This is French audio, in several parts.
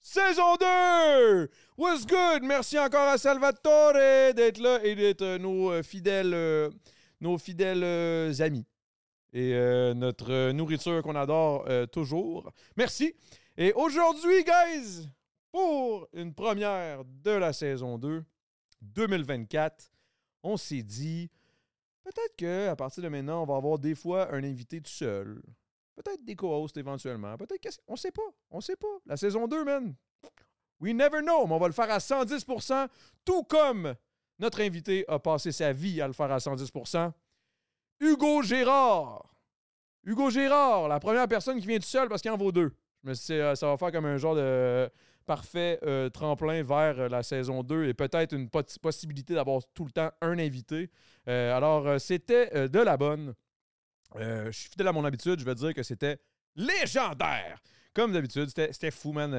Saison 2! What's good? Merci encore à Salvatore d'être là et d'être euh, nos euh, fidèles, euh, nos fidèles euh, amis. Et notre nourriture qu'on adore toujours. Merci. Et aujourd'hui, guys, pour une première de la saison 2, 2024, on s'est dit peut-être qu'à partir de maintenant, on va avoir des fois un invité tout seul. Peut-être des co-hosts éventuellement. Peut-être que. On sait pas. On sait pas. La saison 2, man. We never know. Mais on va le faire à 110% tout comme notre invité a passé sa vie à le faire à 110% Hugo Gérard. Hugo Gérard, la première personne qui vient tout seul parce qu'il en vaut deux. Je me suis ça va faire comme un genre de parfait euh, tremplin vers euh, la saison 2 et peut-être une possibilité d'avoir tout le temps un invité. Euh, alors, c'était de la bonne. Je suis fidèle à mon habitude, je vais dire que c'était légendaire. Comme d'habitude, c'était fou, man.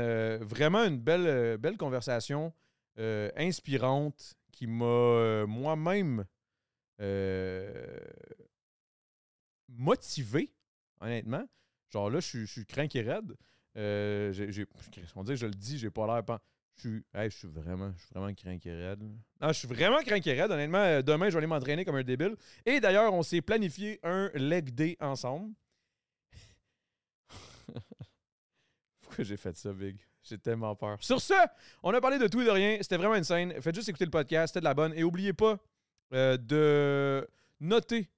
Vraiment une belle, conversation inspirante qui m'a moi-même motivé, honnêtement. Genre là, je suis- je suis craint et raide. Euh, je le dis, j'ai pas l'air. Je suis, je suis vraiment, je suis vraiment craint et raide. Non, je suis vraiment craint et raide. Honnêtement, euh, demain, je vais aller m'entraîner comme un débile. Et d'ailleurs, on s'est planifié un leg day ensemble. Pourquoi j'ai fait ça, Big? J'ai tellement peur. Sur ce, on a parlé de tout et de rien. C'était vraiment une scène. Faites juste écouter le podcast. C'était de la bonne. Et n'oubliez pas euh, de noter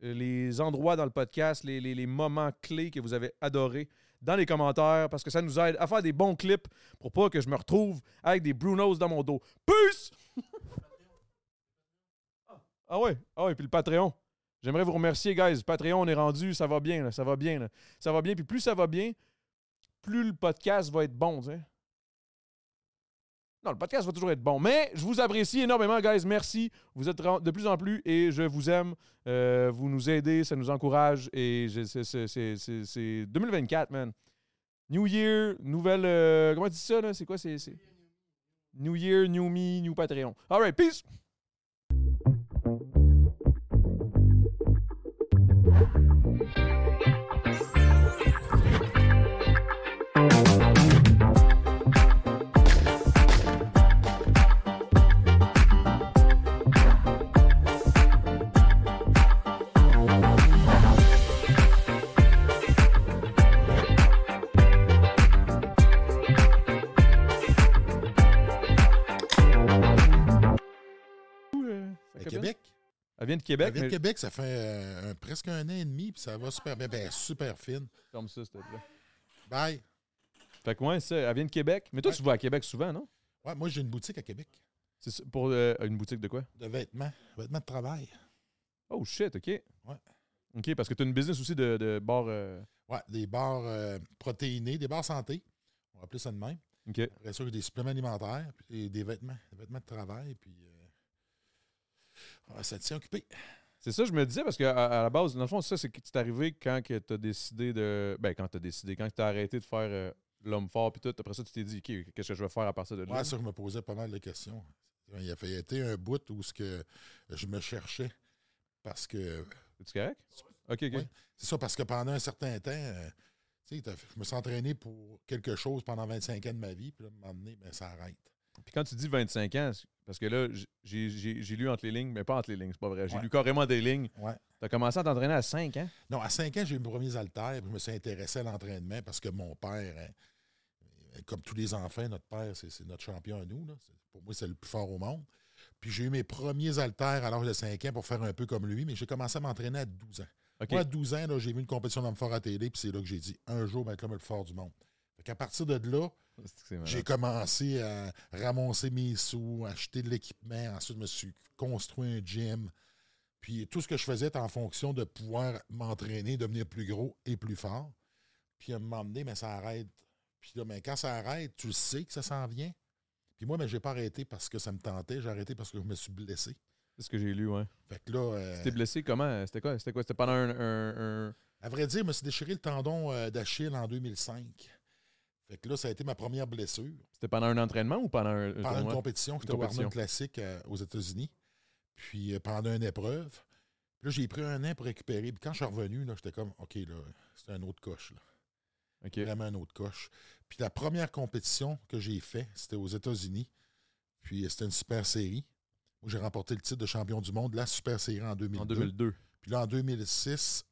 les endroits dans le podcast, les, les- les moments clés que vous avez adorés dans les commentaires parce que ça nous aide à faire des bons clips pour pas que je me retrouve avec des Brunos dans mon dos. Peace! ah ouais, ah ouais, puis le Patreon. J'aimerais vous remercier, guys. Patreon, on est rendu, ça va bien, là, ça va bien. là. Ça va bien, puis plus ça va bien, plus le podcast va être bon. Non, le podcast va toujours être bon. Mais je vous apprécie énormément, guys. Merci. Vous êtes de plus en plus et je vous aime. Euh, vous nous aidez, ça nous encourage. Et c'est- c'est- c'est c'est- c'est 2024, man. New Year, nouvelle. euh, comment tu dis ça, là? C'est quoi? C'est- New Year, New Me, New Patreon. All right, peace! À? Québec? Elle vient de Québec. Elle vient de mais- Québec, ça fait euh, un- presque un an et demi, puis ça va super bien. Ben, super fine. Comme ça, s'il te plaît. Bye. Fait que, ouais, ça, elle vient de Québec. Mais toi, Ouais. tu vas à Québec souvent, non? Ouais, moi, j'ai une boutique à Québec C'est ça, pour euh, une boutique de quoi? de vêtements, vêtements de travail. Oh shit, OK. OK, parce que tu as une business aussi de, de bar. euh, Ouais, des bars euh, protéinés, des bars santé. On va appeler ça de même. OK. Après ça, des suppléments alimentaires, puis des vêtements, des vêtements de travail, puis ouais, ça tient occupé. C'est ça, je me disais, parce qu'à à la base, dans le fond, ça, c'est arrivé quand tu as décidé de. Ben, quand tu as décidé, quand tu as arrêté de faire euh, l'homme fort, puis tout. Après ça, tu t'es dit, OK, qu'est-ce que je vais faire à partir de là? Ouais, ça, je me posais pas mal de questions. Il a fait été un bout où ce que je me cherchais parce que correct? OK, OK. Ouais. C'est ça, parce que pendant un certain temps, euh, tu sais, je me suis entraîné pour quelque chose pendant 25 ans de ma vie, puis là, à un moment donné, ben, ça arrête. Puis quand tu dis 25 ans, parce que là, j'ai- lu entre les lignes, mais pas entre les lignes, c'est pas vrai. J'ai Ouais. lu carrément des lignes. Ouais. Tu as commencé à t'entraîner à 5 ans? Non, à 5 ans, j'ai eu mes premiers haltères, je me suis intéressé à l'entraînement parce que mon père, hein, euh, comme tous les enfants, notre père, c'est notre champion à nous. là. Pour moi, c'est le plus fort au monde. Puis j'ai eu mes premiers haltères à l'âge de 5 ans pour faire un peu comme lui, mais j'ai commencé à m'entraîner à 12 ans. Moi, à 12 ans, j'ai vu une compétition d'homme fort à télé, puis c'est là que j'ai dit un jour, être comme le plus fort du monde. Fait qu'à partir de là. J'ai commencé à ramasser mes sous, acheter de l'équipement. Ensuite, je me suis construit un gym. Puis tout ce que je faisais était en fonction de pouvoir m'entraîner, devenir plus gros et plus fort. Puis à un moment donné, mais ça arrête. Puis là, mais quand ça arrête, tu sais que ça s'en vient. Puis moi, mais je n'ai pas arrêté parce que ça me tentait. J'ai arrêté parce que je me suis blessé. C'est ce que j'ai lu, ouais. Fait que là, euh, Tu t'es blessé comment? C'était quoi? C'était quoi? C'était pendant un, un- un- à vrai dire, je me suis déchiré le tendon euh, d'Achille en 2005. Fait que là, ça a été ma première blessure. C'était pendant un entraînement ou pendant un, un pendant une compétition qui était au. Arnold Classic euh, aux États-Unis. Puis euh, pendant une épreuve. Puis là, j'ai pris un an pour récupérer. Puis quand je suis revenu, là, j'étais comme, OK, là, c'est un autre coche. Là. Vraiment un autre coche. Puis la première compétition que j'ai fait, c'était aux États-Unis. Puis euh, c'était une super série. Moi, j'ai remporté le titre de champion du monde, la super série en 2002. En 2002. Puis là, en 2006,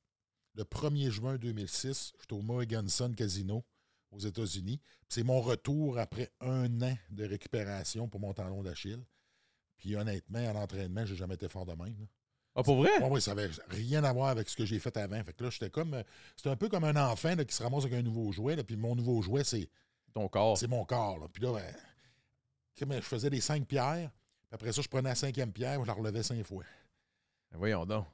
le 1er juin 2006, j'étais au Morgan Sun Casino aux États-Unis. C'est mon retour après un an de récupération pour mon talon d'Achille. Puis honnêtement, à l'entraînement, j'ai jamais été fort de même. là. Ah, pour vrai? Ouais, ouais, ça avait rien à voir avec ce que j'ai fait avant. Fait que là, j'étais comme. euh, C'était un peu comme un enfant là, qui se ramasse avec un nouveau jouet. là, puis mon nouveau jouet, c'est Ton corps. c'est mon corps. là. Puis là, ben, comme je faisais les cinq pierres. Puis après ça, je prenais la cinquième pierre, je la relevais cinq fois. Ben Voyons donc.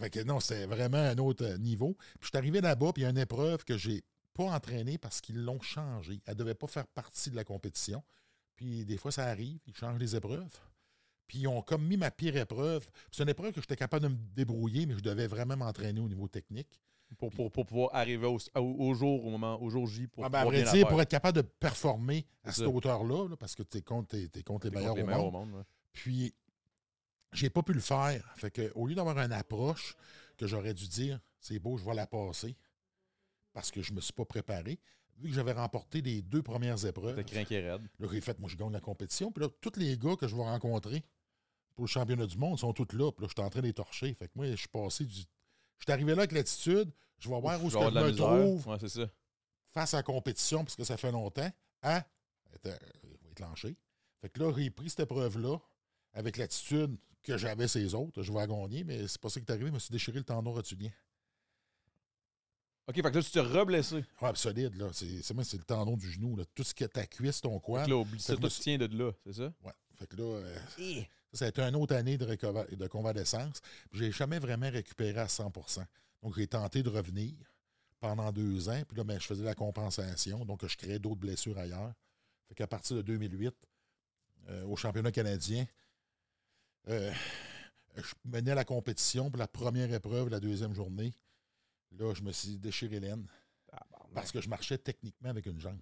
Fait que non, c'était vraiment un autre euh, niveau. Puis je suis arrivé là-bas, puis il y a une épreuve que j'ai pas entraînée parce qu'ils l'ont changée. Elle devait pas faire partie de la compétition. Puis des fois, ça arrive, ils changent les épreuves. Puis ils ont comme mis ma pire épreuve. C'est une épreuve que j'étais capable de me débrouiller, mais je devais vraiment m'entraîner au niveau technique. Pour, pour, pour pouvoir arriver au, au, au jour, au moment, au jour J. Pour Ah, ben, à vrai dire, pour être capable de performer à cette hauteur-là, là, parce que tu es contre, contre les meilleurs au monde. monde. ouais. Puis, j'ai pas pu le faire. Fait que, au lieu d'avoir une approche que j'aurais dû dire, c'est beau, je vais la passer, parce que je me suis pas préparé, vu que j'avais remporté les deux premières épreuves, T'as craqué raide. là, j'ai fait, moi, je gagne la compétition. Puis là, tous les gars que je vais rencontrer pour le championnat du monde sont tous là. Puis là, je suis en train de les torcher. Fait que moi, je suis passé du. Je suis arrivé là avec l'attitude, je vais voir où Je me misère. trouve Ouais, c'est ça. face à la compétition, parce que ça fait longtemps, à. Être lâché. Fait que là, j'ai pris cette épreuve-là avec l'attitude que j'avais ces autres. Je vais la gagner, mais c'est pas ça qui est arrivé. Je me suis déchiré le tendon rotulien. OK, fait que là, tu t'es reblessé. Ouais, solide, là. C'est c'est c'est le tendon du genou. Là. Tout ce qui est ta cuisse, ton Fait quoi. que là, Fait que tout là, tient de là, c'est ça? Ouais. Fait que là, euh, ça, ça a été une autre année de, récova- de convalescence. J'ai jamais vraiment récupéré à 100% Donc, j'ai tenté de revenir pendant deux ans. Puis là, ben, je faisais la compensation. Donc, je créais d'autres blessures ailleurs. Fait qu'à partir de 2008, euh, au championnat canadien, euh, je menais la compétition pour la première épreuve, la deuxième journée. Là, je me suis déchiré l'aine parce que je marchais techniquement avec une jambe.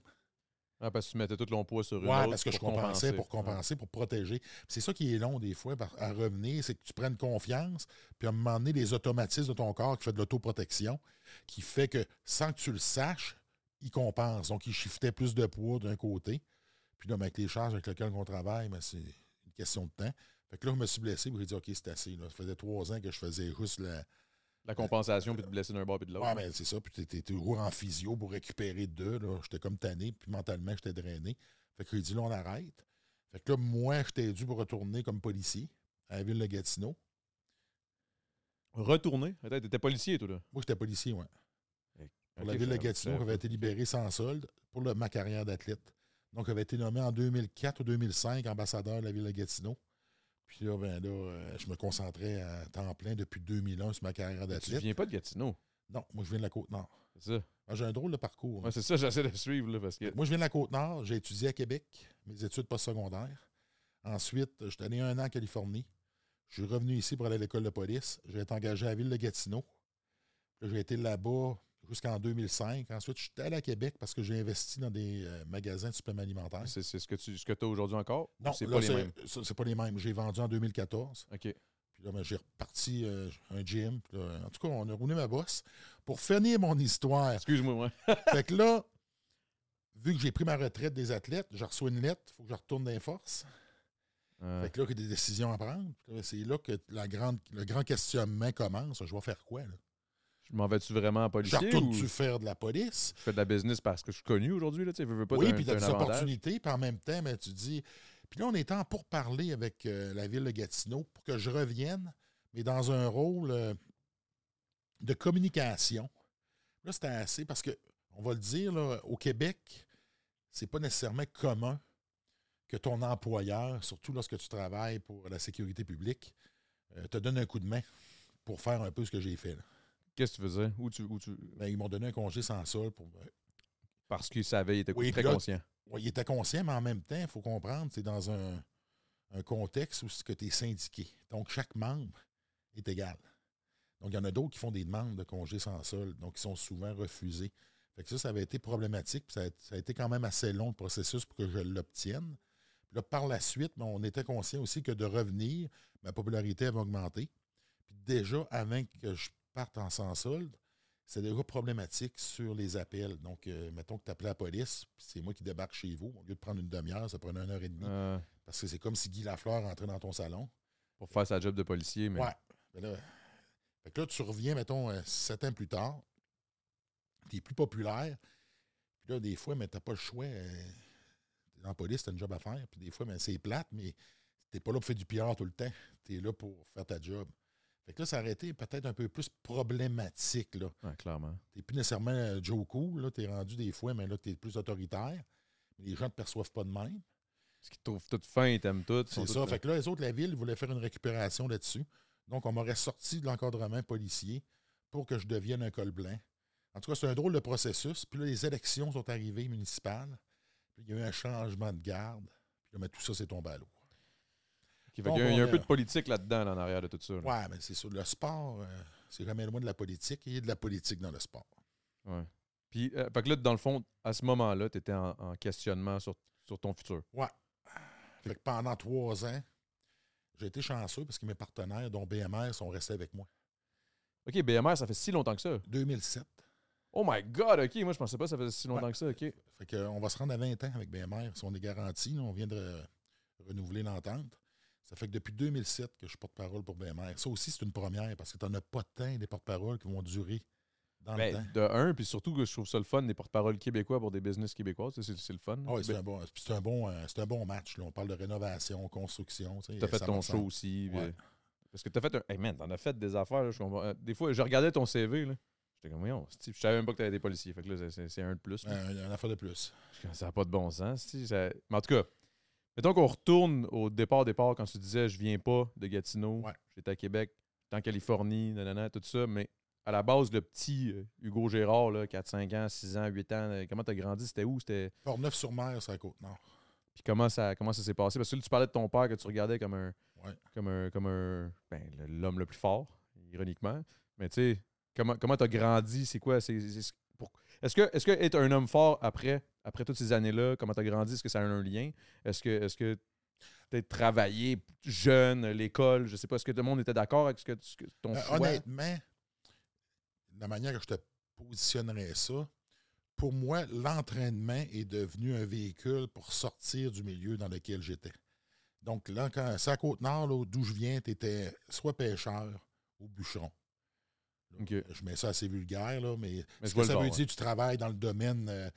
Ah, parce que tu mettais tout ton poids sur une Oui, autre parce que je compensais pour compenser. pour protéger. C'est ça qui est long des fois à revenir, c'est que tu prennes confiance, puis à un moment donné, les automatismes de ton corps qui fait de l'autoprotection, qui fait que sans que tu le saches, il compense. Donc, il shiftait plus de poids d'un côté. Puis là, ben, avec les charges avec lesquelles on travaille, ben, c'est une question de temps. Fait que là, je me suis blessé, puis j'ai dit, OK, c'est assez. Là. Ça faisait trois ans que je faisais juste la. La compensation, puis te blesser d'un bord puis de l'autre. Ouais, mais c'est ça. Puis t'étais toujours en physio pour récupérer deux. J'étais comme tanné, puis mentalement, j'étais drainé. Fait que j'ai dit, là, on arrête. Fait que là, moi, j'étais dû pour retourner comme policier à la ville de Gatineau. Retourner? Attends, t'étais policier, toi, là. Moi, j'étais policier, ouais. Pour la ville de Gatineau, j'avais été libéré sans solde pour le- ma carrière d'athlète. Donc, j'avais été nommé en 2004 ou 2005 ambassadeur de la ville de Gatineau. Puis là, ben là, euh, je me concentrais à temps plein depuis 2001 sur ma carrière Tu d'athlète. viens pas de Gatineau? Non, moi, je viens de la Côte-Nord. C'est ça. Ah, J'ai un drôle de parcours. Ouais, c'est ça, j'essaie de suivre, là, parce que. Moi, je viens de la Côte-Nord. J'ai étudié à Québec, mes études postsecondaires. Ensuite, je suis allé un an en Californie. Je suis revenu ici pour aller à l'école de police. J'ai été engagé à la ville de Gatineau. J'ai été là-bas jusqu'en 2005. Ensuite, je suis allé à Québec parce que j'ai investi dans des euh, magasins de suppléments alimentaires. C'est ce que tu ce que as aujourd'hui encore? Non, c'est pas les mêmes? c'est pas les mêmes. J'ai vendu en 2014. OK. Puis là, ben, j'ai reparti euh, un gym. Puis là, en tout cas, on a roulé ma bosse. Pour finir mon histoire, Excuse-moi, ouais. fait que là, vu que j'ai pris ma retraite des athlètes, je reçois une lettre, il faut que je retourne dans les forces. Euh, Fait que là, il y a des décisions à prendre. C'est là que la grande, le grand questionnement commence. Je vais faire quoi? Là? Je m'en vais-tu vraiment en policier ou retourne-tu faire de la police? je fais de la business parce que je suis connu aujourd'hui, là, tu sais, veux, veux pas oui, puis tu as des avantage. opportunités, puis en même temps, ben, tu dis. Puis là, on est en pour parler avec euh, la ville de Gatineau pour que je revienne, mais dans un rôle euh, de communication. Là, c'était assez parce que, on va le dire, là, au Québec, c'est pas nécessairement commun que ton employeur, surtout lorsque tu travailles pour la sécurité publique, euh, te donne un coup de main pour faire un peu ce que j'ai fait. là. Qu'est-ce que tu faisais? Où tu, où tu... Ben, ils m'ont donné un congé sans sol pour euh, Parce qu'il savait, il était Oui, très là- conscient. Ouais, il était conscient, mais en même temps, il faut comprendre, c'est dans un, un contexte où tu es syndiqué. Donc, chaque membre est égal. Donc, il y en a d'autres qui font des demandes de congés sans solde, donc ils sont souvent refusés. Fait que ça, ça avait été problématique, puis ça a, ça a été quand même assez long le processus pour que je l'obtienne. Puis là, par la suite, ben, on était conscient aussi que de revenir, ma popularité avait augmenté. Puis déjà, avant que je parte en sans solde, c'est déjà problématique sur les appels. Donc, euh, mettons que tu appelles la police, c'est moi qui débarque chez vous. Au lieu de prendre une demi-heure, ça prend une heure et demie. Euh, Parce que c'est comme si Guy Lafleur rentrait dans ton salon. pour faire sa job de policier. Mais... Ouais. Ben là, fait que là, tu reviens, mettons, euh, sept ans plus tard. Tu es plus populaire. Puis là, des fois, mais t'as pas le choix. t'es dans la police, t'as une job à faire. Puis des fois, ben, c'est plate, mais t'es pas là pour faire du PR tout le temps. Tu es là pour faire ta job. Fait que là, ça aurait été peut-être un peu plus problématique. Là. Ouais, clairement. T'es plus nécessairement euh, Joe Cool. Là, t'es rendu des fois, mais là, t'es plus autoritaire. Mais les gens ne te perçoivent pas de même. Parce qu'ils te trouvent tout fin, ils t'aiment tout. C'est ça. Fait que là, les autres, la ville, voulaient faire une récupération là-dessus. Donc, on m'aurait sorti de l'encadrement policier pour que je devienne un col blanc. En tout cas, c'est un drôle de processus. Puis là, les élections sont arrivées municipales. Puis il y a eu un changement de garde. Puis là, mais tout ça, c'est tombé à l'eau. Y a, il y a un peu a- de politique là-dedans, là, en arrière de tout ça. là. Ouais, mais c'est sûr. Le sport, euh, c'est jamais loin de la politique. Il y a de la politique dans le sport. Ouais. Puis, euh, fait que là, dans le fond, à ce moment-là, tu étais en, en questionnement sur, sur ton futur. Fait que pendant trois ans, j'ai été chanceux parce que mes partenaires, dont BMR, sont restés avec moi. OK, BMR, ça fait si longtemps que ça? 2007. Oh my God, OK. Moi, je pensais pas que ça faisait si longtemps Ouais. que ça. OK. Fait que, euh, on va se rendre à 20 ans avec BMR. Si on est garanti, on vient de re- renouveler l'entente. Ça fait que depuis 2007 que je porte parole pour BMR. Ça aussi, c'est une première parce que tu n'en as pas tant des porte-paroles qui vont durer dans le Ben, temps. de un, puis surtout que je trouve ça le fun, des porte-paroles québécois pour des business québécois. C'est, c'est le fun. Ah oui, c'est Ben, un, bon, puis c'est un, bon, euh, c'est un bon match. là. On parle de rénovation, construction. tu T'as fait ton show aussi. Ouais. Parce que t'as fait un. Hey man, t'en as fait des affaires. là, je comprends. Euh, Des fois, je regardais ton CV. Là. J'étais comme, voyons, je savais même pas que t'avais des policiers. Fait que là, c'est- c'est, c'est un de plus. Un, un affaire de plus. Ça n'a pas de bon sens. ça- Mais en tout cas, mettons qu'on retourne au départ, départ, quand tu disais je viens pas de Gatineau, Ouais. j'étais à Québec, j'étais en Californie, nanana, tout ça, mais à la base, le petit euh, Hugo Gérard, là, 4, 5 ans, 6 ans, 8 ans, euh, comment t'as grandi? C'était où? C'était. Port-Neuf-sur-Mer, c'est la Côte-Nord. Puis comment ça, comment ça s'est passé? Parce que là, tu parlais de ton père que tu regardais comme un. Ouais. Comme un. Comme un. Ben, l'homme le plus fort, ironiquement. Mais tu sais, comment comment t'as grandi? C'est quoi? C'est, pour- Est-ce que, est-ce que être un homme fort après, après toutes ces années-là, comment t'as grandi, est-ce que ça a un lien? Est-ce que est-ce que peut-être travailler jeune, l'école, je sais pas, est-ce que tout le monde était d'accord avec ce que, ce que- ton Euh, choix? honnêtement, la manière que je te positionnerais ça, pour moi, l'entraînement est devenu un véhicule pour sortir du milieu dans lequel j'étais. Donc, là, quand c'est à Côte-Nord, d'où je viens, tu étais soit pêcheur ou bûcheron. Là. Je mets ça assez vulgaire, là, mais, Mais ce que ça veut dire, tu travailles dans le domaine, euh,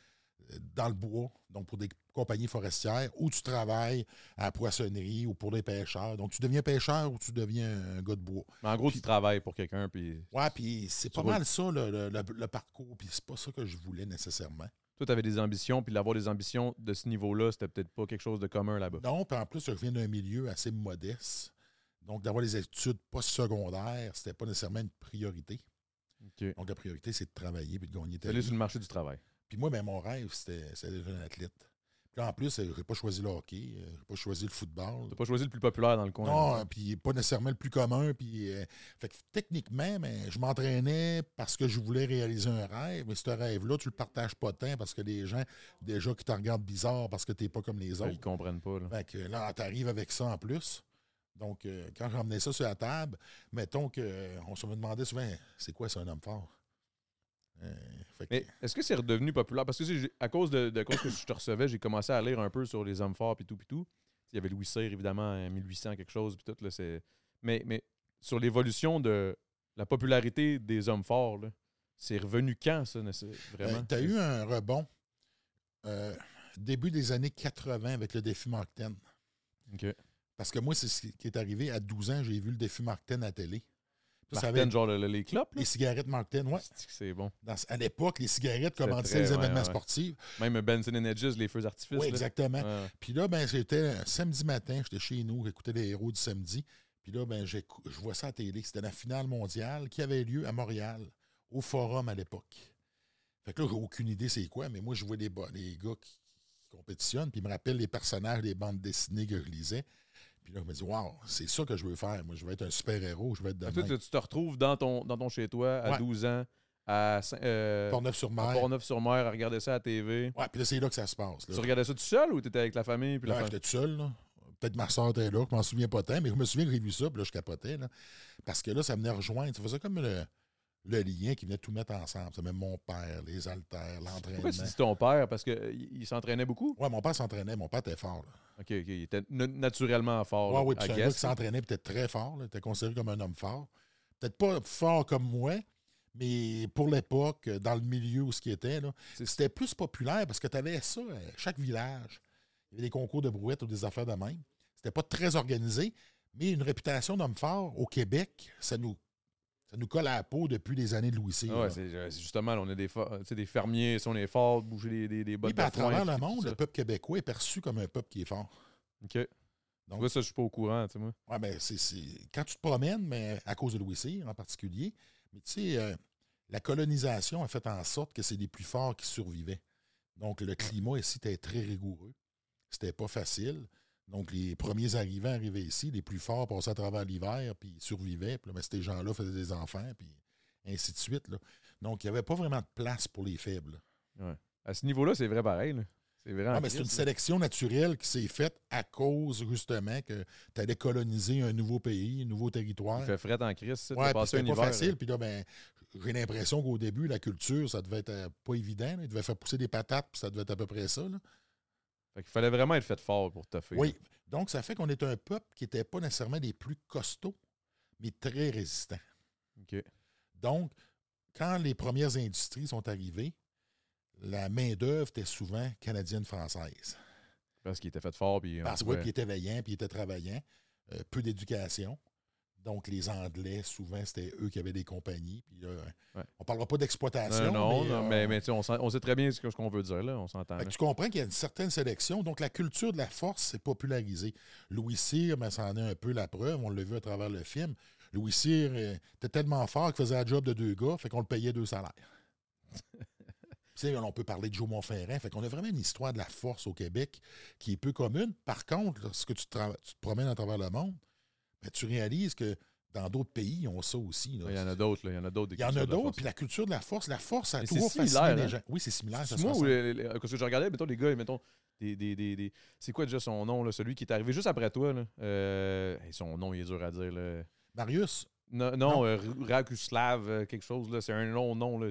dans le bois, donc pour des compagnies forestières, ou tu travailles à la poissonnerie ou pour des pêcheurs. Donc, tu deviens pêcheur ou tu deviens un gars de bois. Mais en gros, Puis- tu travailles pour quelqu'un, puis Ouais, puis c'est Tu pas roules. mal ça, le, le- le- le parcours, puis c'est pas ça que je voulais nécessairement. toi, t'avais des ambitions, puis d'avoir des ambitions de ce niveau-là, c'était peut-être pas quelque chose de commun là-bas. Non, puis en plus, je viens d'un milieu assez modeste. Donc, d'avoir des études postsecondaires, c'était pas nécessairement une priorité. Donc, la priorité, c'est de travailler puis de gagner ta vie. sur le marché du travail. Puis moi, ben, mon rêve, c'était d'être un athlète. Puis en plus, euh, j'ai pas choisi le hockey, euh, j'ai pas choisi le football. T'as pas choisi le plus populaire dans le coin. Non, euh, puis pas nécessairement le plus commun. Puis, euh, fait que techniquement, ben, je m'entraînais parce que je voulais réaliser un rêve, mais ce rêve-là, tu le partages pas tant parce que les gens, déjà, qui te regardent bizarre parce que t'es pas comme les Ouais, Ils autres. comprennent pas. Là. Fait que là, t'arrives avec ça en plus. Donc, euh, quand j'emmenais ça sur la table, mettons qu'on se me demandait souvent, c'est quoi, c'est un homme fort? Euh, que- Mais est-ce que c'est redevenu populaire? Parce que à cause de, de cause que je te recevais, j'ai commencé à lire un peu sur les hommes forts puis tout puis tout. Il y avait Louis Cyr, évidemment, en 1800 quelque chose puis tout. Là. Mais, mais sur l'évolution de la popularité des hommes forts, c'est revenu quand, ça, n'est- vraiment? tu as Ben, eu un rebond euh, début des années 80 avec le défi Mark 10. OK. Parce que moi, c'est ce qui est arrivé. À 12 ans, j'ai vu le défi Mark 10 à télé. Martin, genre le- le- les clopes, là? les cigarettes Mark 10, ouais. C'est bon? Dans- à l'époque, les cigarettes très- les événements ouais, ouais. sportifs. Même Benson and Hedges, les feux d'artifice. Oui, exactement. Ouais. Puis là, ben, c'était un samedi matin, j'étais chez nous, j'écoutais les héros du samedi. Puis là, ben, je vois ça à la télé. C'était la finale mondiale qui avait lieu à Montréal, au Forum à l'époque. Fait que là, j'ai aucune idée c'est quoi, mais moi, je vois des gars qui, qui compétitionnent, puis ils me rappellent les personnages des bandes dessinées que je lisais. Puis là, je me dis, waouh, c'est ça que je veux faire. Moi, je veux être un super-héros, je veux être de Toi, tu tu te retrouves dans ton, dans ton chez-toi à Ouais. 12 ans, à, euh, Port-Neuf-sur-Mer. Port-Neuf-sur-Mer, à regarder ça à la TV. Ouais, puis là, c'est là que ça se passe. là. Tu regardais ça tout seul ou tu étais avec la famille? Puis Là, j'étais tout seul, là. peut-être ma soeur était là, je m'en souviens pas tant, mais je me souviens que j'ai vu ça, puis là, je capotais. Là, parce que là, ça venait rejoindre. Ça faisait comme le, le lien qui venait tout mettre ensemble. Ça même mon père, les haltères, l'entraînement. Pourquoi tu dis ton père? Parce qu'il il s'entraînait beaucoup? Ouais, mon père s'entraînait. Mon père était fort. Là. OK, OK. Il était na- naturellement fort. Oui, I puis c'est un guess. gars qui s'entraînait peut-être très fort. Il était considéré comme un homme fort. Peut-être pas fort comme moi, mais pour l'époque, dans le milieu où ce qui était, là, C'est- c'était plus populaire parce que tu avais ça, euh, chaque village. Il y avait des concours de brouettes ou des affaires de même. C'était pas très organisé, mais une réputation d'homme fort au Québec, ça nous, ça nous colle à la peau depuis les années de Louis C. Ah ouais, c'est euh, c'est justement, là, on est des, des fermiers, si on est fort, bouger des, des, des bottes Oui, puis à de foin, travers le monde, le peuple québécois est perçu comme un peuple qui est fort. OK. Donc, vois, ça, je suis pas au courant, tu sais, moi. Ouais, ben, c'est, c'est- Quand tu te promènes, mais à cause de Louis Cyr en particulier, mais tu sais, euh, la colonisation a fait en sorte que c'est les plus forts qui survivaient. Donc, le climat ici était très rigoureux. C'était pas facile. Donc, les premiers arrivants arrivaient ici, les plus forts passaient à travers l'hiver, puis ils survivaient. Puis là, ben, ces gens-là faisaient des enfants, puis ainsi de suite. là. Donc, il n'y avait pas vraiment de place pour les faibles. À ce niveau-là, c'est vrai pareil. C'est vrai. Ah, mais c'est une là. sélection naturelle qui s'est faite à cause, justement, que tu allais coloniser un nouveau pays, un nouveau territoire. Il fait fret en crise. Ouais, passer un pas hiver. facile. là. Puis là, ben, j'ai l'impression qu'au début, la culture, ça devait être euh, pas évident. là. Il devait faire pousser des patates, puis ça devait être à peu près ça. là. Fait qu'il fallait vraiment être fait fort pour toffer. Oui. Donc, ça fait qu'on est un peuple qui n'était pas nécessairement des plus costauds, mais très résistants. OK. Donc, quand les premières industries sont arrivées, la main-d'œuvre était souvent canadienne-française. Parce qu'il était fait fort. Puis Parce que pouvait- oui, puis ils étaient veillants, puis ils étaient travaillants. Euh, peu d'éducation. Donc, les Anglais, souvent, c'était eux qui avaient des compagnies. Puis, là, Ouais. On ne parlera pas d'exploitation. Non, non, mais, non, euh, mais, mais on, sait très bien ce qu'on veut dire, là. On s'entend. Tu comprends qu'il y a une certaine sélection. Donc, la culture de la force s'est popularisée. Louis Cyr, ben, ça en est un peu la preuve. On l'a vu à travers le film. Louis Cyr euh, était tellement fort qu'il faisait la job de deux gars, fait qu'on le payait deux salaires. On peut parler de Joe Montferrand. Fait qu'on a vraiment une histoire de la force au Québec qui est peu commune. Par contre, lorsque tu te, tu te promènes à travers le monde, ben, tu réalises que dans d'autres pays, ils ont ça aussi. là. Il y en a d'autres. Il y en a d'autres. Il y en a d'autres, puis la culture de la force, la force a toujours fasciné similaire, les hein? gens. Oui, c'est similaire. C'est moi les- les- parce que je regardais, mettons, les gars, mettons, des. des, des, des- c'est quoi déjà son nom, là, celui qui est arrivé juste après toi, là? Euh, son nom, il est dur à dire, là. Marius, Non, non, Non. euh, Rakuslav, euh, quelque chose. C'est un long nom, là.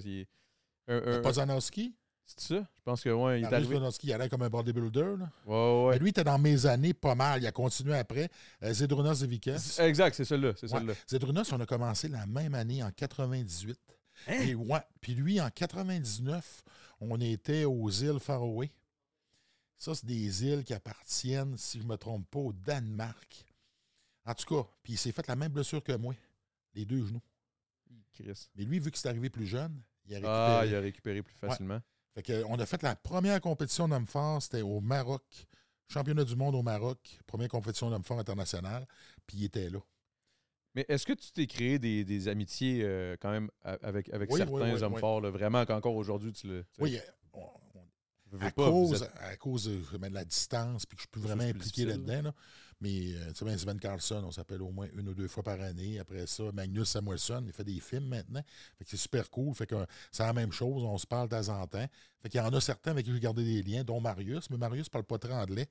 Un- un- Pozanowski. C'est ça? Je pense que, ouais, il est arrivé. Il a l'air comme un bodybuilder. Là. Ouais, ouais, lui, il était dans mes années pas mal. Il a continué après. Euh, Zedrunas Zevikas. Exact, c'est celle-là. C'est. Zedrunas, on a commencé la même année, en 98. Hein? Et ouais, puis lui, en 99, on était aux îles Faroé. Ça, c'est des îles qui appartiennent, si je ne me trompe pas, au Danemark. En tout cas, puis il s'est fait la même blessure que moi, les deux genoux. Chris. Mais lui, vu qu'il est arrivé plus jeune, il a récupéré. Ah, il a récupéré plus facilement. Fait que, on a fait la première compétition d'hommes forts, c'était au Maroc. Championnat du monde au Maroc, première compétition d'hommes forts internationale, puis il était là. Mais est-ce que tu t'es créé des, des amitiés euh, quand même avec, avec Oui, certains oui, oui, hommes forts, là, vraiment qu'encore aujourd'hui, tu le. tu Oui, euh, on- on- à, pas, cause, êtes- à cause de, la distance, puis que je suis plus vraiment impliqué là-dedans. là. Mais euh, tu sais, ben, Sven Carlson, on s'appelle au moins une ou deux fois par année. Après ça, Magnus Samuelson, il fait des films maintenant. Fait que c'est super cool. Fait que euh, c'est la même chose, on se parle de temps en temps. Fait qu'il y en a certains avec qui j'ai gardé des liens, dont Marius, mais Marius parle pas très anglais.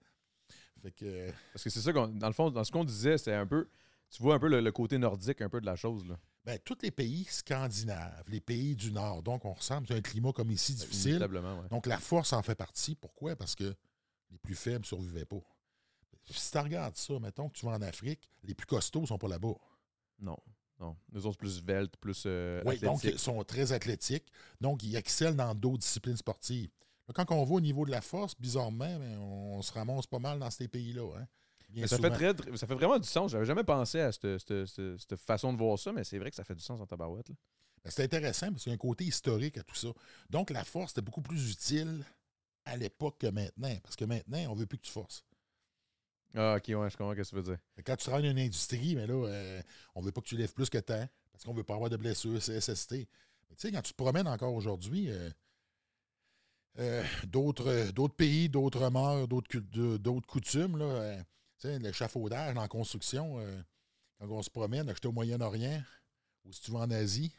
Fait que euh, Parce que c'est ça, dans le fond, dans ce qu'on disait, c'était un peu. Tu vois un peu le, le côté nordique un peu de la chose. Là. ben, tous les pays scandinaves, les pays du Nord, donc on ressemble, c'est un climat comme ici difficile. Inévitablement, ouais. Donc la force en fait partie. Pourquoi? Parce que les plus faibles ne survivaient pas. Si tu regardes ça, mettons que tu vas en Afrique, les plus costauds ne sont pas là-bas. Non, non. Nous autres, plus svelte, plus euh, Oui, donc ils sont très athlétiques. Donc, ils excellent dans d'autres disciplines sportives. Là, quand on va au niveau de la force, bizarrement, ben, on se ramasse pas mal dans ces pays-là. hein. Mais ça, fait très, ça fait vraiment du sens. J'avais jamais pensé à cette, cette- cette- cette façon de voir ça, mais c'est vrai que ça fait du sens en tabarouette. Ben, C'est intéressant parce qu'il y a un côté historique à tout ça. Donc, la force était beaucoup plus utile à l'époque que maintenant. Parce que maintenant, on veut plus que tu forces. Ah, ok, ouais, je comprends ce que tu veux dire. Quand tu travailles dans une industrie, mais là, euh, on veut pas que tu lèves plus que temps parce qu'on veut pas avoir de blessures, CSST. Mais tu sais, quand tu te promènes encore aujourd'hui, euh, euh, d'autres d'autres pays, d'autres mœurs, d'autres coutumes, là, tu sais, l'échafaudage en construction, quand on se promène, acheter au Moyen-Orient ou si tu vas en Asie,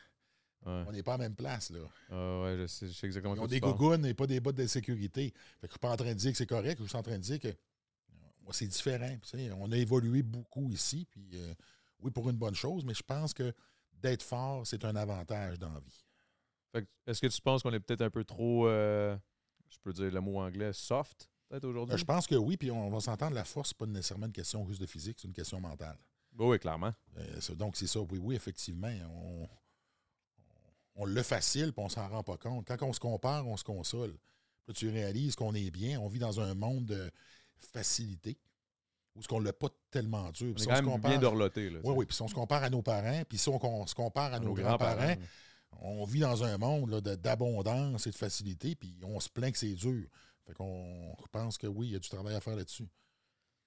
Ouais. on n'est pas à la même place. Là. Ah, ouais, je sais, je sais exactement Ils ont des gougounes et pas des bottes de sécurité. Fait que je suis pas en train de dire que c'est correct, je suis en train de dire que c'est différent. On a évolué beaucoup ici, puis euh, oui, pour une bonne chose, mais je pense que d'être fort, c'est un avantage dans la vie. Est-ce que tu penses qu'on est peut-être un peu trop, euh, je peux dire le mot anglais, soft, peut-être aujourd'hui? Euh, je pense que oui, puis on va s'entendre, la force, c'est pas nécessairement une question juste de physique, c'est une question mentale. Oui, oui, clairement. Euh, donc, c'est ça, oui, oui, effectivement. On, on le facile, puis on s'en rend pas compte. Quand on se compare, on se console. Là, tu réalises qu'on est bien, on vit dans un monde de facilité, où ce qu'on l'a pas tellement dur. On Puis est si quand on même compare- bien dorloté. Là, Oui, oui. Puis si on se compare à nos parents, puis si on, on se compare à, À nos, nos grands-parents, on vit dans un monde d'abondance et de facilité, puis on se plaint que c'est dur. Fait qu'on pense que oui, il y a du travail à faire là-dessus.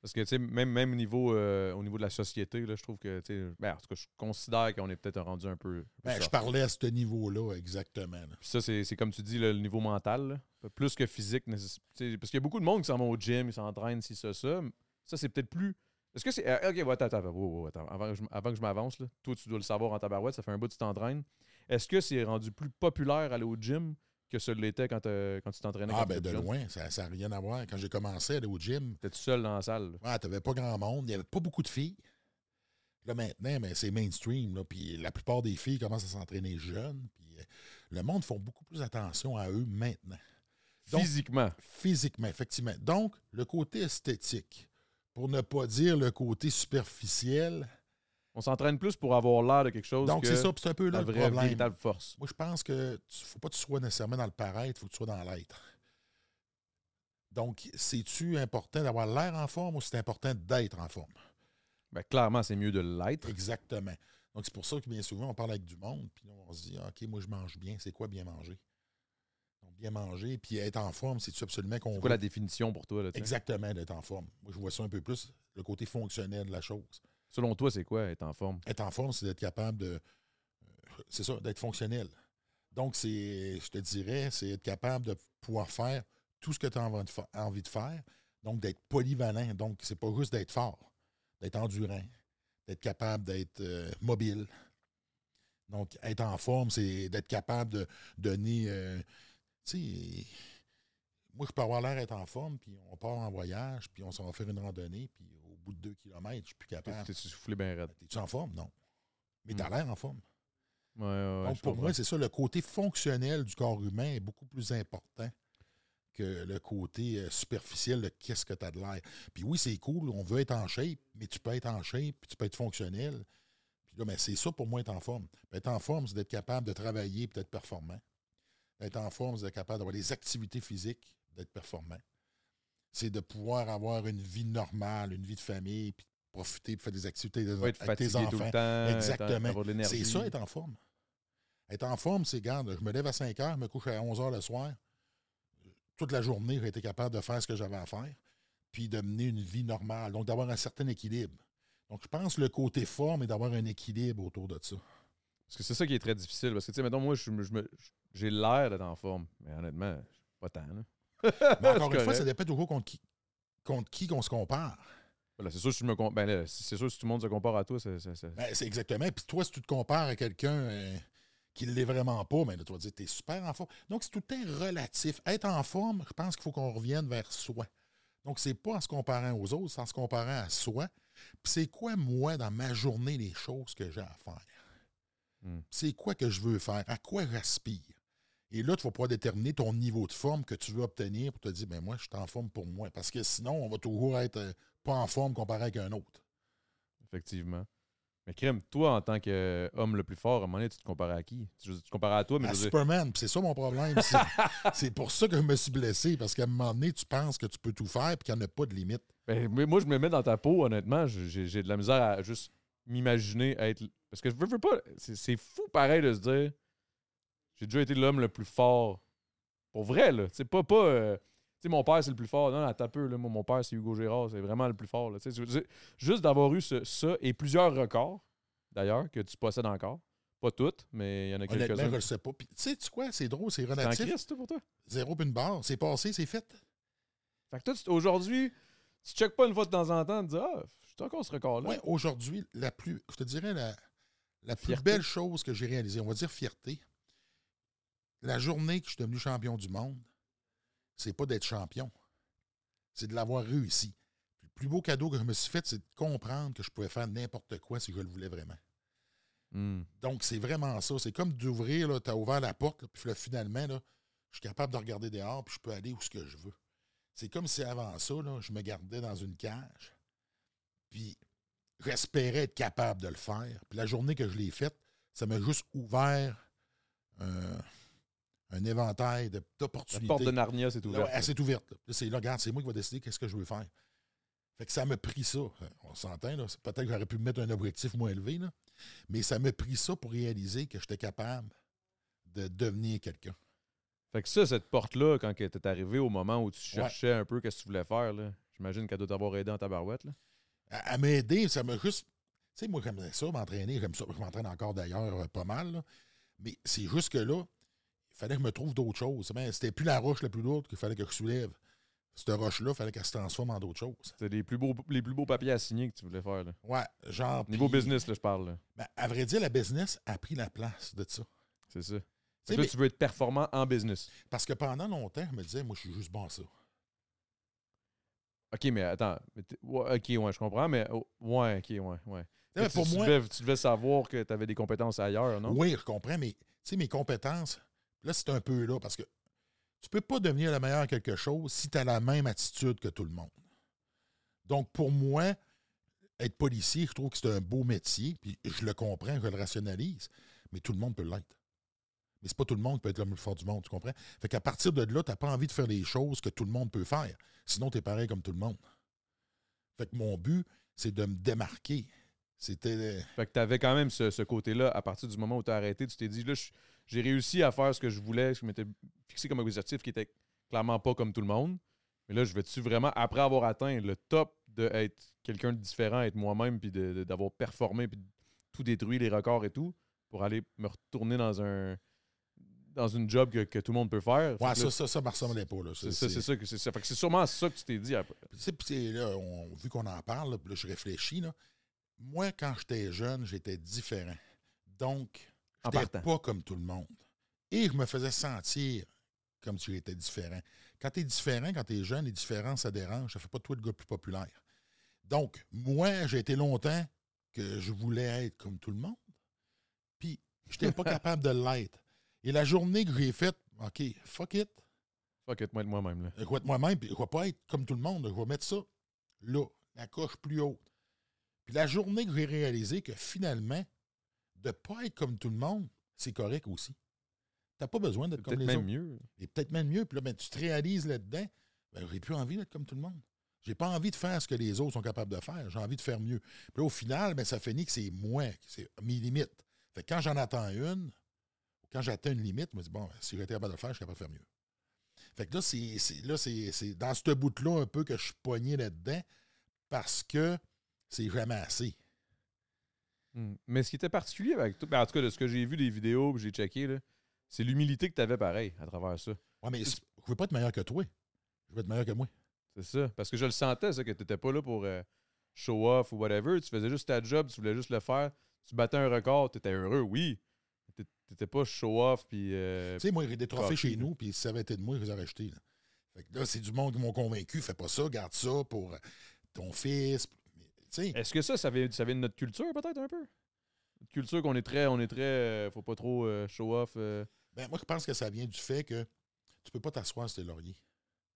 Parce que, tu sais, même, même au, niveau, euh, au niveau de la société, là, je trouve que, tu sais, ben, en tout cas, je considère qu'on est peut-être rendu un peu. Ben, je parlais à ce niveau-là, exactement. là. Puis ça, c'est c'est comme tu dis, le, le niveau mental, plus que physique. Parce qu'il y a beaucoup de monde qui s'en vont au gym, ils s'entraînent, si ça, ça. Ça, c'est peut-être plus. Est-ce que c'est. euh, ok, ouais, attends, attends. Avant, que je, avant que je m'avance, là, toi, tu dois le savoir en tabarouette, ça fait un bout que tu t'entraînes. Est-ce que c'est rendu plus populaire aller au gym que ce l'était quand, euh, quand tu t'entraînais Ah, ben de jeune? loin, ça n'a rien à voir. Quand j'ai commencé à aller au gym, T'étais tout seul dans la salle. là. ouais, tu n'avais pas grand monde, il n'y avait pas beaucoup de filles. Là, maintenant, ben, c'est mainstream. Là, puis la plupart des filles commencent à s'entraîner jeunes. Puis euh, le monde font beaucoup plus attention à eux maintenant. Donc- Physiquement. Physiquement, effectivement. Donc, le côté esthétique, pour ne pas dire le côté superficiel. On s'entraîne plus pour avoir l'air de quelque chose Donc, c'est ça, puis c'est un peu là la le vraie, problème. véritable force. Moi, je pense que ne faut pas que tu sois nécessairement dans le paraître, il faut que tu sois dans l'être. Donc, c'est-tu important d'avoir l'air en forme ou c'est important d'être en forme? Ben, clairement, c'est mieux de l'être. Exactement. Donc, c'est pour ça que bien souvent, on parle avec du monde, puis on se dit, OK, moi, je mange bien. C'est quoi bien manger? Donc, bien manger, puis être en forme, c'est-tu absolument qu'on C'est quoi veut? la définition pour toi? Là, tu? Exactement, d'être en forme. Moi, je vois ça un peu plus, le côté fonctionnel de la chose. Selon toi, c'est quoi être en forme? Être en forme, c'est d'être capable de. euh, C'est ça, d'être fonctionnel. Donc, c'est, je te dirais, c'est être capable de pouvoir faire tout ce que tu as envie de faire. Donc, d'être polyvalent. Donc, c'est pas juste d'être fort, d'être endurant, d'être capable d'être euh, mobile. Donc, être en forme, c'est d'être capable de donner. euh, tu sais, moi, je peux avoir l'air d'être en forme, puis on part en voyage, puis on s'en va faire une randonnée, puis bout de deux kilomètres, je suis plus capable. T'es-tu soufflé bien raide? T'es-tu en forme? Non. Mais t'as Hmm. l'air en forme. Ouais, ouais, ouais, Donc, pour moi, c'est ça, le côté fonctionnel du corps humain est beaucoup plus important que le côté euh, superficiel de qu'est-ce que tu as de l'air. Puis oui, c'est cool, on veut être en shape, mais tu peux être en shape, puis tu peux être fonctionnel. Puis là, ben, c'est ça pour moi être en forme. Puis être en forme, c'est d'être capable de travailler et d'être performant. Être en forme, c'est d'être capable d'avoir des activités physiques, d'être performant. C'est de pouvoir avoir une vie normale, une vie de famille, puis profiter, puis faire des activités être avec tes fatigué tout enfants. le temps. Exactement. De. C'est ça, être en forme. Être en forme, c'est, garde, je me lève à 5 heures, je me couche à 11 heures le soir. Toute la journée, j'ai été capable de faire ce que j'avais à faire, puis de mener une vie normale. Donc, d'avoir un certain équilibre. Donc, je pense que le côté forme est d'avoir un équilibre autour de ça. Parce que c'est ça qui est très difficile. Parce que, tu sais, mettons, moi, je, je j'ai l'air d'être en forme. Mais honnêtement, pas tant. Là. Mais encore une fois, ça dépend toujours contre qui, contre qui qu'on se compare. Voilà, c'est sûr, si me ben, sûr, si tout le monde se compare à toi, c'est. Ben, exactement. Puis toi, si tu te compares à quelqu'un euh, qui ne l'est vraiment pas, ben, là, tu vas dire, tu es super en forme. Donc, c'est tout le temps relatif. Être en forme, je pense qu'il faut qu'on revienne vers soi. Donc, c'est pas en se comparant aux autres, c'est en se comparant à soi. Puis c'est quoi, moi, dans ma journée, les choses que j'ai à faire? Hmm. C'est quoi que je veux faire? À quoi j'aspire? Et là, tu vas pouvoir déterminer ton niveau de forme que tu veux obtenir pour te dire, ben moi, je suis en forme pour moi. Parce que sinon, on va toujours être euh, pas en forme comparé avec un autre. Effectivement. Mais crème, toi, en tant qu'homme le plus fort, à un moment donné, tu te comparais à qui? Tu, te comparais à toi, mais à je Superman. C'est ça mon problème. C'est- pour ça que je me suis blessé, parce qu'à un moment donné, tu penses que tu peux tout faire et qu'il n'y en a pas de limite. Ben, mais moi, je me mets dans ta peau, honnêtement. J'ai de la misère à juste m'imaginer être. Parce que je veux, veux pas. C'est fou pareil de se dire. J'ai déjà été l'homme le plus fort. Pour vrai, là. C'est pas. pas euh, tu sais, mon père, c'est le plus fort. Non, attends un peu, là. Moi, mon père, c'est Hugo Gérard. C'est vraiment le plus fort, là. Tu sais, c'est- Juste d'avoir eu ce- ça et plusieurs records, d'ailleurs, que tu possèdes encore. Pas toutes, mais il y en a quelques-uns. je le sais pas. Puis, tu sais, tu quoi, c'est drôle, c'est C'est en relatif. crise, toi, pour toi? Zéro puis une barre. C'est passé, c'est fait. Fait que toi, aujourd'hui, tu checkes pas une fois de temps en temps, tu te dis, ah, je encore ce record-là. Ouais, aujourd'hui, la plus, je te dirais la, la plus belle chose que j'ai réalisée, on va dire fierté. La journée que je suis devenu champion du monde, c'est pas d'être champion, c'est de l'avoir réussi. Puis plus beau cadeau que je me suis fait, c'est de comprendre que je pouvais faire n'importe quoi si je le voulais vraiment. Hmm. Donc, c'est vraiment ça. C'est comme d'ouvrir, tu as ouvert la porte, là, puis là, finalement, là, je suis capable de regarder dehors, puis je peux aller où ce que je veux. C'est comme si avant ça, là, je me gardais dans une cage, puis j'espérais être capable de le faire. Puis la journée que je l'ai faite, ça m'a juste ouvert un, un éventail de- La d'opportunités. porte de Narnia, c'est Là, ouvert. ouais, elle s'est ouverte. là. C'est là, regarde, c'est moi qui vais décider qu'est-ce que je veux faire. Fait que ça m'a pris ça. Euh, On s'entend, là. Peut-être que j'aurais pu me mettre un objectif moins élevé, là. Mais ça m'a pris ça pour réaliser que j'étais capable de devenir quelqu'un. Fait que ça, cette porte-là, quand tu es arrivé au moment où tu Ouais. cherchais un peu qu'est-ce que tu voulais faire, là, j'imagine qu'elle doit t'avoir aidé en tabarouette. Là. À, à m'aider, ça m'a juste. Tu sais, moi, j'aimais ça, m'entraîner. J'aime ça. Je m'entraîne encore d'ailleurs euh, pas mal. là. Mais c'est juste que là, il fallait que je me trouve d'autres choses. Ben, C'était plus la roche la plus lourde qu'il fallait que je soulève. Cette roche-là, il fallait qu'elle se transforme en d'autres choses. C'est les plus beaux les plus beaux papiers à signer que tu voulais faire. Là. Ouais, genre. Niveau business, là, je parle. là. ben, à vrai dire, la business a pris la place de ça. C'est ça. Fait que là, tu veux être performant en business. Parce que pendant longtemps, je me disais, moi, je suis juste bon à ça. OK, mais attends. ouais, OK, ouais, je comprends, mais oh, ouais, OK, ouais, ouais. Tu sais, Tu- pour tu, moi, devais, tu devais savoir que tu avais des compétences ailleurs, non? oui, je comprends, mais tu sais, mes compétences, là, c'est un peu là, parce que tu peux pas devenir le meilleur à quelque chose si tu as la même attitude que tout le monde. Donc, pour moi, être policier, je trouve que c'est un beau métier, puis je le comprends, je le rationalise, mais tout le monde peut l'être. Mais c'est pas tout le monde qui peut être le plus fort du monde, tu comprends? Fait qu'à partir de là, tu n'as pas envie de faire les choses que tout le monde peut faire. Sinon, tu es pareil comme tout le monde. Fait que mon but, c'est de me démarquer. C'était. Fait que tu avais quand même ce, ce côté-là, à partir du moment où tu as arrêté, tu t'es dit, là, j'ai réussi à faire ce que je voulais, ce que je m'étais fixé comme objectif qui était clairement pas comme tout le monde. Mais là, je vais-tu vraiment, après avoir atteint le top de être quelqu'un de différent, être moi-même, puis d'avoir performé, puis de tout détruire les records et tout, pour aller me retourner dans un dans une job que, que tout le monde peut faire? Ouais, ça, là, ça, ça me ressemblait pas. C'est ça, c'est ça c'est ça. Fait que c'est sûrement ça que tu t'es dit après. Puis, tu sais, puis c'est là, on- vu qu'on en parle, là, je réfléchis. Là, moi, quand j'étais jeune, j'étais différent. Donc, J'étais partant. pas comme tout le monde. Et je me faisais sentir comme si j'étais différent. Quand tu es différent, quand tu es jeune, les différences, ça dérange. Ça fait pas de toi le gars plus populaire. Donc, moi, j'ai été longtemps que je voulais être comme tout le monde. Puis, j'étais pas capable de l'être. Et la journée que j'ai faite, OK, fuck it. Fuck it, moi être moi-même. Là. Je vais être moi-même, puis je vais pas être comme tout le monde. Je vais mettre ça là, la coche plus haute. Puis la journée que j'ai réalisé que finalement, de ne pas être comme tout le monde, c'est correct aussi. Tu n'as pas besoin d'être comme peut-être les même autres. mieux. Et peut-être même mieux. Puis là, ben, tu te réalises là-dedans, ben, j'ai plus envie d'être comme tout le monde. J'ai pas envie de faire ce que les autres sont capables de faire. J'ai envie de faire mieux. Puis là, au final, ben, ça finit que c'est moi, c'est mes limites. Fait que quand j'en attends une, quand j'atteins une limite, je me dis, bon, si j'étais capable de le faire, je suis capable de faire mieux. Fait que là, c'est, là, dans ce bout-là un peu que je suis poigné là-dedans parce que c'est jamais assez. Hmm. Mais ce qui était particulier avec tout, ben, en tout cas, de ce que j'ai vu des vidéos, puis j'ai checké, là, c'est l'humilité que tu avais pareil à travers ça. Ouais, mais c'est- je veux pas être meilleur que toi. Je veux être meilleur que moi. C'est ça. Parce que je le sentais, ça, que tu n'étais pas là pour euh, show off ou whatever. Tu faisais juste ta job, tu voulais juste le faire. Tu battais un record, tu étais heureux, oui. Tu n'étais pas show off, puis. euh, Tu sais, moi, j'ai des trophées chez nous, puis si ça avait été de moi, je les aurais achetés. Là. Fait que là, c'est du monde qui m'ont convaincu. Fais pas ça, garde ça pour ton fils. Est-ce que ça, ça vient, ça vient de notre culture, peut-être un peu? Notre culture qu'on est très. On est très. euh, faut pas trop euh, show off. euh. ben, moi, je pense que ça vient du fait que tu peux pas t'asseoir sur tes lauriers.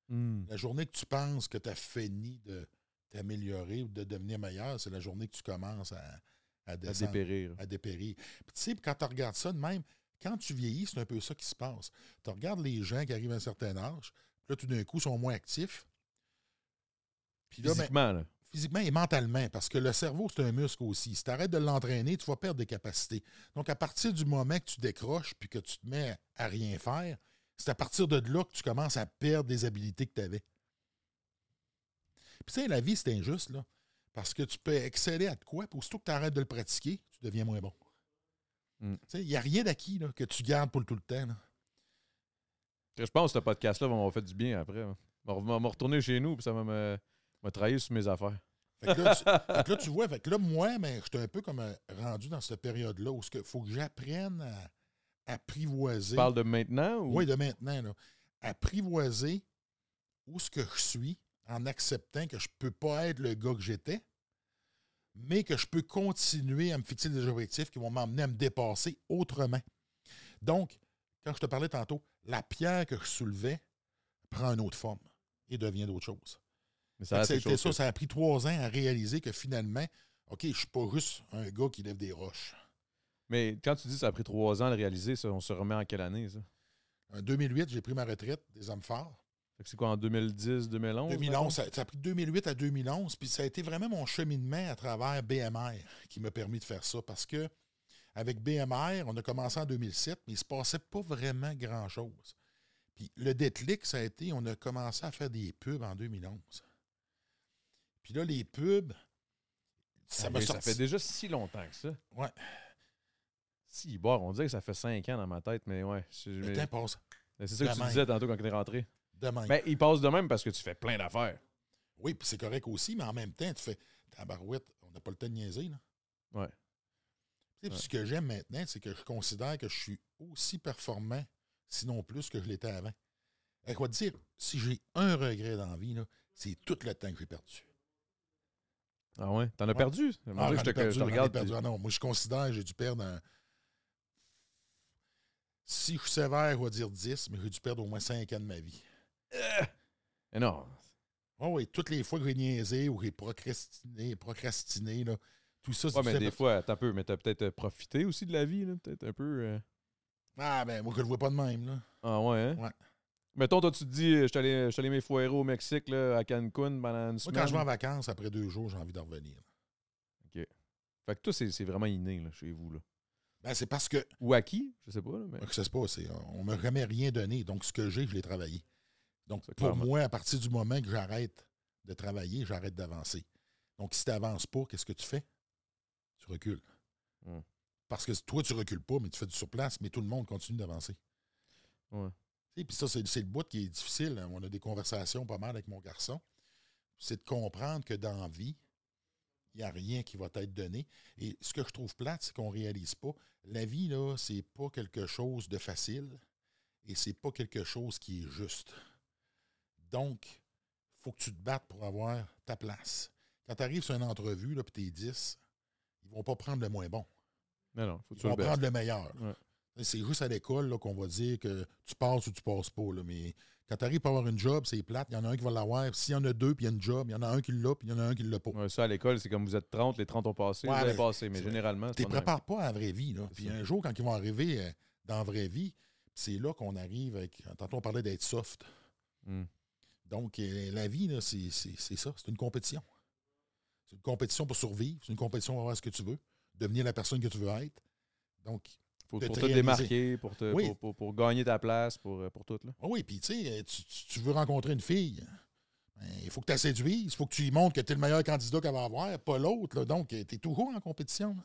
Hmm. La journée que tu penses que tu as fini de t'améliorer ou de devenir meilleur, c'est la journée que tu commences à, à dépérir. à dépérir. Puis tu sais, quand tu regardes ça de même, quand tu vieillis, c'est un peu ça qui se passe. Tu regardes les gens qui arrivent à un certain âge, puis là, tout d'un coup, sont moins actifs. Puis là, ben, Physiquement, là. Physiquement et mentalement, parce que le cerveau, c'est un muscle aussi. Si tu arrêtes de l'entraîner, tu vas perdre des capacités. Donc, à partir du moment que tu décroches puis que tu te mets à rien faire, c'est à partir de là que tu commences à perdre des habilités que tu avais. Puis, tu sais, la vie, c'est injuste, là. Parce que tu peux exceller à de quoi, puis aussitôt que tu arrêtes de le pratiquer, tu deviens moins bon. Mm. Tu sais, il n'y a rien d'acquis là, que tu gardes pour le tout le temps. là. Je pense que ce podcast-là va m'avoir fait du bien après. hein. Je vais me retourner chez nous, puis ça va me, me trahir sur mes affaires. Fait que là, tu, fait que là, tu vois, fait que là, moi, ben, j'étais un peu comme euh, rendu dans cette période-là où il faut que j'apprenne à apprivoiser. Tu parles de maintenant ou? Oui, de maintenant, là. Apprivoiser où ce que je suis, en acceptant que je ne peux pas être le gars que j'étais, mais que je peux continuer à me fixer des objectifs qui vont m'emmener à me dépasser autrement. Donc, quand je te parlais tantôt, la pierre que je soulevais prend une autre forme et devient d'autre chose. Ça, a ça, ça a pris trois ans à réaliser que finalement, OK, je ne suis pas juste un gars qui lève des roches. Mais quand tu dis que ça a pris trois ans à le réaliser, ça, on se remet en quelle année, ça? En 2008, j'ai pris ma retraite des hommes forts. C'est quoi, en 2010, 2011? 2011, ça, a pris de 2008 à 2011. Puis ça a été vraiment mon cheminement à travers BMR qui m'a permis de faire ça. Parce que avec BMR, on a commencé en 2007, mais il ne se passait pas vraiment grand-chose. Puis le déclic, ça a été, on a commencé à faire des pubs en 2011. Puis là, les pubs, ça ah, m'a sorti. Ça fait déjà si longtemps que ça. Ouais. Si, bon, on dirait que ça fait cinq ans dans ma tête, mais ouais. Le temps passe. C'est ça que tu disais tantôt quand tu es rentré. De même. Mais il passe de même parce que tu fais plein d'affaires. Oui, puis c'est correct aussi, mais en même temps, tu fais ta barouette, on n'a pas le temps de niaiser, là. Ouais. Ce que j'aime maintenant, c'est que je considère que je suis aussi performant, sinon plus, que je l'étais avant. À quoi dire, si j'ai un regret dans la vie, c'est tout le temps que j'ai perdu. Ah ouais? T'en as perdu? Ah, je, te, perdu, regarde. Perdu. Ah non, moi, je considère que j'ai dû perdre un. Si je suis sévère, je vais dire 10, mais j'ai dû perdre au moins 5 ans de ma vie. Euh, non. Oh oui, toutes les fois que j'ai niaisé ou j'ai procrastiné, procrastiné, là, tout ça, c'est ouais, mais des fois, t'as peu, mais t'as peut-être euh, profité aussi de la vie, peut-être un peu. Euh. Ah ben, moi je le vois pas de même, là. Ah ouais, hein? Ouais. Mettons, toi, tu te dis, je suis allé, allé m'effoirer au Mexique, là, à Cancun pendant une semaine. Moi, quand je vais en vacances, après deux jours, j'ai envie de revenir. OK. Fait que toi, c'est vraiment inné, là, chez vous, là. Ben, c'est parce que. Ou à qui? Je sais pas. Là, mais... Sais pas. On m'a jamais rien donné. Donc, ce que j'ai, je l'ai travaillé. Donc, pour moi, à partir du moment que j'arrête de travailler, j'arrête d'avancer. Donc, si tu n'avances pas, qu'est-ce que tu fais? Tu recules. Parce que toi, tu recules pas, mais tu fais du surplace, mais tout le monde continue d'avancer. Ouais. Puis ça, c'est le bout qui est difficile. On a des conversations pas mal avec mon garçon. C'est de comprendre que dans la vie, il n'y a rien qui va être donné. Et ce que je trouve plate, c'est qu'on ne réalise pas. La vie, là, c'est pas quelque chose de facile et c'est pas quelque chose qui est juste. Donc, il faut que tu te battes pour avoir ta place. Quand tu arrives sur une entrevue, puis tu es 10, ils ne vont pas prendre le moins bon. Non, non, faut ils vont prendre le meilleur. C'est juste à l'école qu'on va dire que tu passes ou tu passes pas. Mais quand tu arrives à avoir une job, c'est plate. Il y en a un qui va l'avoir. S'il y en a deux, puis il y a une job, il y en a un qui l'a, puis il y en a un qui l'a pas. ça, à l'école, c'est comme vous êtes 30, les 30 ont passé, vous avez passé. Mais généralement, tu ne prépares pas à la vraie vie. Là. Puis un jour, quand ils vont arriver euh, dans la vraie vie, c'est là qu'on arrive avec. Tantôt, on parlait d'être soft. Hmm. Donc, euh, la vie, c'est ça. C'est une compétition. C'est une compétition pour survivre. C'est une compétition pour avoir ce que tu veux. Devenir la personne que tu veux être. Donc, pour, te, démarquer, pour, te, pour, gagner ta place, pour, euh, pour tout. Là. Ah oui, puis tu sais, tu veux rencontrer une fille. Ben, il faut que tu la séduises, il faut que tu lui montres que tu es le meilleur candidat qu'elle va avoir, pas l'autre. Donc, tu es toujours en compétition.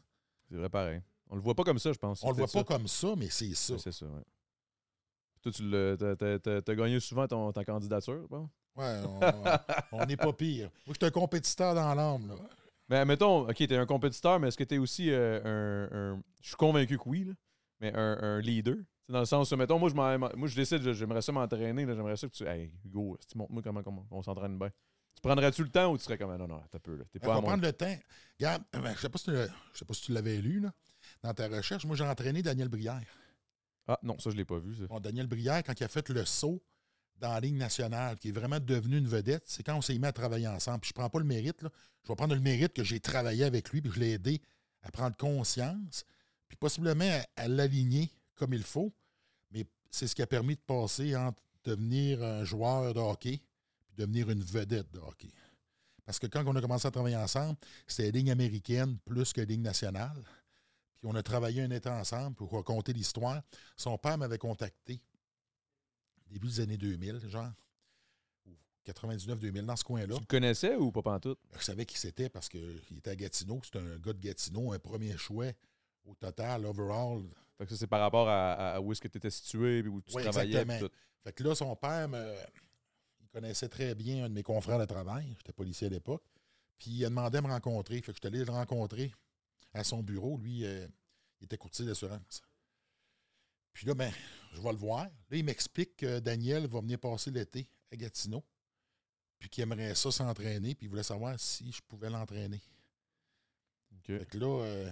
C'est vrai, pareil. On le voit pas comme ça, je pense. On le voit pas comme ça, mais c'est ça. C'est ça, oui. Toi, tu as, gagné souvent ton, ta candidature, bon? Ouais, on n'est pas pire. Moi, je suis un compétiteur dans l'âme, là. Mais mettons, OK, tu es un compétiteur, mais est-ce que tu es aussi euh, un, Je suis convaincu que oui, là, mais un, un leader. C'est dans le sens où, mettons, moi, je, moi, je décide, j'aimerais ça m'entraîner, j'aimerais ça que tu. Hey, Hugo, tu montres-moi comment, comment on s'entraîne bien. Tu prendrais-tu le temps ou tu serais comme non, non, t'as peu, là. T'es pas On va prendre le temps. Regarde, ben, je sais pas si tu, sais pas si tu l'avais lu, là, dans ta recherche. Moi, j'ai entraîné Daniel Brière. Ah, non, ça, je l'ai pas vu, ça. Bon, Daniel Brière, quand il a fait le saut dans la ligne nationale, qui est vraiment devenu une vedette, c'est quand on s'est mis à travailler ensemble. Puis je prends pas le mérite, là. Je vais prendre le mérite que j'ai travaillé avec lui, puis je l'ai aidé à prendre conscience, puis possiblement à, l'aligner comme il faut. Mais c'est ce qui a permis de passer entre devenir un joueur de hockey puis devenir une vedette de hockey. Parce que quand on a commencé à travailler ensemble, c'était ligne américaine plus que ligne nationale. Puis on a travaillé un été ensemble pour raconter l'histoire. Son père m'avait contacté début des années 2000, genre. 99-2000, dans ce coin-là. Tu le connaissais ou pas pantoute? Je savais qui c'était parce qu'il était à Gatineau. C'était un gars de Gatineau, un premier choix au total, overall. Fait que ça, c'est par rapport à, où est-ce que tu étais situé et où tu travaillais. Exactement. Fait que là, son père, me, il connaissait très bien un de mes confrères de travail. J'étais policier à l'époque. Puis il a demandé à me rencontrer. Fait que je suis allé le rencontrer à son bureau. Lui, euh, il était courtier d'assurance. Puis là, ben, je vais le voir. Là, il m'explique que Daniel va venir passer l'été à Gatineau. puis qu'il aimerait ça s'entraîner, puis il voulait savoir si je pouvais l'entraîner. Fait que là, euh,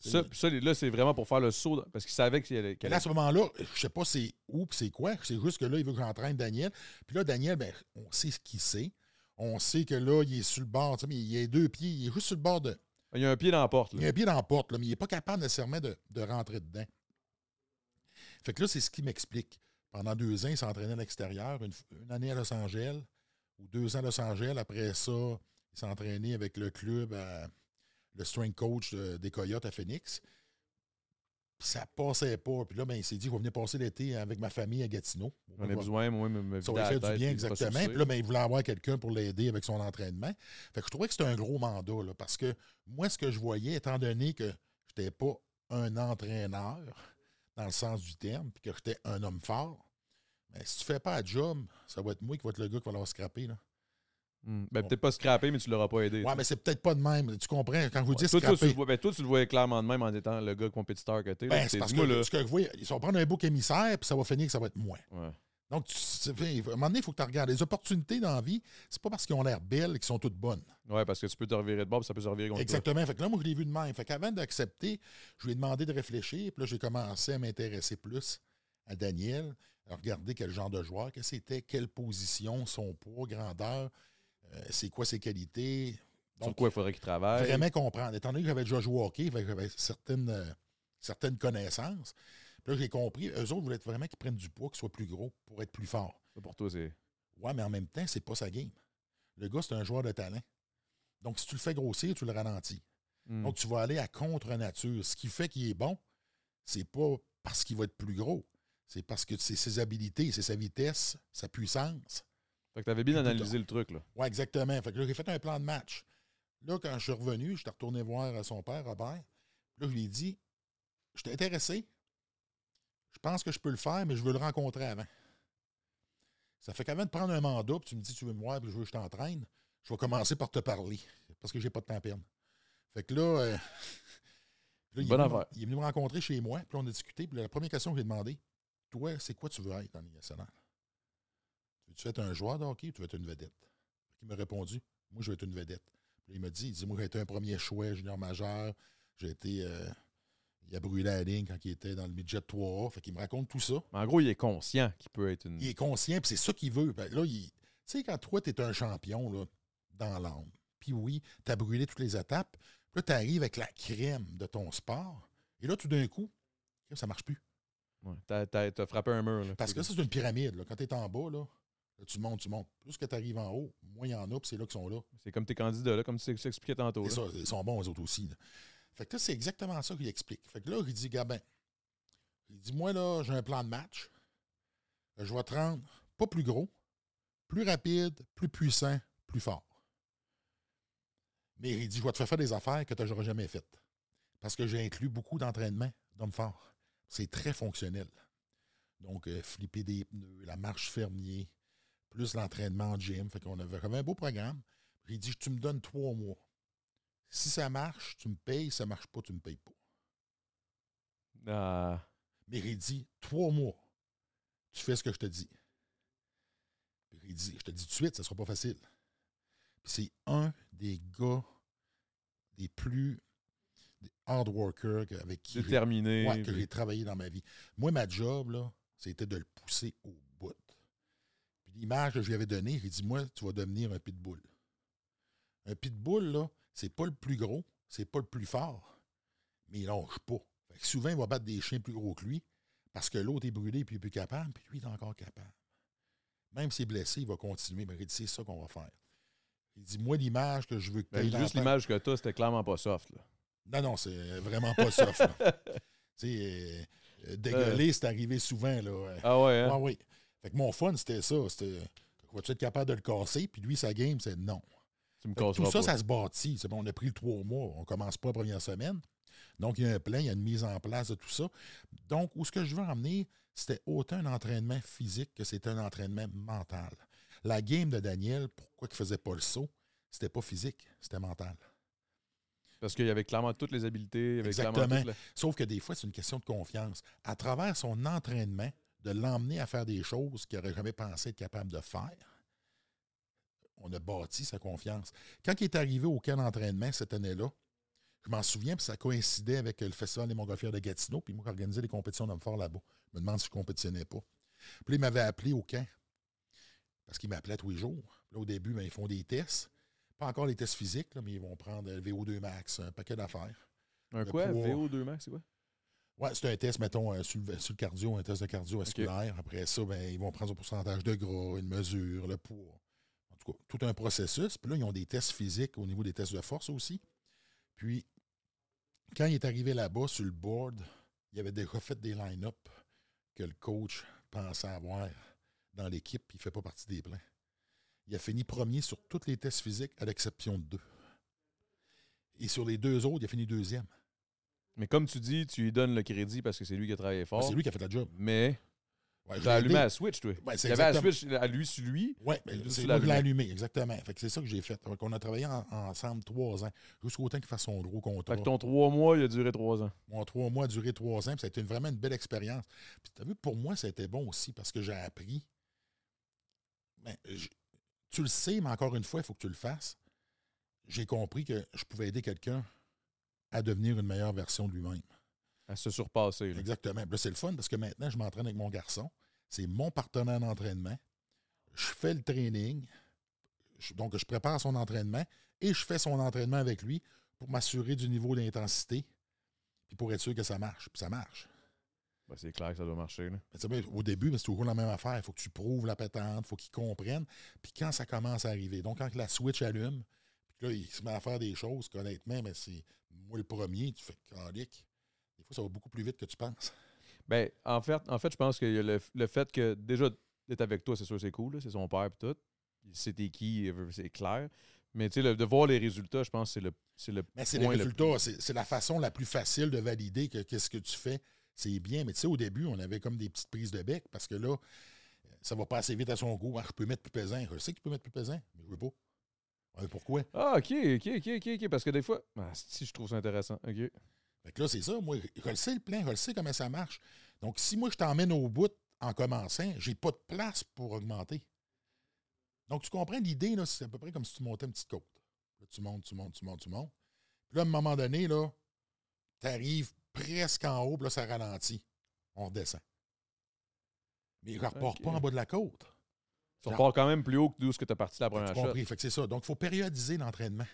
Ça, là, c'est vraiment pour faire le saut, parce qu'il savait qu'il allait. Mais là, à ce moment-là, je sais pas c'est où c'est quoi. C'est juste que là, il veut que j'entraîne Daniel. Puis là, Daniel, ben, on sait ce qu'il sait. On sait que là, il est sur le bord, mais il a deux pieds, il est juste sur le bord de. Il y a un pied dans la porte. Il Là. a un pied dans la porte, là, mais il n'est pas capable nécessairement de, de rentrer dedans. Fait que là, c'est ce qui m'explique. Pendant deux ans, il s'entraînait à l'extérieur, une, une année à Los Angeles, ou deux ans à Los Angeles. Après ça, il s'est entraîné avec le club, à- le strength coach de- des Coyotes à Phoenix. Puis ça passait pas. Puis là, ben, il s'est dit, vais venir passer l'été avec ma famille à Gatineau. On a besoin, moi, me, me Ça lui faire du bien, exactement. Puis là, ben, il voulait avoir quelqu'un pour l'aider avec son entraînement. Fait que je trouvais que c'était un gros mandat, là, parce que moi, ce que je voyais, étant donné que je n'étais pas un entraîneur, dans le sens du terme, puis que j'étais un homme fort, ben, si tu fais pas la job, ça va être moi qui va être le gars qui va scrappé. Là. Hmm. Ben, peut-être pas scrappé, mais tu l'auras pas aidé. Ouais, mais c'est peut-être pas de même. Tu comprends? Quand je vous dis toi, toi, tu vois, ben, toi, tu le voyais clairement de même en étant le gars compétiteur que t'es. ben, c'est parce que là. ce que je vois, ils vont prendre un beau émissaire, puis ça va finir que ça va être moi. Ouais. Donc, tu, à un moment donné, il faut que tu regardes. Les opportunités dans la vie, c'est pas parce qu'ils ont l'air belles et qu'ils sont toutes bonnes. Ouais, parce que tu peux te revirer de bord, puis ça peut se revirer contre Exactement. Fait que là, moi, je l'ai vu de même. Fait qu'avant d'accepter, je lui ai demandé de réfléchir. Puis là, j'ai commencé à m'intéresser plus à Daniel, à regarder quel genre de joueur que c'était, quelle position, son poids, grandeur, euh, c'est quoi ses qualités? toi. Sur Donc, quoi il faudrait qu'il travaille? vraiment comprendre. Étant donné que j'avais déjà joué au hockey, j'avais certaines, euh, certaines connaissances. Puis là, j'ai compris, eux autres voulaient vraiment qu'ils prennent du poids, qu'ils soient plus gros pour être plus forts. Pour toi, c'est. Ouais, mais en même temps, c'est pas sa game. Le gars, c'est un joueur de talent. Donc, si tu le fais grossir, tu le ralentis. Hmm. Donc, tu vas aller à contre-nature. Ce qui fait qu'il est bon, c'est pas parce qu'il va être plus gros. C'est parce que c'est ses habilités, c'est sa vitesse, sa puissance. Fait que t'avais bien Puis plus analysé le truc, là. Oui, exactement. Fait que là, j'ai fait un plan de match. Là, quand je suis revenu, j'étais retourné voir son père, Robert. Là, je lui ai dit Je t'ai intéressé. Je pense que je peux le faire, mais je veux le rencontrer avant. Ça fait qu'avant de prendre un mandat, puis tu me dis tu veux me voir, puis je veux que je t'entraîne, je vais commencer par te parler. Parce que j'ai pas de temps à perdre. Fait que là, euh, là, il, est venu, il est venu me rencontrer chez moi, puis on a discuté. Puis la première question que j'ai demandé Toi, c'est quoi tu veux être dans nationale? Tu veux être un joueur de hockey ou tu veux être une vedette? Il m'a répondu Moi, je veux être une vedette. Puis il m'a dit, il dit, moi, j'ai été un premier choix junior majeur. J'ai été. euh, il a brûlé la ligne quand il était dans le midget 3A. Fait qu'il me raconte tout ça. Mais en gros, il est conscient qu'il peut être une. Il est conscient, puis c'est ça qu'il veut. Ben, là, il- tu sais, quand toi, tu es un champion là, dans l'âme, puis oui, tu as brûlé toutes les étapes, puis là, tu arrives avec la crème de ton sport, et là, tout d'un coup, ça marche plus. Ouais. T'as, frappé un mur, là. Parce que ça, c'est une pyramide. Là. Quand tu es en bas, là, là, tu montes, tu montes. Plus que tu arrives en haut, moins il y en a, puis c'est là qu'ils sont là. C'est comme tes candidats, là, comme tu expliquais tantôt. Ça, ils sont bons, eux autres aussi. là. Fait que là, c'est exactement ça qu'il explique. Fait que là, il dit, Gabin, il dit, moi, là, j'ai un plan de match. Je vais te rendre pas plus gros, plus rapide, plus puissant, plus fort. Mais il dit, je vais te faire faire des affaires que tu n'auras jamais faites. Parce que j'ai inclus beaucoup d'entraînement d'hommes forts. C'est très fonctionnel. Donc, euh, flipper des pneus, la marche fermier, plus l'entraînement en gym. Fait qu'on avait avait un beau programme. Il dit, tu me donnes trois mois. Si ça marche, tu me payes. Si ça marche pas, tu me payes pas. Ah, Mais il dit, trois mois, tu fais ce que je te dis. Puis il dit, je te dis tout de suite, ça sera pas facile. Puis c'est un des gars des plus des hard workers avec qui j'ai- déterminé. ouais, que puis- j'ai travaillé dans ma vie. Moi, ma job, là, c'était de le pousser au l'image que je lui avais donnée, il dit Moi, tu vas devenir un pitbull. Un pitbull, là, c'est pas le plus gros, c'est pas le plus fort, mais il lâche pas. Fait que souvent, il va battre des chiens plus gros que lui parce que l'autre est brûlé puis il est plus capable, puis lui, il est encore capable. Même s'il est blessé, il va continuer. Mais il dit C'est ça qu'on va faire. Il dit Moi, l'image que je veux que tu Ben, juste l'image que t'as, c'était clairement pas soft. Là. non, non, c'est vraiment pas soft. tu sais, euh, euh, c'est arrivé souvent. Là. Ah ouais, hein? Ah oui. Fait que mon fun, c'était ça. C'était, vas-tu être capable de le casser? Puis lui, sa game, c'est non. Tu me tout ça, pas. ça se bâtit. C'est bon, on a pris le trois mois. On commence pas la première semaine. Donc, il y a un plan, il y a une mise en place de tout ça. Donc, où ce que je veux emmener, c'était autant un entraînement physique que c'était un entraînement mental. La game de Daniel, pourquoi il ne faisait pas le saut? C'était pas physique, c'était mental. Parce qu'il y avait clairement toutes les habiletés. Exactement. Sauf que des fois, c'est une question de confiance. À travers son entraînement, de l'emmener à faire des choses qu'il n'aurait jamais pensé être capable de faire, on a bâti sa confiance. Quand il est arrivé au camp d'entraînement cette année-là, je m'en souviens, puis ça coïncidait avec le Festival des Montgolfières de Gatineau, puis moi, qui organisais des compétitions d'hommes forts là-bas. Je me demande si je compétitionnais pas. Puis là, il m'avait appelé au camp, parce qu'il m'appelait tous les jours. Là, au début, ben, ils font des tests. Pas encore les tests physiques, là, mais ils vont prendre le VO2 max, un paquet d'affaires. Un Le quoi? poids. VO2 max, c'est quoi? Ouais, c'est un test, mettons, euh, sur, le, sur le cardio, un test de cardiovasculaire. Après ça, ben, ils vont prendre le pourcentage de gras, une mesure, le poids. En tout cas, tout un processus. Puis là, ils ont des tests physiques au niveau des tests de force aussi. Puis, quand il est arrivé là-bas, sur le board, il avait déjà fait des line-up que le coach pensait avoir dans l'équipe, il ne fait pas partie des plans. Il a fini premier sur tous les tests physiques, à l'exception de deux. Et sur les deux autres, il a fini deuxième. Mais comme tu dis, tu lui donnes le crédit parce que c'est lui qui a travaillé fort. C'est lui qui a fait la job. Mais Ouais, tu as allumé à Switch, toi. C'est Il y avait à exactement- Switch à lui sur lui. Oui, lui, c'est moi qui l'allumais. allumé, exactement. Fait que c'est ça que j'ai fait. Donc, on a travaillé en- ensemble trois ans, jusqu'au temps qu'il fasse son gros contrat. Fait que ton trois mois, il a duré trois ans. Mon trois mois a duré trois ans, puis ça a été une- vraiment une belle expérience. Puis tu as vu, pour moi, ça a été bon aussi parce que j'ai appris. Ben, tu le sais, mais encore une fois, il faut que tu le fasses. J'ai compris que je pouvais aider quelqu'un à devenir une meilleure version de lui-même. À se surpasser. là. Exactement. Là, c'est le fun parce que maintenant, je m'entraîne avec mon garçon. C'est mon partenaire d'entraînement. Je fais le training. Je- donc, je prépare son entraînement et je fais son entraînement avec lui pour m'assurer du niveau d'intensité puis pour être sûr que ça marche. Puis ça marche. Ben, c'est clair que ça doit marcher. là. Au début, ben, c'est toujours la même affaire. Il faut que tu prouves la pétante, il faut qu'il comprenne. Puis quand ça commence à arriver, donc quand la switch allume, puis là, il se met à faire des choses, qu'honnêtement, ben, c'est moi le premier, tu fais calique. Des fois, ça va beaucoup plus vite que tu penses. Ben, en fait, en fait, je pense que le, le fait que déjà d'être avec toi, c'est sûr, c'est cool. C'est son père et tout. T'es qui, c'est clair. Mais tu sais, de voir les résultats, je pense que c'est le, c'est le Mais c'est les résultats, c'est c'est la façon la plus facile de valider que qu'est-ce que tu fais, c'est bien. Mais tu sais, au début, on avait comme des petites prises de bec parce que là, ça va pas assez vite à son goût. Ah, je peux mettre plus pesant. Je sais que tu peux mettre plus pesant, mais je veux pas. Ouais, pourquoi? Ah, ok, ok, ok, ok, ok. Parce que des fois, ah, si je trouve ça intéressant. Ok. Fait que là, c'est ça. Moi, je le sais le plan, je le sais comment ça marche. Donc, si moi, je t'emmène au bout en commençant, j'ai pas de place pour augmenter. Donc, tu comprends l'idée, là, c'est à peu près comme si tu montais une petite côte. Là, tu montes, tu montes, tu montes, tu montes. Puis là, à un moment donné, là, tu arrives presque en haut, puis là, ça ralentit. On redescend. Mais je ne repars pas en bas de la côte. Tu repars quand même plus haut que d'où ce que tu as parti la que première compris. Fait que c'est ça. Donc, il faut périodiser l'entraînement.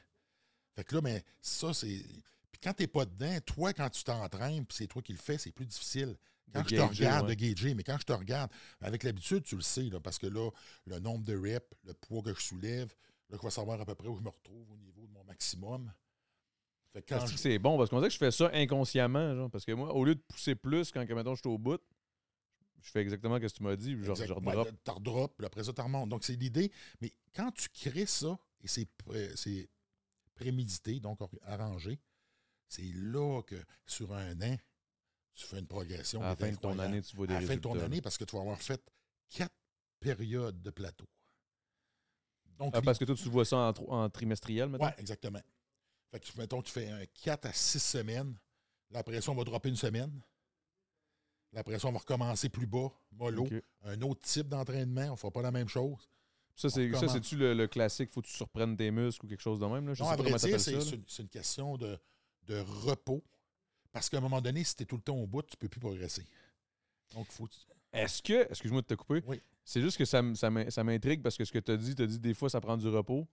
Fait que là, mais ça, c'est. Puis quand t'es pas dedans, toi, quand tu t'entraînes, puis c'est toi qui le fais, c'est plus difficile. Quand De je te gager, regarde, ouais. de gager, mais quand je te regarde, avec l'habitude, tu le sais, là, parce que là, le nombre de reps, le poids que je soulève, là, je vais savoir à peu près où je me retrouve au niveau de mon maximum. Fait que quand Parce je- que c'est bon, parce qu'on dirait que je fais ça inconsciemment. Genre, parce que moi, au lieu de pousser plus quand, mettons, je suis au bout, je fais exactement ce que tu m'as dit. Exact. je Ouais, redrop. t'en redroppes, puis après ça, tu remontes. Donc, c'est l'idée. Mais quand tu crées ça, et c'est pré- prémédité, donc arrangé, c'est là que sur un an, tu fais une progression. à la fin de ton année, tu vois des À la fin de ton année, parce que tu vas avoir fait quatre périodes de plateau. Donc, Ah, parce que toi, tu vois ça en, trimestriel, maintenant? Oui, exactement. Fait que, mettons, tu fais un 4 à 6 semaines. Là, après ça, on va dropper une semaine. Après ça, on va recommencer plus bas, mollo. Un autre type d'entraînement. On ne fera pas la même chose. Ça, c'est, ça, c'est-tu le, le classique? Faut que tu surprennes tes muscles ou quelque chose de même? Là? Je non, sais à pas vrai comment dire, t'appelles c'est ça. c'est là. une, question de, de repos. Parce qu'à un moment donné, si tu es tout le temps au bout, tu ne peux plus progresser. Donc, faut. Est-ce que, excuse-moi de te couper, Oui. c'est juste que ça, ça m'in- ça m'intrigue parce que ce que tu as dit, tu as dit des fois ça prend du repos.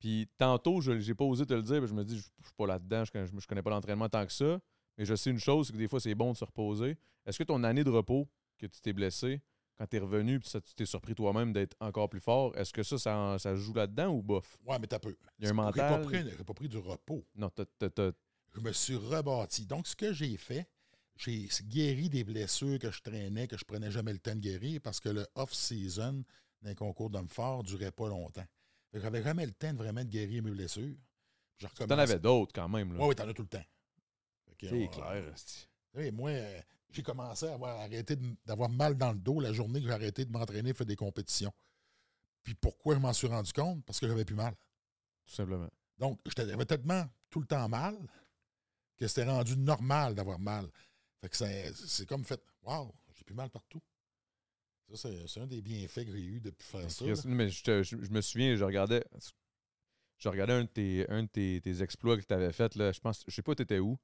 Puis tantôt, je j'ai pas osé te le dire, puis je me dis, je je suis pas là-dedans, je je connais pas l'entraînement tant que ça. Mais je sais une chose, c'est que des fois, c'est bon de se reposer. Est-ce que ton année de repos, que tu t'es blessé, quand tu es revenu, puis ça, tu t'es surpris toi-même d'être encore plus fort, est-ce que ça, ça, ça joue là-dedans ou bof? Ouais, mais t'as peu. Il y a un mental. pas pris- j'ai pas pris du repos. Non, t'as- t'as- t'as- je me suis rebâti. Donc, ce que j'ai fait, j'ai guéri des blessures que je traînais, que je prenais jamais le temps de guérir parce que le off-season d'un concours d'hommes forts ne durait pas longtemps. Fait que J'avais jamais le temps de vraiment de guérir mes blessures. Je t'en avais d'autres quand même. Là. Oui, oui, t'en as tout le temps. C'est clair. moi, euh, j'ai commencé à avoir arrêté d'avoir mal dans le dos la journée que j'ai arrêté de m'entraîner, faire des compétitions. Puis pourquoi je m'en suis rendu compte? Parce que j'avais plus mal. Tout simplement. Donc, j'avais tellement tout le temps mal que c'était rendu normal d'avoir mal. Fait que c'est comme fait, waouh, j'ai plus mal partout. Ça, c'est un des bienfaits que j'ai eu depuis faire ça. Là. mais je, te- je- je me souviens, je regardais. Je regardais un de tes, un de tes, tes exploits que tu avais fait. Là. Je pense, je sais pas, tu étais où,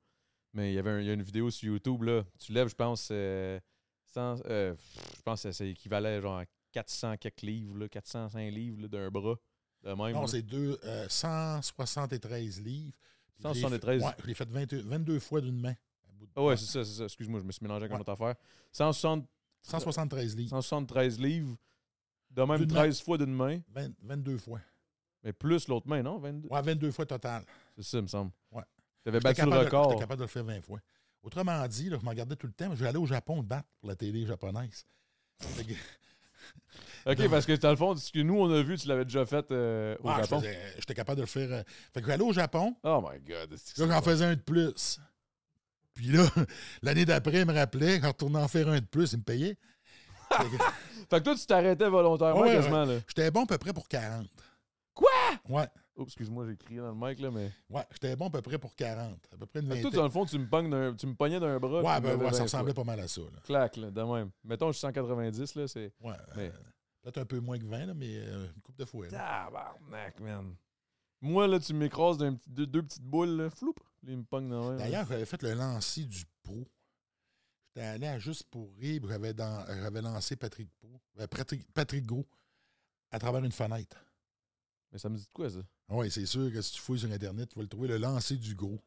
mais il y avait un- il y a une vidéo sur YouTube. Là. Tu lèves, je pense, euh, 100, euh, je pense que c'est équivalent genre à 400 quelques livres, là, 405 livres d'un bras. De même. Non, c'est deux, euh, 173 livres. Puis je l'ai 173. fait- Ouais, je l'ai fait 22, 22 fois d'une main. Ah ouais, c'est ça, c'est ça. Excuse-moi, je me suis mélangé avec une Ouais. autre affaire. 160, 173 livres. 173 livres, de même D'une main. 13 fois d'une main, 20 22 fois. mais plus l'autre main, non? 22? Ouais, 22 fois total. C'est ça, il me semble. Ouais. Avais battu le capable de- record. J'étais capable de le faire 20 fois. Autrement dit, là, je m'en gardais tout le temps. Je vais aller au Japon battre pour la télé japonaise. OK, parce que dans le fond, ce que nous, on a vu, tu l'avais déjà fait euh, au je Japon. J'étais capable de le faire. euh, Fait que j'allais au Japon, Oh my God. là, j'en faisais un de plus. Puis là, l'année d'après, il me rappelait, quand retournait en faire un de plus, il me payait. Fait que Fait que toi, tu t'arrêtais volontairement Ouais, quasiment, là. J'étais bon à peu près pour 40. Quoi? Ouais, Oh, excuse-moi, j'ai crié dans le mic, là, mais... ouais, j'étais bon à peu près pour 40. À peu près une que toi, dans le fond, tu me, tu me pognais d'un bras. Ouais, ben, ouais, ça 20 ressemblait pas mal à ça. Là. Clac, là, de même. Mettons, je suis 190, là, c'est... Ouais, Mais- euh, peut-être un peu moins que 20, là, mais euh, une coupe de là. Tabarnak, man. Moi, là, tu m'écrases d'un petit- deux, deux petites boules, là, floup. Là, il me pogne dans. D'ailleurs, j'avais fait le lancer du pro. J'étais allé à Juste pour rire, j'avais, dans- j'avais lancé Patrick Pro, euh, Patrick, Patrick Gros à travers une fenêtre. Mais ça me dit de quoi, ça? Oui, c'est sûr que si tu fouilles sur Internet, tu vas le trouver, le lancer du gros.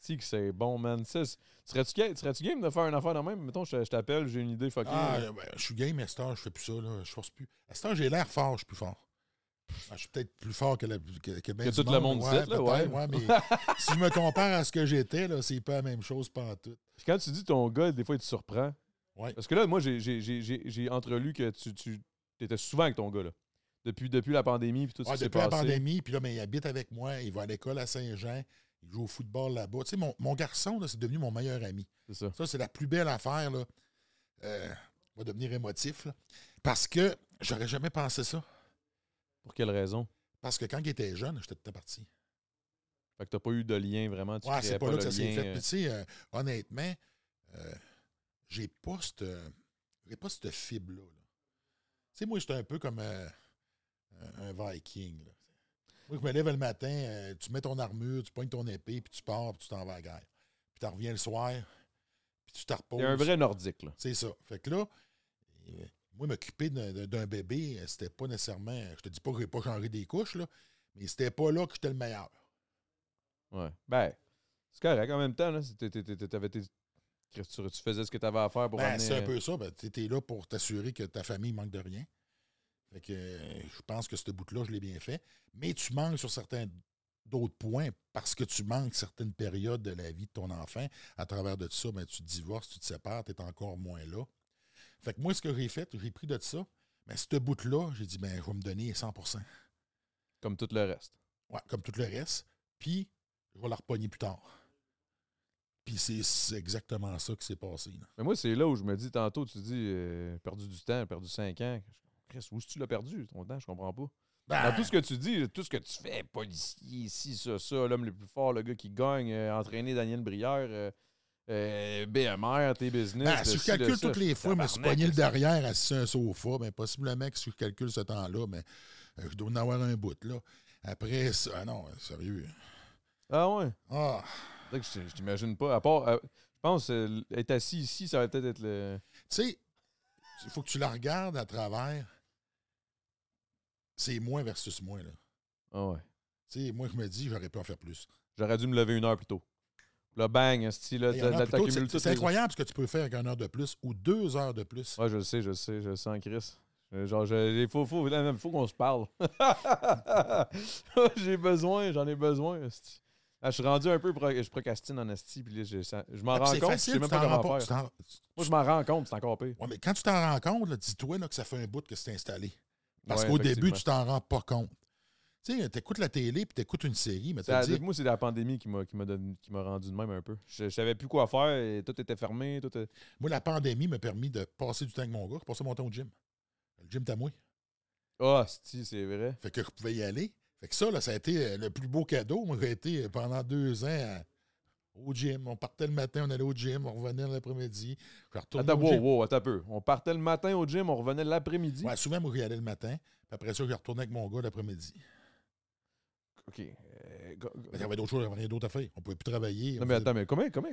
Si que c'est bon, man. Serais-tu ga- serais-tu game de faire une affaire de même? Mettons, je je t'appelle, j'ai une idée fucking. Ah, ben, je suis game, mais à cette heure, je fais plus ça. Là. Je force plus. À cette heure, j'ai l'air fort, je suis plus fort. Ah, je suis peut-être plus fort que, la, que, que ben Que du tout le monde ouais, sait, là, peut-être, ouais. mais si je me compare à ce que j'étais, c'est pas la même chose, pas en tout. Puis quand tu dis ton gars, des fois, il te surprend. Ouais. Parce que là, moi, j'ai entrelu que tu, tu étais souvent avec ton gars, là. Depuis, depuis la pandémie, puis tout ce Ouais, qui s'est depuis la passé. pandémie, puis là, ben, il habite avec moi, il va à l'école à Saint-Jean, il joue au football là-bas. Tu sais, mon, mon garçon, là, c'est devenu mon meilleur ami. C'est ça. Ça, c'est la plus belle affaire, là. Euh, on va devenir émotif, là. Parce que j'aurais jamais pensé ça. Pour quelle raison? Parce que quand il était jeune, j'étais tout parti. Fait que t'as pas eu de lien vraiment. Tu Ouais, c'est pas là le que ça s'est fait. euh, Puis, tu sais, euh, honnêtement, euh, j'ai pas cette, pas cette fibre-là. là. Tu sais, moi, j'étais un peu comme euh, un Viking. là. Moi, je me lève le matin, euh, tu mets ton armure, tu pognes ton épée, puis tu pars, puis tu t'en vas à la guerre. Puis tu reviens le soir, puis tu te reposes. T'es un vrai nordique, là. C'est ça. Fait que là, euh, moi, m'occuper d'un- bébé, euh, c'était pas nécessairement. Je te dis pas que j'ai pas changé des couches, là, mais c'était pas là que j'étais le meilleur. Ouais. Ben, c'est correct. En même temps, là, t'avais tes- tu, tu faisais ce que t'avais à faire pour Ben, c'est un peu ça. Ben, tu es là pour t'assurer que ta famille manque de rien. Fait que je pense que ce bout-là, je l'ai bien fait. Mais tu manques sur certains d'autres points parce que tu manques certaines périodes de la vie de ton enfant. À travers de ça, ben, tu te divorces, tu te sépares, tu es encore moins là. Fait que moi, ce que j'ai fait, j'ai pris de ça. Mais ce bout-là, j'ai dit, ben, je vais me donner 100% Comme tout le reste. Ouais, comme tout le reste. Puis, je vais la repogner plus tard. Puis c'est c'est exactement ça qui s'est passé. là. Mais moi, c'est là où je me dis, tantôt, tu dis, euh, perdu du temps, perdu 5 ans. Chris, où est-ce que tu l'as perdu, ton temps? Je comprends pas. Ben, Dans tout ce que tu dis, tout ce que tu fais, policier, ci, ça, ça, l'homme le plus fort, le gars qui gagne, euh, entraîner Daniel Brière, euh, euh, BMR, tes business. Ben, si je calcule toutes les fois, je me suis pogné le derrière assis un sofa, ben, possiblement que si je calcule ce temps-là, ben, euh, je dois en avoir un bout. Là. Après, ça, ah non, sérieux. Ah ouais? Ah, que je je t'imagine pas. À part, je pense, être assis ici, ça va peut-être être le. tu sais, il faut que tu la regardes à travers. C'est moi versus moi. Là. Ah ouais. Tu sais, moi, je me dis, j'aurais pu en faire plus. J'aurais dû me lever une heure plus tôt. Là, bang, style, là, C'est incroyable ce que tu peux faire avec une heure de plus ou deux heures de plus. Ouais, je le sais, je le sais, je le sais en Chris. Euh, Genre, je- il faut, faut, là, faut qu'on se parle. J'ai besoin, j'en ai besoin. esti. Ah, je suis rendu un peu, pro- je procrastine en esti, puis là, je, je m'en Ah, rends compte, je facile, sais tu même t'en pas rends comment pas. faire. tu t'en- Moi, je m'en rends compte, c'est encore pire. Ouais, mais quand tu t'en rends compte, là, dis-toi là, que ça fait un bout que c'est installé. Parce Ouais, qu'au début, tu t'en rends pas compte. Tu sais, t'écoutes la télé puis t'écoutes une série, mais Ça- dis, moi, c'est la pandémie qui m'a qui m'a donné- qui m'a rendu de même un peu. Je, je savais plus quoi faire et tout était fermé. Tout est- moi, la pandémie m'a permis de passer du temps avec mon gars. Je passais mon temps au gym. Le gym t'as moi. Ah, si, c'est vrai. Fait que je pouvais y aller. Fait que ça, là, ça a été euh, le plus beau cadeau. Moi, j'ai été euh, pendant deux ans à Au gym. On partait le matin, on allait au gym, on revenait l'après-midi. Je retournais Attends, wow, gym. wow, attends un peu. On partait le matin au gym, on revenait l'après-midi? Ouais, souvent, moi, j'y allais le matin. Puis après ça, je retournais avec mon gars l'après-midi. OK. Euh, go- Il y avait d'autres choses, il n'y avait rien d'autre à faire. On ne pouvait plus travailler. Non, On mais attends, mais combien, combien,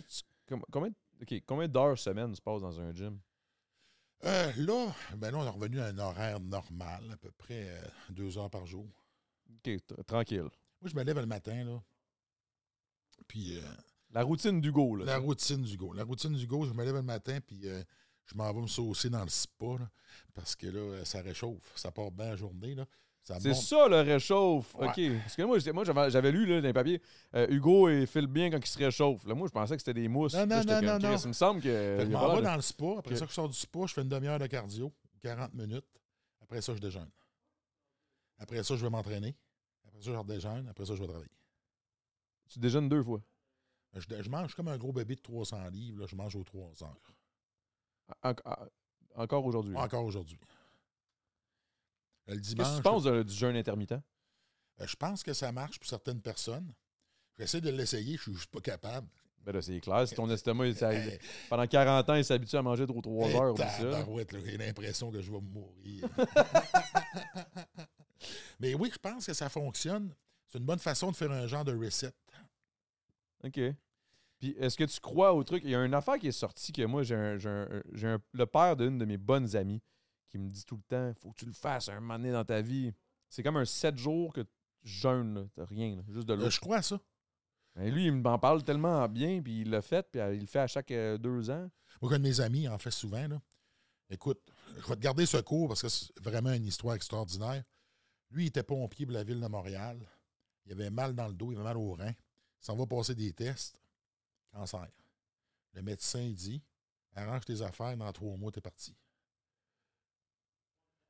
combien, combien, d'heures semaine se passe dans un gym? Euh, là, ben là, on est revenu à un horaire normal, à peu près euh, deux heures par jour. OK, tr- tranquille. Moi, je me lève le matin, là. Puis euh, La routine d'Hugo, là. la routine du go. La routine du go, je me lève le matin, puis euh, je m'en vais me saucer dans le spa, là, parce que là, ça réchauffe. Ça part bien la journée, là. C'est ça le réchauffe. Ouais. OK. Parce que moi, j'avais, lu là, dans les papiers, euh, Hugo il file bien quand il se réchauffe. Là, moi, je pensais que c'était des mousses. Non, non, Là, non, non, non. Il me semble que. Fait je m'en vais dans le spa. Après ça, je sors du spa, je fais une demi-heure de cardio, 40 minutes. Après ça, je déjeune. Après ça, je vais m'entraîner. Après ça, je redéjeune. Après ça, je vais travailler. Tu déjeunes deux fois. Je, je mange comme un gros bébé de 300 livres. là, je mange aux 3 heures. En- en- encore aujourd'hui? Encore aujourd'hui. Le Qu'est-ce que tu penses de- du jeûne intermittent? euh, je pense que ça marche pour certaines personnes. J'essaie de l'essayer, je suis juste pas capable. Ben là, c'est clair. Si ton estomac, pendant 40 ans, il s'habitue à manger trop 3 eh, heures, J'ai l'impression que je vais mourir. Mais oui, je pense que ça fonctionne. C'est une bonne façon de faire un genre de reset. OK. Puis, est-ce que tu crois au truc? Il y a une affaire qui est sortie que moi, j'ai un, un- j'ai un- le père d'une de mes bonnes amies qui me dit tout le temps faut que tu le fasses un moment donné dans ta vie. C'est comme un 7 jours que tu jeûnes, là. T'as rien, là, juste de l'eau. Euh, je crois à ça. Et lui, il m'en parle tellement bien, puis il l'a fait, puis euh, il le fait à chaque euh, deux ans. Moi, un de mes amis en fait souvent. Là. Écoute, je vais te garder ce cours parce que c'est vraiment une histoire extraordinaire. Lui, il était pompier pour la ville de Montréal. Il avait mal dans le dos, il avait mal au rein. S'en va passer des tests. Cancer. Le médecin il dit arrange tes affaires, dans trois mois, t'es parti.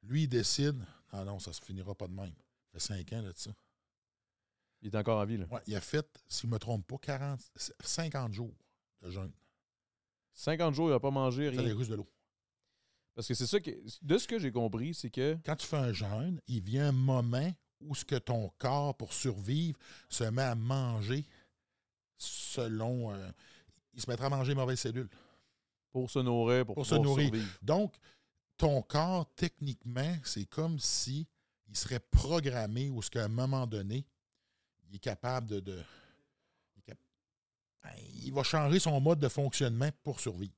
Lui, il décide non, non, ça se finira pas de même. Ça fait cinq ans là, de ça. Il est encore en vie, là. Ouais, il a fait, si je ne me trompe pas, 40, 50 jours de jeûne. 50 jours, il n'a pas mangé, rien. les russes de l'eau. Parce que c'est ça que. De ce que j'ai compris, c'est que. quand tu fais un jeûne, il vient un moment où ce que ton corps, pour survivre, se met à manger selon. euh, il se mettra à manger mauvaises cellules. Pour se nourrir, pour, Pour se nourrir. survivre. Donc, ton corps, techniquement, c'est comme si il serait programmé où ce qu'à un moment donné, il est capable de. de- il, cap- Ben, il va changer son mode de fonctionnement pour survivre.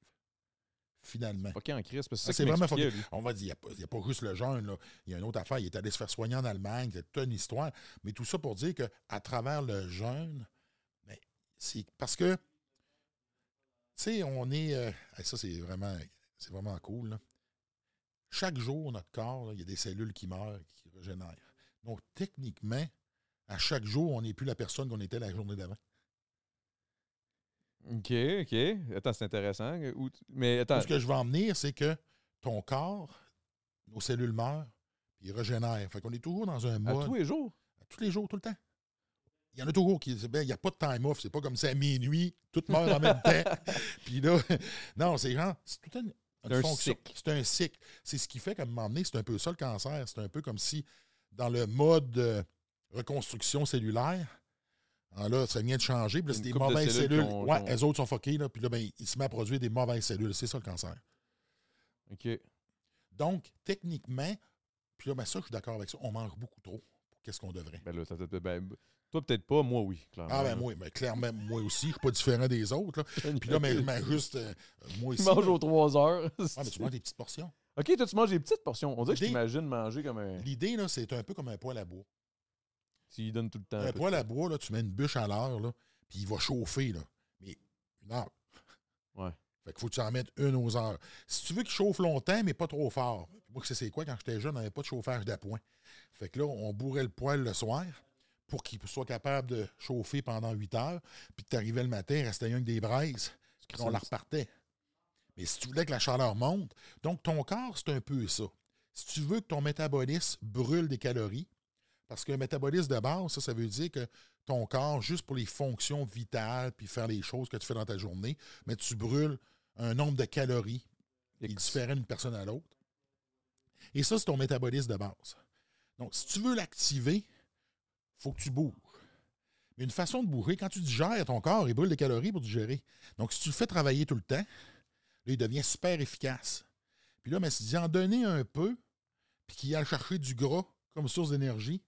Finalement. Pas en crise, parce que c'est c'est vraiment. On va dire, il n'y a, pas juste le jeûne. là. Il y a une autre affaire. Il est allé se faire soigner en Allemagne. C'est toute une histoire. Mais tout ça pour dire qu'à travers le jeûne, c'est parce que, tu sais, on est. euh, ça, c'est vraiment, c'est vraiment cool. là. Chaque jour, notre corps, il y a des cellules qui meurent, qui régénèrent. Donc, techniquement, à chaque jour, on n'est plus la personne qu'on était la journée d'avant. OK, OK. Attends, c'est intéressant. Mais attends. Ce que je veux en venir, c'est que ton corps, nos cellules meurent, puis ils régénèrent. Fait qu'on est toujours dans un À mode. tous les jours? tous les jours, tout le temps. Il y en a toujours qui disent, ben, il n'y a pas de time off, c'est pas comme si à minuit, tout meurt en même temps. Puis là, non, c'est genre, c'est tout un, une un fonction. cycle. C'est un cycle. C'est ce qui fait qu'à un moment donné, c'est un peu ça le cancer. C'est un peu comme si, dans le mode de reconstruction cellulaire, ah, là, ça vient de changer, puis là, Une c'est des de mauvaises cellules cellules. ouais, elles autres sont fuckées, là, puis là, ben, il se met à produire des mauvaises cellules. C'est ça le cancer. OK. Donc, techniquement, puis là, ben, ça, je suis d'accord avec ça, on mange beaucoup trop qu'est-ce qu'on devrait. Ben là, ben, toi, peut-être pas, moi, oui, clairement. Ah ben moi, ben, clairement, moi aussi, je suis pas différent des autres. Là. Puis là, mais, mais juste, euh, moi Tu aussi. manges là. aux 3 heures. Ah, mais tu manges des petites portions. OK, toi, tu manges des petites portions. On dirait que je t'imagine manger comme un. L'idée, là, c'est un peu comme un poêle à bois. Tu y donnes tout le temps. Un poêle à bois, là, tu mets une bûche à l'heure, là, puis il va chauffer, là. Mais une heure. Ouais. Fait qu'il faut que tu en mettes une aux heures. Si tu veux qu'il chauffe longtemps, mais pas trop fort. Moi, je sais c'est quoi, quand j'étais jeune, on n'avait pas de chauffage d'appoint. Fait que là, on bourrait le poêle le soir pour qu'il soit capable de chauffer pendant 8 heures. Puis tu arrivais le matin, il restait rien que des braises. Tu on la repartait. Mais si tu voulais que la chaleur monte, donc ton corps, c'est un peu ça. Si tu veux que ton métabolisme brûle des calories, parce qu'un métabolisme de base, ça, ça veut dire que ton corps, juste pour les fonctions vitales, puis faire les choses que tu fais dans ta journée, mais tu brûles un nombre de calories qui est différent d'une personne à l'autre. Et ça, c'est ton métabolisme de base. Donc, si tu veux l'activer, faut que tu bouges. Mais une façon de bourrer, quand tu digères, ton corps, il brûle des calories pour digérer. Donc, si tu le fais travailler tout le temps, là, il devient super efficace. Puis là, mais si en donner un peu, puis qu'il aille chercher du gras comme source d'énergie,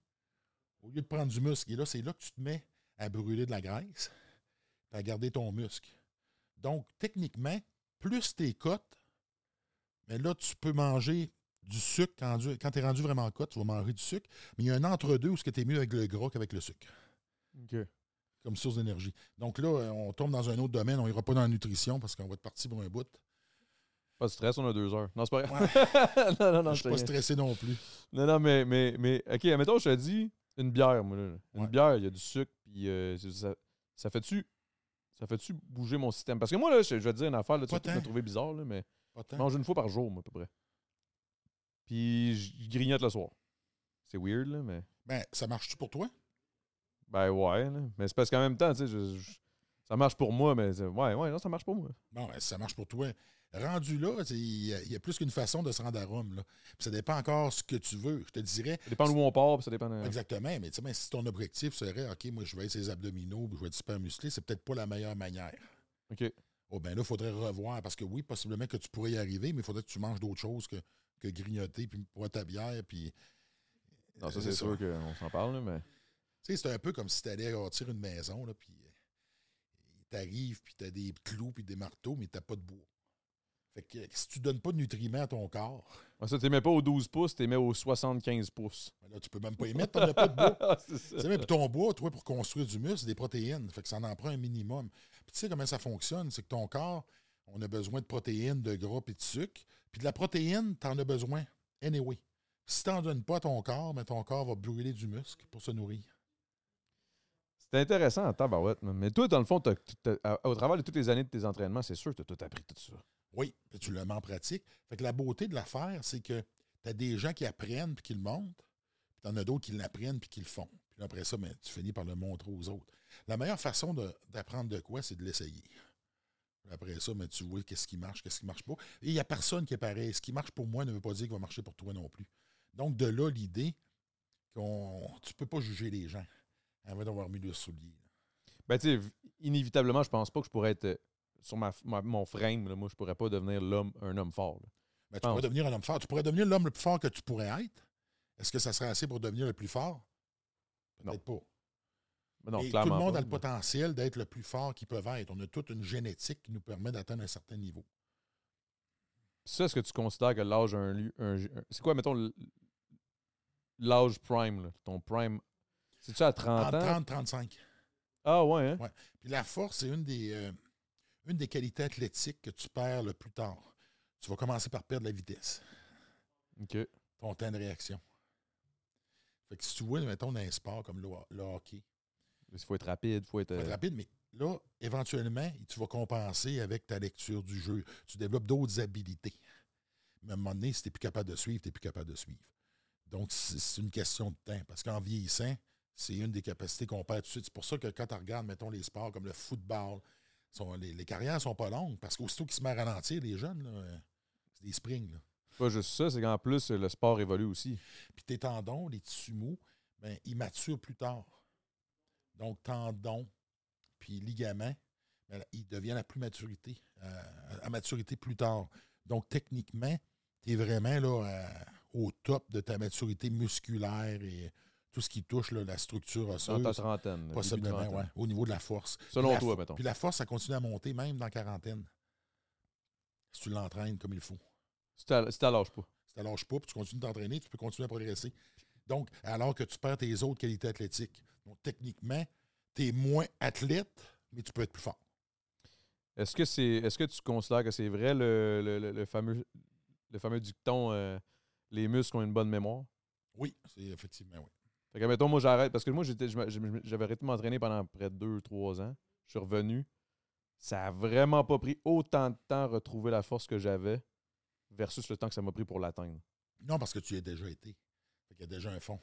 au lieu de prendre du muscle, et là, c'est là que tu te mets à brûler de la graisse, à garder ton muscle. Donc, techniquement, plus tes cotes, mais là, tu peux manger du sucre quand, quand tu es rendu vraiment cote, tu vas manger du sucre. Mais il y a un entre-deux où tu es mieux avec le gras qu'avec le sucre. OK. Comme source d'énergie. Donc là, on tombe dans un autre domaine. On n'ira pas dans la nutrition parce qu'on va être parti pour un bout. Pas de stress, on a deux heures. Non, c'est pas vrai. Ouais. non, non, non, Je suis pas stressé non plus. Non, non, mais, mais, mais, OK, admettons, je te dis une bière, moi, là. Une Ouais. bière, il y a du sucre, puis euh, ça, ça fait-tu ça fait-tu bouger mon système? Parce que moi, là, je, je vais te dire une affaire, là, tu vas me trouver bizarre, là, mais je mange une fois par jour, moi, à peu près. Puis je grignote le soir. C'est weird, là, mais... Ben, ça marche-tu pour toi? Ben ouais, là. Mais c'est parce qu'en même temps, tu sais, je- je- ça marche pour moi, mais c'est- ouais, ouais, non, ça marche pour moi. Bon, ben, ça marche pour toi. Rendu là, il y, a- il y a plus qu'une façon de se rendre à Rome. Là. Puis ça dépend encore ce que tu veux. Je te dirais, Ça dépend d'où on part, puis ça dépend de... exactement, mais tu sais, ben, si ton objectif serait, OK, moi, je vais être ses abdominaux, puis je vais être super musclé, c'est peut-être pas la meilleure manière. OK. Oh, ben là, il faudrait revoir, parce que oui, possiblement que tu pourrais y arriver, mais il faudrait que tu manges d'autres choses que, que grignoter, puis boire ta bière, puis... Non, ça, Euh, c'est sûr qu'on s'en parle, mais... Tu sais, c'est un peu comme si tu allais bâtir une maison, là, puis tu arrives, puis tu as des clous, puis des marteaux, mais tu pas de bois. Fait que si tu donnes pas de nutriments à ton corps, Ouais, ça, tu mets pas aux 12 pouces, tu mets aux 75 pouces. ben là, tu peux même pas y mettre, t'en as pas de bois. Ah, c'est puis ton bois, toi, pour construire du muscle, c'est des protéines. Fait que ça en prend un minimum. Puis tu sais comment ça fonctionne? C'est que ton corps, on a besoin de protéines, de gras et de sucre. Puis de la protéine, tu en as besoin. Anyway. Si tu n'en donnes pas à ton corps, mais ton corps va brûler du muscle pour se nourrir. C'est intéressant tabarouette, mais toi, dans le fond, à- au travers de toutes les années de tes entraînements, c'est sûr que tu as tout appris tout ça. Oui, puis tu le mets en pratique. Fait que la beauté de l'affaire, c'est que tu as des gens qui apprennent puis qui le montrent, puis tu en as d'autres qui l'apprennent puis qui le font. Puis après ça, ben, tu finis par le montrer aux autres. La meilleure façon de- d'apprendre de, quoi, c'est de l'essayer. Après ça, ben, tu vois qu'est-ce qui marche, qu'est-ce qui marche pas. Et il n'y a personne qui est pareil. Ce qui marche pour moi ne veut pas dire qu'il va marcher pour toi non plus. Donc, de là, l'idée qu'on tu peux pas juger les gens avant d'avoir mis le soulier. Ben, tu sais, inévitablement, je pense pas que je pourrais être euh, sur ma, ma- mon frame. là, moi, je pourrais pas devenir l'homme, un homme fort. Ben, tu pourrais devenir un homme fort. Tu pourrais devenir l'homme le plus fort que tu pourrais être. Est-ce que ça serait assez pour devenir le plus fort? Peut-être pas. Mais non, Et tout le monde pas, a le potentiel d'être le plus fort qu'ils peuvent être. On a toute une génétique qui nous permet d'atteindre un certain niveau. Ça, est-ce que tu considères que l'âge a un lieu. un- un- c'est quoi, mettons, l'âge prime, là, ton prime? C'est-tu à 30 Entre ans? 30 35. Ah ouais, hein? Ouais. Puis la force, c'est une des, euh, une des qualités athlétiques que tu perds le plus tard. Tu vas commencer par perdre la vitesse, OK. ton temps de réaction. Fait que si tu vois, mettons, dans un sport comme le, le hockey, Il faut être rapide, il faut être. faut être euh, rapide, mais là, éventuellement, tu vas compenser avec ta lecture du jeu. Tu développes d'autres habilités. Mais à un moment donné, si tu n'es plus capable de suivre, tu n'es plus capable de suivre. Donc, c'est une question de temps. Parce qu'en vieillissant, c'est une des capacités qu'on perd tout de suite. C'est pour ça que quand tu regardes, mettons, les sports comme le football, sont- les, les carrières sont pas longues. Parce qu'aussitôt qu'ils se mettent à ralentir, les jeunes, c'est des springs. là. pas juste ça, c'est qu'en plus, le sport évolue aussi. Puis tes tendons, les tissus mous, ben, ils maturent plus tard. Donc, tendons, puis ligaments, ben, ils deviennent à plus maturité, euh, à maturité plus tard. Donc, techniquement, tu es vraiment là, euh, au top de ta maturité musculaire et tout ce qui touche là, la structure Dans ta osseuse. trentaine. Possiblement, trentaine. ouais, au niveau de la force. Selon la toi, mettons. Puis la force, ça continue à monter même dans la quarantaine. Si tu l'entraînes comme il faut. Si t'as lâche pas. Si tu ne lâches pas, puis tu continues de t'entraîner, tu peux continuer à progresser. Donc, alors que tu perds tes autres qualités athlétiques. Donc, techniquement, tu es moins athlète, mais tu peux être plus fort. Est-ce que c'est est-ce que tu considères que c'est vrai le, le- le- fameux le fameux dicton euh, les muscles ont une bonne mémoire? Oui, c'est effectivement, oui. Fait que mettons, moi j'arrête parce que moi j'étais j'avais arrêté de m'entraîner pendant près de 2-3 ans. Je suis revenu. Ça a vraiment pas pris autant de temps à retrouver la force que j'avais versus le temps que ça m'a pris pour l'atteindre. Non, parce que tu y as déjà été. Qu'il y a déjà un fond.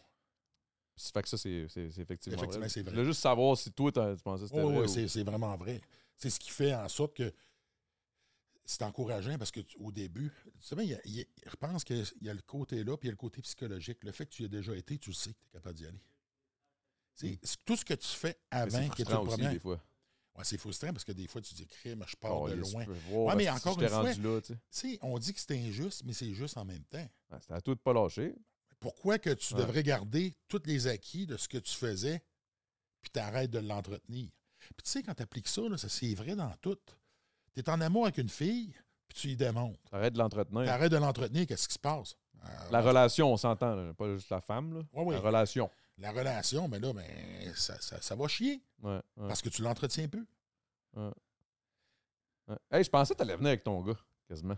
Puis, Fait que ça, c'est c'est- c'est effectivement, Effectivement, vrai. c'est vrai. Je voulais juste savoir si toi, tu pensais que c'était Oh, vrai. oui, ou- c'est c'est vraiment vrai. C'est ce qui fait en sorte que c'est encourageant parce que tu- au début, tu sais bien, il y a- il y a- je pense qu'il y a le côté là, puis il y a le côté psychologique. Le fait que tu y as déjà été, tu le sais que tu es capable d'y aller. C'est c'est tout ce que tu fais avant c'est qui est le premier. des fois. Ouais, c'est frustrant parce que des fois, tu dis, crime, je pars Oh, de loin. Tu voir, Ouais, mais encore une fois- là, tu on dit que c'est injuste, mais c'est juste en même temps. Ouais, C'était à tout de pas lâcher. Pourquoi que tu Ouais. devrais garder tous les acquis de ce que tu faisais, puis t'arrêtes de l'entretenir? Puis tu sais, quand tu appliques ça, là, ça c'est vrai dans tout. Tu es en amour avec une fille, puis tu y démontres. Arrête de l'entretenir. T'arrêtes de l'entretenir, qu'est-ce qui se passe? Euh, La relation, on s'entend, pas juste la femme. Là. Ouais, ouais. La relation. la relation, mais là, ben, ça, ça- ça va chier Ouais, parce que tu l'entretiens peu. Hey, je pensais que t'allais venir avec ton gars, quasiment.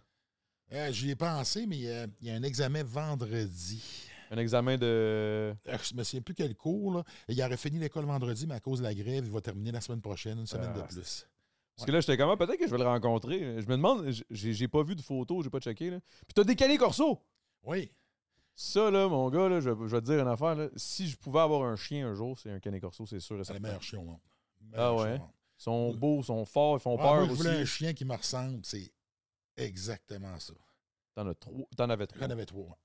Euh, J'y ai pensé, mais euh, il y a un examen vendredi. Un examen de. Euh, Je ne me souviens plus quel cours. Là. Il aurait fini l'école vendredi, mais à cause de la grève, il va terminer la semaine prochaine, une semaine Ah, de plus. Parce que là, j'étais comment? Peut-être que je vais le rencontrer. Je me demande, j'ai pas vu de photos, j'ai pas checké. Là. Puis t'as décalé Corso! Oui. Ça, là, mon gars, là, je, je vais te dire une affaire. Là. Si je pouvais avoir un chien un jour, c'est un canet corso, c'est sûr C'est le certain. meilleur chien au monde. Ah ouais? Ils sont beaux, ils sont forts, ils font Ah, peur moi, je aussi. voulais un chien qui me ressemble. C'est exactement ça. T'en, as trois, t'en avais trois. J'en avais trois.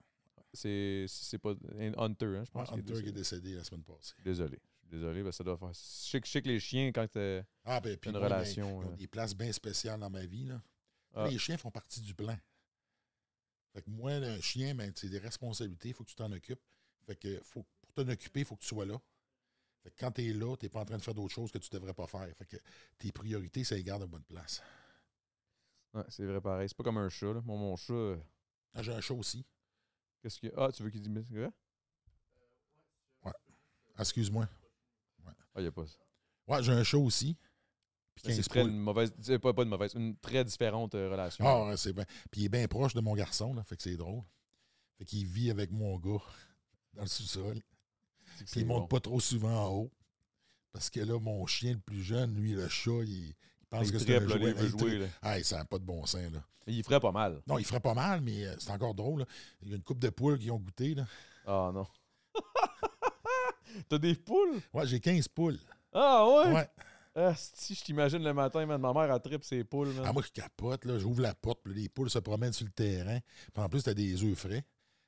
C'est, c'est pas un Hunter, hein, je pense. est Hunter qui est décédé. la semaine passée. Désolé. Désolé, mais ça doit faire. Je sais, que- je sais que les chiens, quand t'es. Ah, ben, Une moi, ben, relation, ils ont euh. des places bien spéciales dans ma vie. Là. Ah. Les chiens font partie du plan. Fait que moi, un chien, ben, c'est des responsabilités, il faut que tu t'en occupes. Fait que faut, pour t'en occuper, il faut que tu sois là. Fait que quand tu es là, tu n'es pas en train de faire d'autres choses que tu devrais pas faire. Fait que tes priorités, ça les garde à bonne place. Ouais, c'est vrai pareil. C'est pas comme un chat. Là. Moi, mon chat, euh, Ah, J'ai un chat aussi. Qu'est-ce qu'il y a? Ah, tu veux qu'il dise. quoi? Ah, Excuse-moi. Ah, il y a pas ça. Ouais, j'ai un chat aussi. Puis Mais 15 C'est très une mauvaise. c'est Pas, pas une mauvaise, une très différente euh, relation. Ah, ouais, c'est bien. Puis il est bien proche de mon garçon, là, fait que c'est drôle. Fait qu'il vit avec mon gars dans le sous-sol. Que Puis il monte bon. pas trop souvent en haut. Parce que là, mon chien le plus jeune, lui, le chat, il pense Il que c'est un veut tri- jouer. là. Ah, ça n'a pas de bon sens, là. Il ferait pas mal. Non, il ferait pas mal, mais euh, c'est encore drôle. là. Il y a une coupe de poules qui ont goûté. Là. Ah non. T'as des poules? Ouais, j'ai 15 poules. Ah ouais? Ouais. Ah, si je t'imagine le matin, man, ma mère a tripe ses poules. man. Ah, moi, je capote. là. J'ouvre la porte, puis les poules se promènent sur le terrain. Puis en plus, t'as des œufs frais.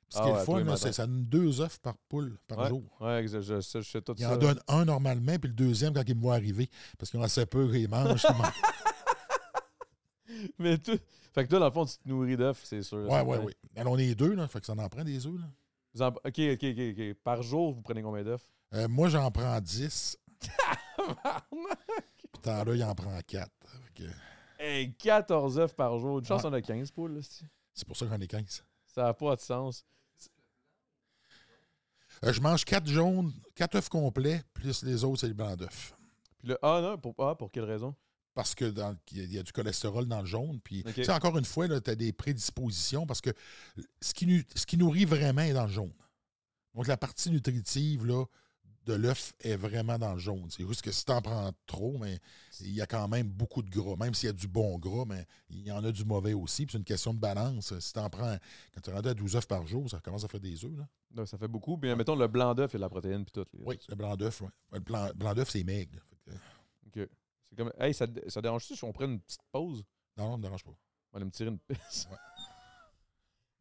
Ce Ah qui est ouais, le fun, là, c'est ça donne deux œufs par poule par ouais, jour. ouais, je, je, sais- je sais tout Il ça. en donne un normalement, puis le deuxième quand il me voit arriver. Parce qu'on a assez peur qu'il mange. il mange. Mais tout. Fait que toi, dans le fond, tu te nourris d'œufs, c'est sûr. ouais, vrai. ouais. Mais on est deux, là. Fait que ça en prend des œufs, là. Vous en- Ok, ok, ok, ok. Par jour, vous prenez combien d'œufs? Euh, moi, j'en prends 10. Puis tant là, il en prend 4. hey, 14 œufs par jour. Une chance, Ouais. on a 15 poules. là, c'est- C'est pour ça qu'on est 15. Ça n'a pas de sens. Euh, je mange 4 jaunes, 4 œufs complets, plus les autres, c'est le blanc d'œuf. Puis là, ah non, pour, ah, pour quelle raison? Parce que dans, il y a du cholestérol dans le jaune. Puis, Ok. tu sais, encore une fois, tu as des prédispositions parce que ce qui, ce qui nourrit vraiment est dans le jaune. Donc, la partie nutritive là, de l'œuf est vraiment dans le jaune. C'est juste que si tu en prends trop, mais il y a quand même beaucoup de gras. Même s'il y a du bon gras, mais il y en a du mauvais aussi. Puis c'est une question de balance. Si tu en prends, quand tu es rendu à 12 œufs par jour, ça commence à faire des œufs. Là. Ça fait beaucoup. Puis mettons le blanc d'œuf et la protéine, puis tout. les- Oui, le blanc d'œuf, oui. Le blanc, blanc d'œuf, c'est maigre. Que, Ok. C'est comme. Hey, ça, ça dérange-tu si on prend une petite pause? non, non, ne me dérange pas. On va aller me tirer une pisse. Ouais.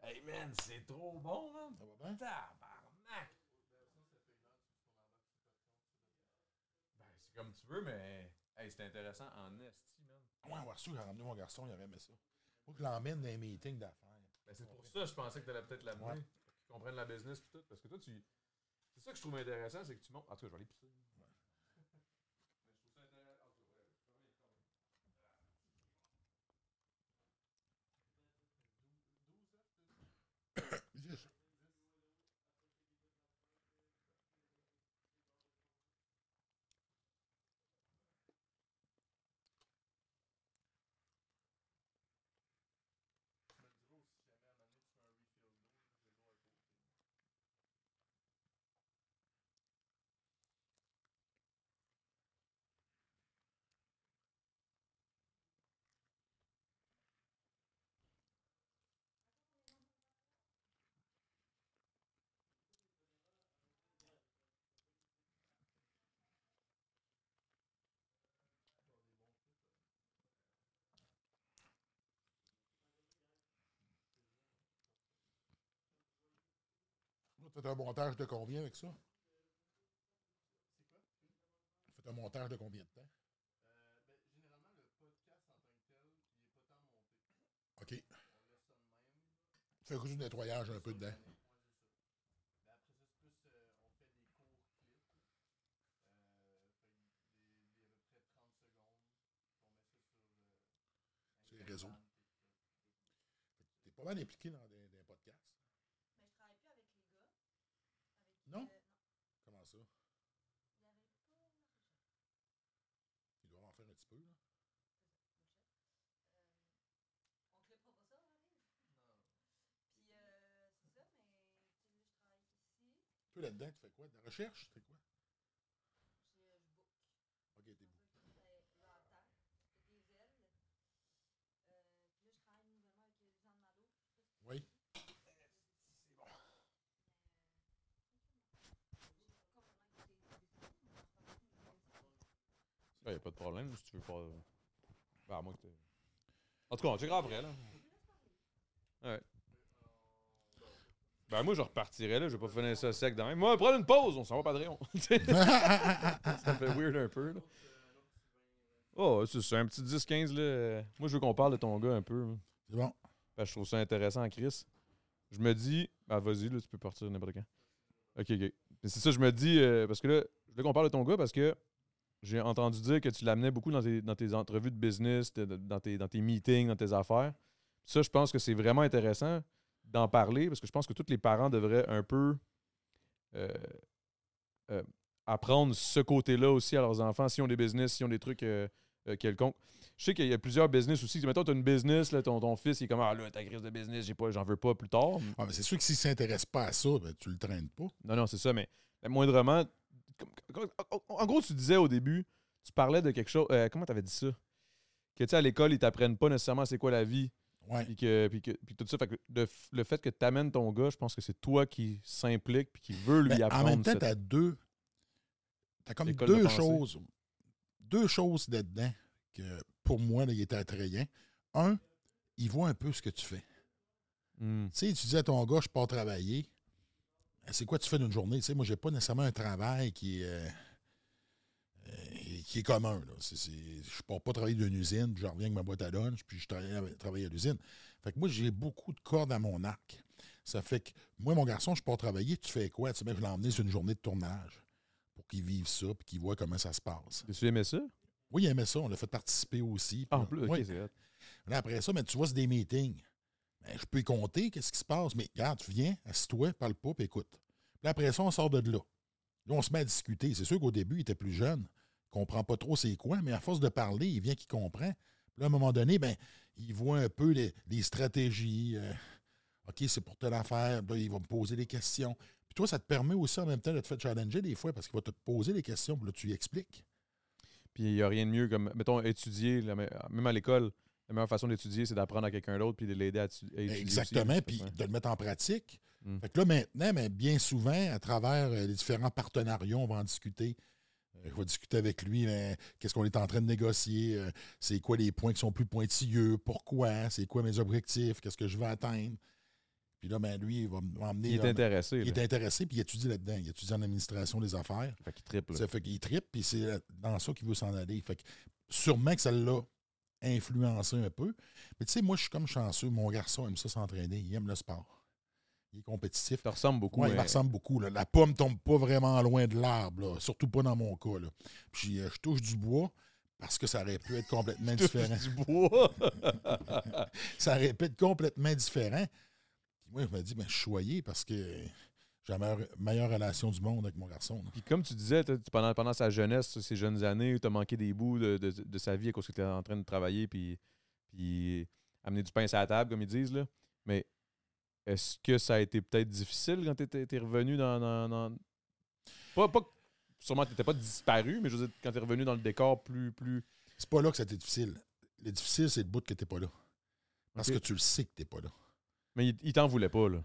Hey man, c'est trop bon, man. Ça va bien? Tabarnak! Ben, c'est comme tu veux, mais. Hey, c'est intéressant en esti, man. Ouais, sûr, j'ai ramené mon garçon, il aurait aimé ça. Faut que je l'emmène dans un meeting d'affaires. Ben, c'est pour ça que je pensais que t'allais peut-être l'amener. Ouais. Pour qu'ils comprennent la business pis tout. Parce que toi, tu. C'est ça que je trouve intéressant, c'est que tu montes. En tout cas, je vais aller pisser. Toi, t'as un montage de combien avec ça? faites un montage de combien de temps? OK. Tu fais juste du nettoyage un peu dedans. C'est les réseaux. Tu es pas mal impliqué dans des, des podcasts. Mais je travaille plus avec les gars. Avec, Non? euh, Comment ça? il y avait pas Ils doivent en faire un petit peu. Là. Euh, on clippera pas ça, hein, Puis euh, c'est ça, mais tu sais, là, je travaille ici. Toi, là-dedans, tu fais quoi? De la recherche? Tu fais quoi? Je, je book. OK, t'es ailes. Euh, puis là, je travaille nouvellement avec Lisanne Malo. Oui. Il n'y a pas de problème si tu veux pas. Ben, à moins que En tout cas, on checkera après, là. Ouais. Ben, moi, je repartirais, là. Je vais pas finir ça sec dans même. Moi, prendre une pause, on s'en va, Patreon. ça fait weird un peu, là. Oh, c'est ça, un petit 10-15, là. Moi, je veux qu'on parle de ton gars un peu. C'est bon. Parce que je trouve ça intéressant, Chris. Je me dis, ben vas-y, là, tu peux partir n'importe quand. Ok, ok. Mais c'est ça, je me dis, euh, parce que là, je veux qu'on parle de ton gars parce que j'ai entendu dire que tu l'amenais beaucoup dans tes, dans tes entrevues de business, de- de- dans, tes, dans tes meetings, dans tes affaires. Ça, je pense que c'est vraiment intéressant d'en parler parce que je pense que tous les parents devraient un peu euh, euh, apprendre ce côté-là aussi à leurs enfants, s'ils ont des business, s'ils ont des trucs euh, quelconques. Je sais qu'il y a plusieurs business aussi. Mettons, tu as une business, là, ton, ton fils, il est comme Ah là, ta crise de business, j'ai pas, j'en veux pas plus tard. Ah, mais c'est sûr que s'il ne s'intéresse pas à ça, ben, tu le traînes pas. Non, non, c'est ça, mais, moindrement. En, gros, tu disais au début, tu parlais de quelque chose. euh, comment tu avais dit ça? Que tu sais, à l'école, ils t'apprennent pas nécessairement c'est quoi la vie. Puis, que, puis, que, puis tout ça. Fait que f- le fait que tu amènes ton gars, je pense que c'est toi qui s'implique puis qui veut lui Ben, apprendre. en même temps, cette- tu as deux. Tu comme de deux choses. Deux choses là-dedans que pour moi, là, il était attrayant. Un, il voit un peu ce que tu fais. Hmm. Tu sais, tu dis à ton gars, je pars travailler. Ben, C'est quoi tu fais d'une journée? Tu sais, moi, j'ai pas nécessairement un travail qui est, euh, qui est commun. Là. Je pars pas travailler d'une usine, puis je reviens avec ma boîte à lunch, puis je travaille, à- travaille à l'usine. Fait que moi, j'ai beaucoup de cordes à mon arc. Ça fait que moi, mon garçon, je pars travailler, tu fais quoi? Tu sais, ben, je l'ai emmené sur une journée de tournage pour qu'il vive ça, puis qu'il voit comment ça se passe. Tu aimais ça? Oui, il aimait ça. On l'a fait participer aussi. Ah, en plus, ok, oui. c'est. Là, après ça, mais tu vois, c'est des meetings. Ben, je peux y compter, qu'est-ce qui se passe. Mais regarde, tu viens, assis-toi, parle pas, puis écoute. Puis après ça, on sort de là. Là, on se met à discuter. C'est sûr qu'au début, il était plus jeune. Comprend pas trop c'est quoi, mais à force de parler, il vient qu'il comprend. Puis là, à un moment donné, ben, il voit un peu les, les stratégies. euh, OK, c'est pour telle affaire. Là, il va me poser des questions. Puis toi, ça te permet aussi en même temps de te faire challenger des fois parce qu'il va te poser des questions, puis là, tu lui expliques. Puis il n'y a rien de mieux comme, mettons, étudier, même à l'école, la meilleure façon d'étudier, c'est d'apprendre à quelqu'un d'autre puis de l'aider à, tu- à étudier. Exactement, puis de le mettre en pratique. Mm. Fait que là, maintenant, mais bien souvent, à travers euh, les différents partenariats, on va en discuter. Euh, je vais discuter avec lui, qu'est-ce qu'on est en train de négocier, euh, c'est quoi les points qui sont plus pointilleux, pourquoi, c'est quoi mes objectifs, qu'est-ce que je veux atteindre? Puis là, ben, lui, il va m'emmener. Il est là, intéressé. il là. est intéressé, puis il étudie là-dedans. Il étudie en administration des affaires. Fait qu'il triple. Ça fait qu'il trippe, puis c'est dans ça qu'il veut s'en aller. Fait que sûrement que ça l'a influencé un peu. Mais tu sais, moi, je suis comme chanceux. Mon garçon aime ça s'entraîner. Il aime le sport. Il est compétitif. Ça ressemble beaucoup. Ouais, il me ressemble beaucoup. là. La pomme tombe pas vraiment loin de l'arbre, surtout pas dans mon cas. Là. Puis euh, je touche du bois parce que ça aurait pu être complètement différent. du bois. ça aurait pu être complètement différent. Puis moi, je me dis, ben, je suis choyé parce que j'ai la meilleure, meilleure relation du monde avec mon garçon. là. Puis comme tu disais, pendant, pendant sa jeunesse, ses jeunes années, tu as manqué des bouts de, de- de sa vie à cause que tu étais en train de travailler puis, puis amener du pain sur la table, comme ils disent. Là. Mais est-ce que ça a été peut-être difficile quand tu étais revenu dans. dans- dans- Pas, pas, sûrement, tu n'étais pas disparu, mais je veux dire, quand tu es revenu dans le décor plus. plus... C'est pas là que c'était difficile. Le difficile, c'est le bout que t'es pas là. Parce que tu le sais que t'es pas là. Mais il, il t'en voulait pas, là.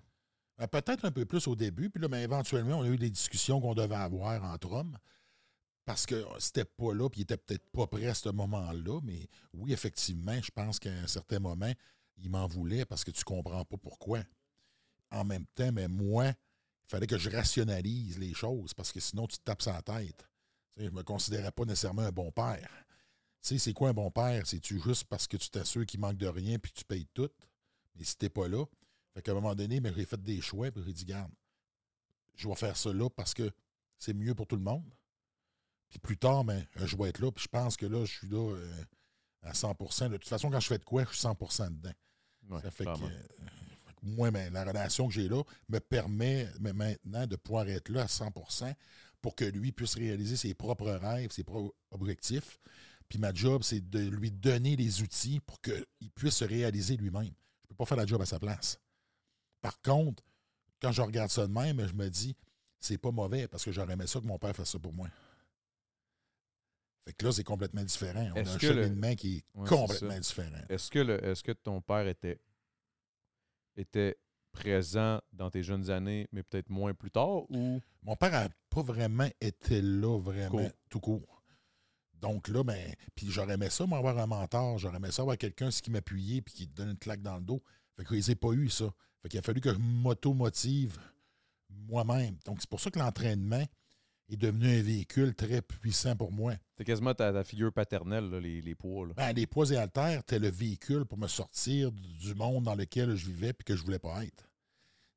Ben, Peut-être un peu plus au début, puis là, ben, éventuellement, on a eu des discussions qu'on devait avoir entre hommes. Parce que c'était pas là, puis il était peut-être pas prêt à ce moment-là. Mais oui, effectivement, je pense qu'à un certain moment, il m'en voulait parce que tu comprends pas pourquoi. En même temps, mais moi, il fallait que je rationalise les choses parce que sinon, tu te tapes sa tête. Je me considérais pas nécessairement un bon père. Tu sais, c'est quoi un bon père? C'est-tu juste parce que tu t'assures qu'il manque de rien puis que tu payes tout? Mais si t'es pas là, fait qu'à un moment donné, ben, j'ai fait des choix puis j'ai dit, garde, je vais faire ça là parce que c'est mieux pour tout le monde. Puis plus tard, ben, je vais être là. Puis je pense que là, je suis là euh, à 100% De toute façon, quand je fais de quoi, je suis 100% dedans. Ouais, Ça fait que, clairement. euh, fait que moi, ben, la relation que j'ai là me permet maintenant de pouvoir être là à 100% pour que lui puisse réaliser ses propres rêves, ses propres objectifs. Puis ma job, c'est de lui donner les outils pour qu'il puisse se réaliser lui-même. Je ne peux pas faire la job à sa place. Par contre, quand je regarde ça de même, je me dis, c'est pas mauvais parce que j'aurais aimé ça que mon père fasse ça pour moi. Fait que là, c'est complètement différent. On a un que le- cheminement qui est Ouais, complètement différent. Est-ce que, le- est-ce que ton père était, était présent dans tes jeunes années, mais peut-être moins plus tard, ou? Mon père n'a pas vraiment été là, vraiment, tout court. Donc là, ben, puis j'aurais aimé ça, moi, avoir un mentor. J'aurais aimé ça, avoir quelqu'un qui m'appuyait puis qui te donne une claque dans le dos. Fait que les ai pas eu, ça. Fait qu'il a fallu que je m'auto-motive moi-même. Donc, c'est pour ça que l'entraînement est devenu un véhicule très puissant pour moi. c'est quasiment ta, ta figure paternelle, là, les, les poids? là. Ben, les poids et haltères, c'était le véhicule pour me sortir du monde dans lequel je vivais et que je voulais pas être.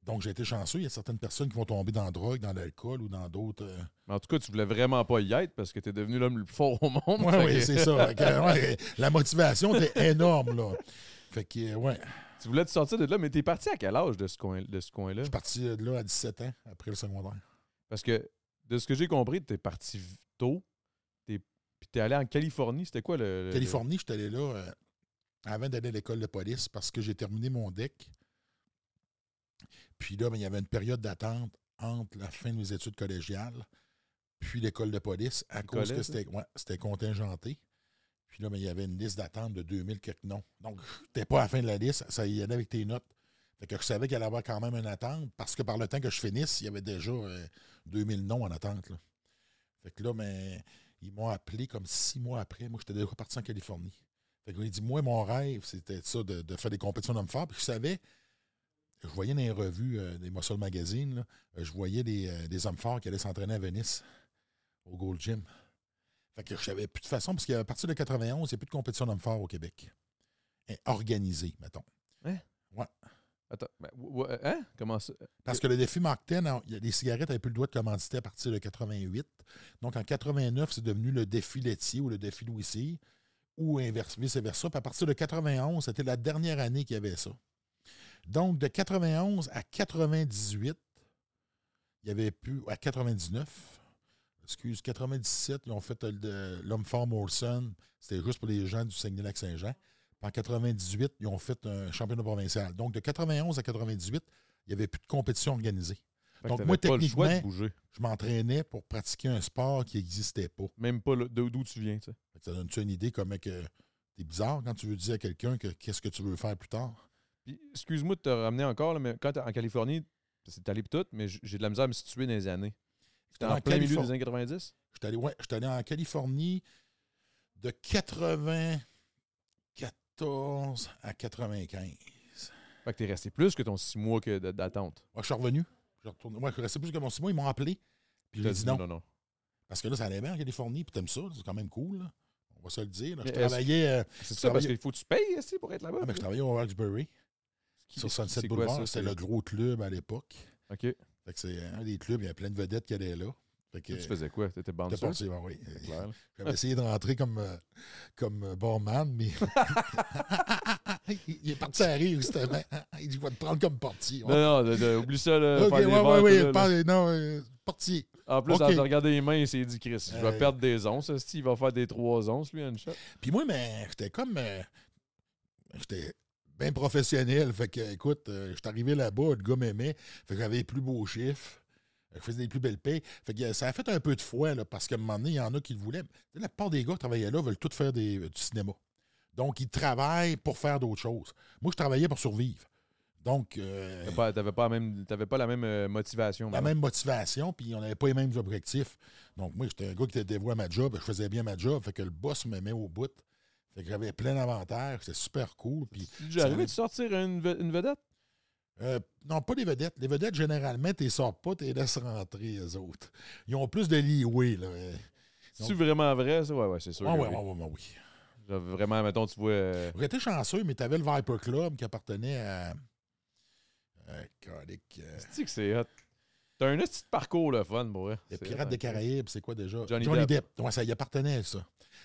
Donc, j'ai été chanceux. Il y a certaines personnes qui vont tomber dans la drogue, dans l'alcool ou dans d'autres. euh, Mais En tout cas, tu voulais vraiment pas y être parce que tu es devenu l'homme le plus fort au monde. Oui, Fait oui, que- c'est ça. La motivation était énorme, là. Fait que, euh, ouais. tu voulais te sortir de là, mais t'es parti à quel âge de ce, coin, de ce coin-là? Je suis parti de là à 17 ans, après le secondaire. Parce que, de ce que j'ai compris, t'es parti v- tôt, puis t'es allé en Californie. C'était quoi le... le- Californie, je suis allé là euh, avant d'aller à l'école de police parce que j'ai terminé mon deck. Puis là, ben, il y avait une période d'attente entre la fin de mes études collégiales puis l'école de police à cause collège, que c'était ouais, c'était contingenté. Puis là, ben, il y avait une liste d'attente de 2000 quelques noms. Donc, t'es pas à la fin de la liste, ça y allait avec tes notes. Fait que je savais qu'il allait avoir quand même une attente parce que par le temps que je finisse, il y avait déjà euh, 2000 noms en attente. Fait que là, ben, ils m'ont appelé comme six mois après. Moi, j'étais déjà parti en Californie. Fait que dit, moi, mon rêve, c'était ça, de, de faire des compétitions d'hommes forts. Puis je savais, je voyais dans les revues euh, des Muscle Magazine, euh, je voyais des, euh, des hommes forts qui allaient s'entraîner à Venise, au Gold Gym. Fait que je savais plus de façon, parce qu'à partir de 91, il n'y a plus de compétition d'hommes forts au Québec. Organisée, mettons. Attends, ben, ou- hein? Comment ça? Parce que le défi Mark 10, alors, il y a- les cigarettes n'avaient plus le droit de commanditer à partir de 88. Donc, en 89, c'est devenu le défi laitier ou le défi Louis ou vice-versa. Puis à partir de 91, c'était la dernière année qu'il y avait ça. Donc, de 91 à 98, il y avait plus. À 99, excuse, 97, ils ont fait euh, l'homme fort Molson. C'était juste pour les gens du Saguenay-Lac-Saint-Jean. En 98, ils ont fait un championnat provincial. Donc, de 91 à 98, il n'y avait plus de compétition organisée. Donc, moi, techniquement-. Je m'entraînais pour pratiquer un sport qui n'existait pas. Même pas d'où tu viens, tu sais. Ça donne-tu une idée comment que t'es bizarre quand tu veux dire à quelqu'un que qu'est-ce que tu veux faire plus tard? Excuse-moi de te ramener encore, là, mais quand en Californie, c'est allé tout, mais j'ai de la misère à me situer dans les années. Allé en en plein milieu des années 90? J'étais allé, ouais, j'étais allé en Californie de 94 à 95. Fait que t'es resté plus que ton six mois que d'attente. Moi, je suis revenu. Je, retourné. Ouais, je suis resté plus que mon six mois. Ils m'ont appelé. Puis j'ai dit non. non, non. Parce que là, ça allait bien en Californie. Puis t'aimes ça. C'est quand même cool. là. On va se le dire. là. Je travaillais, euh, C'est ça, parce qu'il faut que tu payes ici pour être là-bas? ah, mais je travaillais au Roxbury, sur Sunset Boulevard. C'était le gros club à l'époque. OK. Fait que c'est un des clubs, il y a plein de vedettes qui allaient là. Fait que, Tu faisais quoi? T'étais j'étais bouncer? parti, ben oui. J'avais essayé de rentrer comme, euh, comme euh, barman, mais. il est parti à rire, justement. Il dit Je vais te prendre comme portier. Non, non, de- de- oublie ça, là. ok, faire ouais, des ouais, verres, ouais, tout, là, là. parle- non, euh, portier. En plus, ok. en te regardant les mains, il s'est dit, Chris, je vais Euh, perdre des onces. Il va faire des trois onces, lui, à une shot. Puis moi, mais j'étais comme. euh, j'étais bien professionnel. Fait que, écoute, j'étais arrivé là-bas, le gars m'aimait. Fait que j'avais les plus beaux chiffres. Je faisais des plus belles payes. Fait que euh, ça a fait un peu de foi, là, parce qu'à un moment donné, il y en a qui le voulaient. Tu La plupart des gars qui travaillaient là veulent tous faire des, du cinéma. Donc, ils travaillent pour faire d'autres choses. Moi, je travaillais pour survivre. Donc, euh, T'avais pas, t'avais pas, la même- t'avais pas la même euh, motivation. la maintenant. même motivation, puis on n'avait pas les mêmes objectifs. Donc, moi, j'étais un gars qui était dévoué à ma job, je faisais bien ma job, fait que le boss me met au bout. Fait que j'avais plein d'avantages, c'était super cool. Puis, Tu allait- de sortir une vedette? Euh, non, pas les vedettes. Les vedettes, généralement, tu les sors pas, tu les laisses rentrer, eux autres. Ils ont plus de leeway, là. C'est-tu vraiment vrai, ça? Ouais, c'est sûr. Ouais, oui. ouais, ouais, ouais, oui. Genre, Vraiment, mettons, tu vois. euh, été chanceux, mais tu avais le Viper Club qui appartenait à. Euh, C'est-tu que c'est hot? T'as un petit parcours, le fun, pour vrai. les C'est Pirates des hein. Caraïbes, c'est quoi déjà? Johnny Depp. Depp. Ouais, ça y appartenait, ça.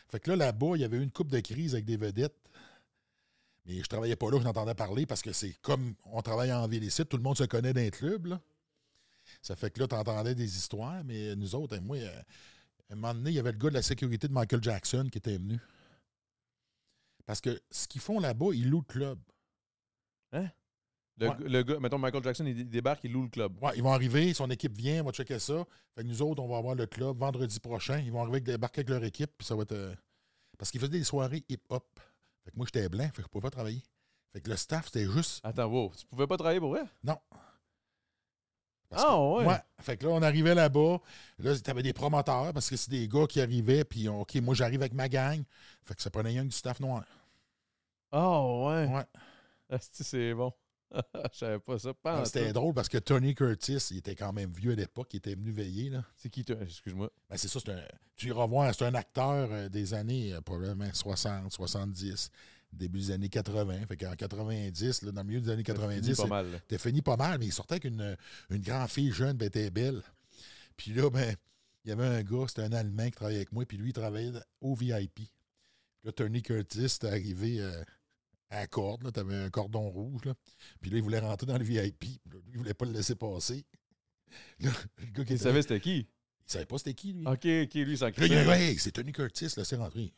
Fait que là, là-bas, il y avait eu une coupe de crise avec des vedettes. Mais je travaillais pas là, je n'entendais parler parce que c'est comme on travaille en ville ici, tout le monde se connaît dans les clubs. Là. Ça fait que là, tu entendais des histoires, mais nous autres, moi, euh, à un moment donné, il y avait le gars de la sécurité de Michael Jackson qui était venu. Parce que ce qu'ils font là-bas, ils louent le club. Le, Ouais. le gars, mettons, Michael Jackson, il débarque, il loue le club. Ouais, ils vont arriver, son équipe vient, on va checker ça. Fait que nous autres, on va avoir le club vendredi prochain. Ils vont arriver débarquer avec leur équipe, puis ça va être. euh, Parce qu'ils faisaient des soirées hip-hop. Fait que moi, j'étais blanc, fait que je pouvais pas travailler. Fait que le staff, c'était juste. Attends, wow, tu pouvais pas travailler pour vrai? Non. Parce Ah, que- ouais. Fait que là, on arrivait là-bas. Là, t'avais des promoteurs parce que c'est des gars qui arrivaient, puis on- OK, moi, j'arrive avec ma gang. Fait que ça prenait rien que du staff noir. Ah, ouais. Ouais. Asti, c'est bon. Je savais pas ça. Ah, C'était drôle parce que Tony Curtis, il était quand même vieux à l'époque, il était venu veiller. C'est qui? Excuse-moi. Ben, c'est ça, c'est un, tu iras voir, c'est un acteur euh, des années euh, probablement 60, 70, début des années 80. Fait qu'en 90, là, dans le milieu des années Ça finit 90, pas mal. là. T'as fini pas mal, mais il sortait avec une, une grande fille jeune, ben, était belle. Puis là, ben, il y avait un gars, c'était un Allemand qui travaillait avec moi, puis lui, il travaillait au VIP. Puis là, Tony Curtis était arrivé euh, à corde, un cordon rouge, là. Puis là, il voulait rentrer dans le VIP. Là, lui, il voulait pas le laisser passer. Là, le gars qui Il était savait c'était qui? il savait pas c'était qui, lui. Ok, ok, lui, il s'en hey, c'est Tony Curtis, laissez rentrer.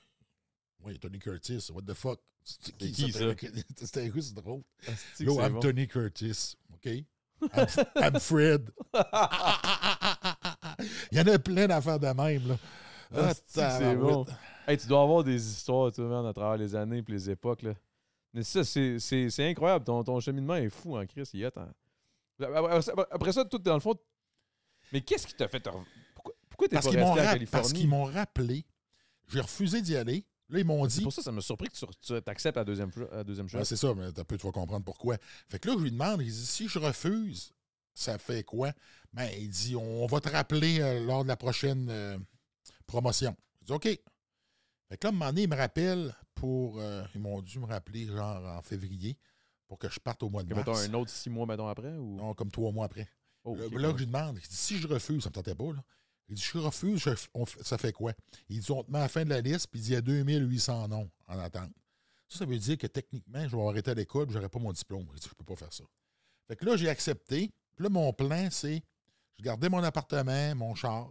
Oui, Tony Curtis, what the fuck? C'est qui, ça? C'était c'est drôle. Yo, I'm bon. Tony Curtis, OK? I'm, I'm Fred. Il y en a plein d'affaires de même, là. Ah, c'est bon. Hey, tu dois avoir des histoires, toi, man, à travers les années et les époques. Là. Mais ça, c'est- c'est c'est incroyable. Ton, ton cheminement est fou en Chris. Il hot, hein. Après ça, tout dans le fond. Mais qu'est-ce qui t'a fait. te Pourquoi, pourquoi t'es pas resté en rap- parce qu'ils Californie? m'ont rappelé. J'ai refusé d'y aller. Là, ils m'ont C'est dit. pour ça que ça m'a surpris que tu, tu acceptes la deuxième, la deuxième chose. c'est ça, mais peu, tu vas comprendre pourquoi. Fait que là, je lui demande, il dit, si je refuse, ça fait quoi? Ben, il dit, on va te rappeler euh, lors de la prochaine euh, promotion. Je dis, OK. Fait que là, à un moment donné, il me rappelle pour. euh, ils m'ont dû me rappeler, genre, en février, pour que je parte au mois de Que, mars. mettons un autre six mois, mettons, après? Ou... Non, comme trois mois après. Oh, Là, ouais. je lui demande, il dit, si je refuse, ça me tentait pas, là. Il dit, je refuse, je- on ça fait quoi? Il dit, on te met à la fin de la liste, puis il dit, il y a 2800 noms en attente. Ça, ça veut dire que techniquement, je vais été à l'école, puis j'aurais pas mon diplôme. Il dit, je peux pas faire ça. Fait que là, j'ai accepté. Puis là, mon plan, c'est, je gardais mon appartement, mon char.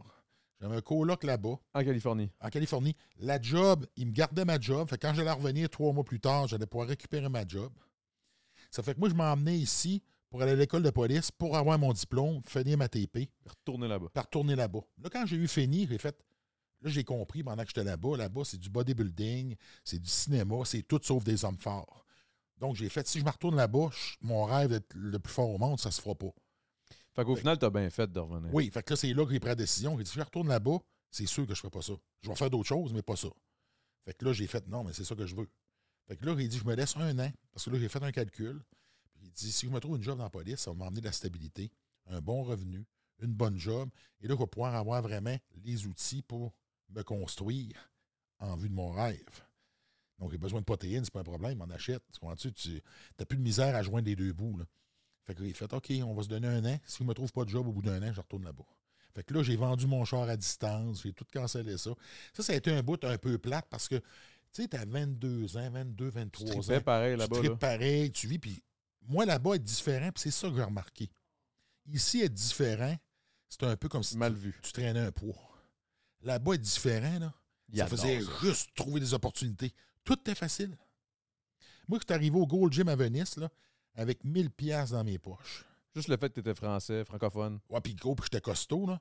J'avais un coloc là-bas, En Californie. en Californie. La job, il me gardait ma job. Fait que quand j'allais revenir trois mois plus tard, j'allais pouvoir récupérer ma job. Ça fait que moi, je m'emmenais ici pour aller à l'école de police, pour avoir mon diplôme, finir ma TP Retourner là-bas. par retourner là-bas. Là, quand j'ai eu fini, j'ai fait. Là, j'ai compris pendant que j'étais là-bas. Là-bas, c'est du bodybuilding, c'est du cinéma, c'est tout sauf des hommes forts. Donc, j'ai fait, si je me retourne là-bas, mon rêve d'être le plus fort au monde, ça se fera pas. Fait qu'au final, t'as bien fait de revenir. Oui, fait que là, c'est là que j'ai pris la décision. J'ai dit, si je retourne là-bas, c'est sûr que je ne ferai pas ça. Je vais faire d'autres choses, mais pas ça. Fait que là, j'ai fait, non, mais c'est ça que je veux. Fait que là, j'ai dit, je me laisse un an, parce que là, j'ai fait un calcul. Puis J'ai dit, si je me trouve une job dans la police, ça va m'emmener de la stabilité, un bon revenu, une bonne job. Et là, je vais pouvoir avoir vraiment les outils pour me construire en vue de mon rêve. Donc, j'ai besoin de protéines, c'est pas un problème, on achète. Tu comprends-tu? Tu n'as plus de misère à joindre les deux bouts. Là. Fait que j'ai fait, OK, on va se donner un an. Si je ne me trouve pas de job au bout d'un an, je retourne là-bas. Fait que là, j'ai vendu mon char à distance, j'ai tout cancellé ça. Ça, ça a été un bout un peu plate parce que, tu sais, t'as 22 ans, 22, Tu 23 tripais ans. pareil Tu là-bas. tripes Là. pareil, tu vis. Puis moi, là-bas, être différent, puis c'est ça que j'ai remarqué. Ici, être différent, c'est un peu comme si Mal tu, vu. tu traînais un poids. Là-bas, être différent, là, Il ça faisait ça. juste trouver des opportunités. Tout était facile. Moi, je suis arrivé au Gold Gym à Venise, là, avec 1000 pièces dans mes poches. Juste le fait que t'étais français, francophone. Ouais, puis gros, puis j'étais costaud, là.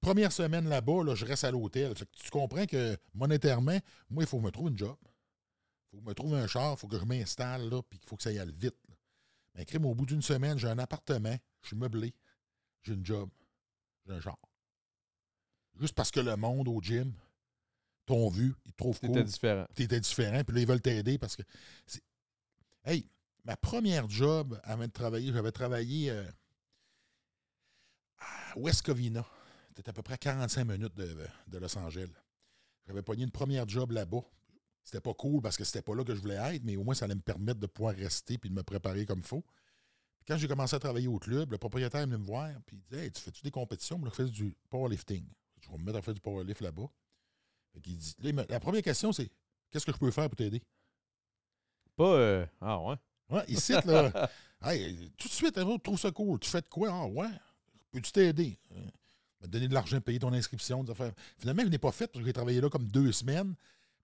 Première semaine là-bas, là, je reste à l'hôtel. Fait que tu comprends que monétairement, moi, il faut que je me trouve une job. Il faut que je me trouve un char, il faut que je m'installe, là, puis il faut que ça y aille vite. là. Mais crime, au bout d'une semaine, j'ai un appartement, je suis meublé, j'ai une job, j'ai un char. Juste parce que le monde au gym t'ont vu, ils te trouvent T'étais cool, différent. t'étais différent, puis là, ils veulent t'aider parce que. Hey, ma première job avant de travailler, j'avais travaillé euh, à West Covina. C'était à peu près 45 minutes de, Los Angeles. J'avais pogné une première job là-bas. C'était pas cool parce que c'était pas là que je voulais être, mais au moins ça allait me permettre de pouvoir rester puis de me préparer comme il faut. Quand j'ai commencé à travailler au club, le propriétaire est venu me voir puis il dit Hey, tu fais-tu des compétitions? Je fais du powerlifting? Je vais me mettre à faire du powerlift là-bas. Dit, la première question, c'est Qu'est-ce que je peux faire pour t'aider? Pas. euh, Ah ouais. Ouais, ici, là. hey, tout de suite, tu trouves ça cool. Tu fais de quoi? Ah ouais? Peux-tu t'aider? Euh, me donner de l'argent, payer ton inscription, des affaires. Finalement, je n'ai pas fait parce que j'ai travaillé là comme deux semaines.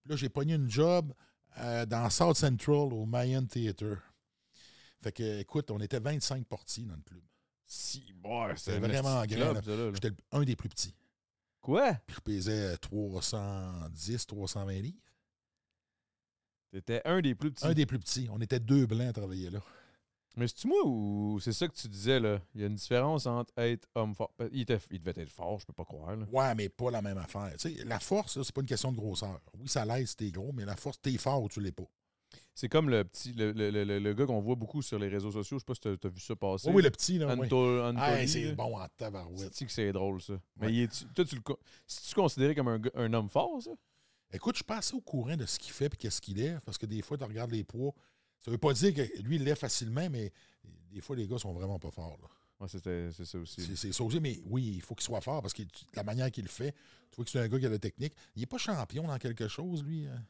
Puis là, j'ai pogné une job euh, dans South Central au Mayan Theatre. Fait que, écoute, on était 25 portiers dans le club. Si, bon, C'était vraiment un grand. J'étais un des plus petits. Quoi? Puis je pesais 310, 320 livres. T'étais un des plus petits. Un des plus petits. On était deux blancs à travailler là. Mais c'est-tu moi ou c'est ça que tu disais, là? Il y a une différence entre être homme fort. Ben, Il, était- il devait être fort, je peux pas croire, là. Ouais, mais pas la même affaire. Tu sais, la force, c'est pas une question de grosseur. Oui, ça l'aide si t'es gros, mais la force, t'es fort ou tu l'es pas. C'est comme le petit, le, le, le, le- gars qu'on voit beaucoup sur les réseaux sociaux. Je sais pas si t'as t'as vu ça passer. Oui, oui, le petit, là. oui. Anto- Anthony, c'est bon en tabarouette. C'est que c'est drôle, ça? Mais Ouais. il est, toi, tu le, si tu considéré comme un, un homme fort, ça? Écoute, je suis pas assez au courant de ce qu'il fait et qu'est-ce qu'il est, parce que des fois, tu regardes les poids. Ça veut pas dire que lui, il l'est facilement, mais des fois, les gars sont vraiment pas forts. là. Ouais, c'était- c'est ça aussi. C'est ça aussi, mais oui, il faut qu'il soit fort parce que tu- la manière qu'il le fait, tu vois que c'est un gars qui a la technique. Il est pas champion dans quelque chose, lui. hein.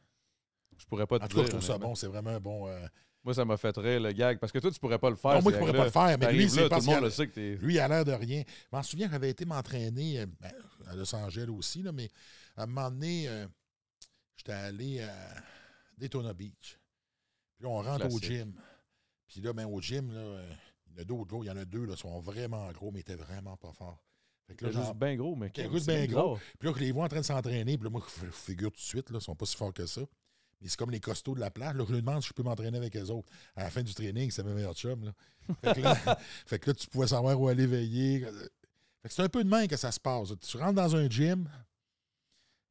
Je pourrais pas te En tout cas, je trouve ça bon. C'est vraiment un bon. euh, Moi, ça m'a fait rire, le gag. Parce que toi, tu pourrais pas le faire. Non, moi, je pourrais pas le faire, mais lui, c'est là, parce Tout le monde qu'il le sait que t'es. Lui, il a l'air de rien. Je m'en souviens, j'avais été m'entraîner euh, ben, à Los Angeles aussi, là, mais à un moment donné, euh, j'étais allé à Daytona Beach. Puis là, on rentre au gym. Puis là, ben, au gym, là, il y en a d'autres. Il y en a deux, là, sont vraiment gros, mais ils étaient vraiment pas forts. Fait que là, genre- juste bien gros, mais c'est juste bien gros. puis là, je les vois en train de s'entraîner. Puis là, moi, je figure tout de suite, là, ils sont pas si forts que ça. Mais c'est comme les costauds de la place. Là, je lui demande si je peux m'entraîner avec eux autres. À la fin du training, c'est mes meilleurs chums. Là. Fait, que là, fait que là, tu pouvais savoir où aller veiller. Fait que c'est un peu de main que ça se passe. Tu rentres dans un gym,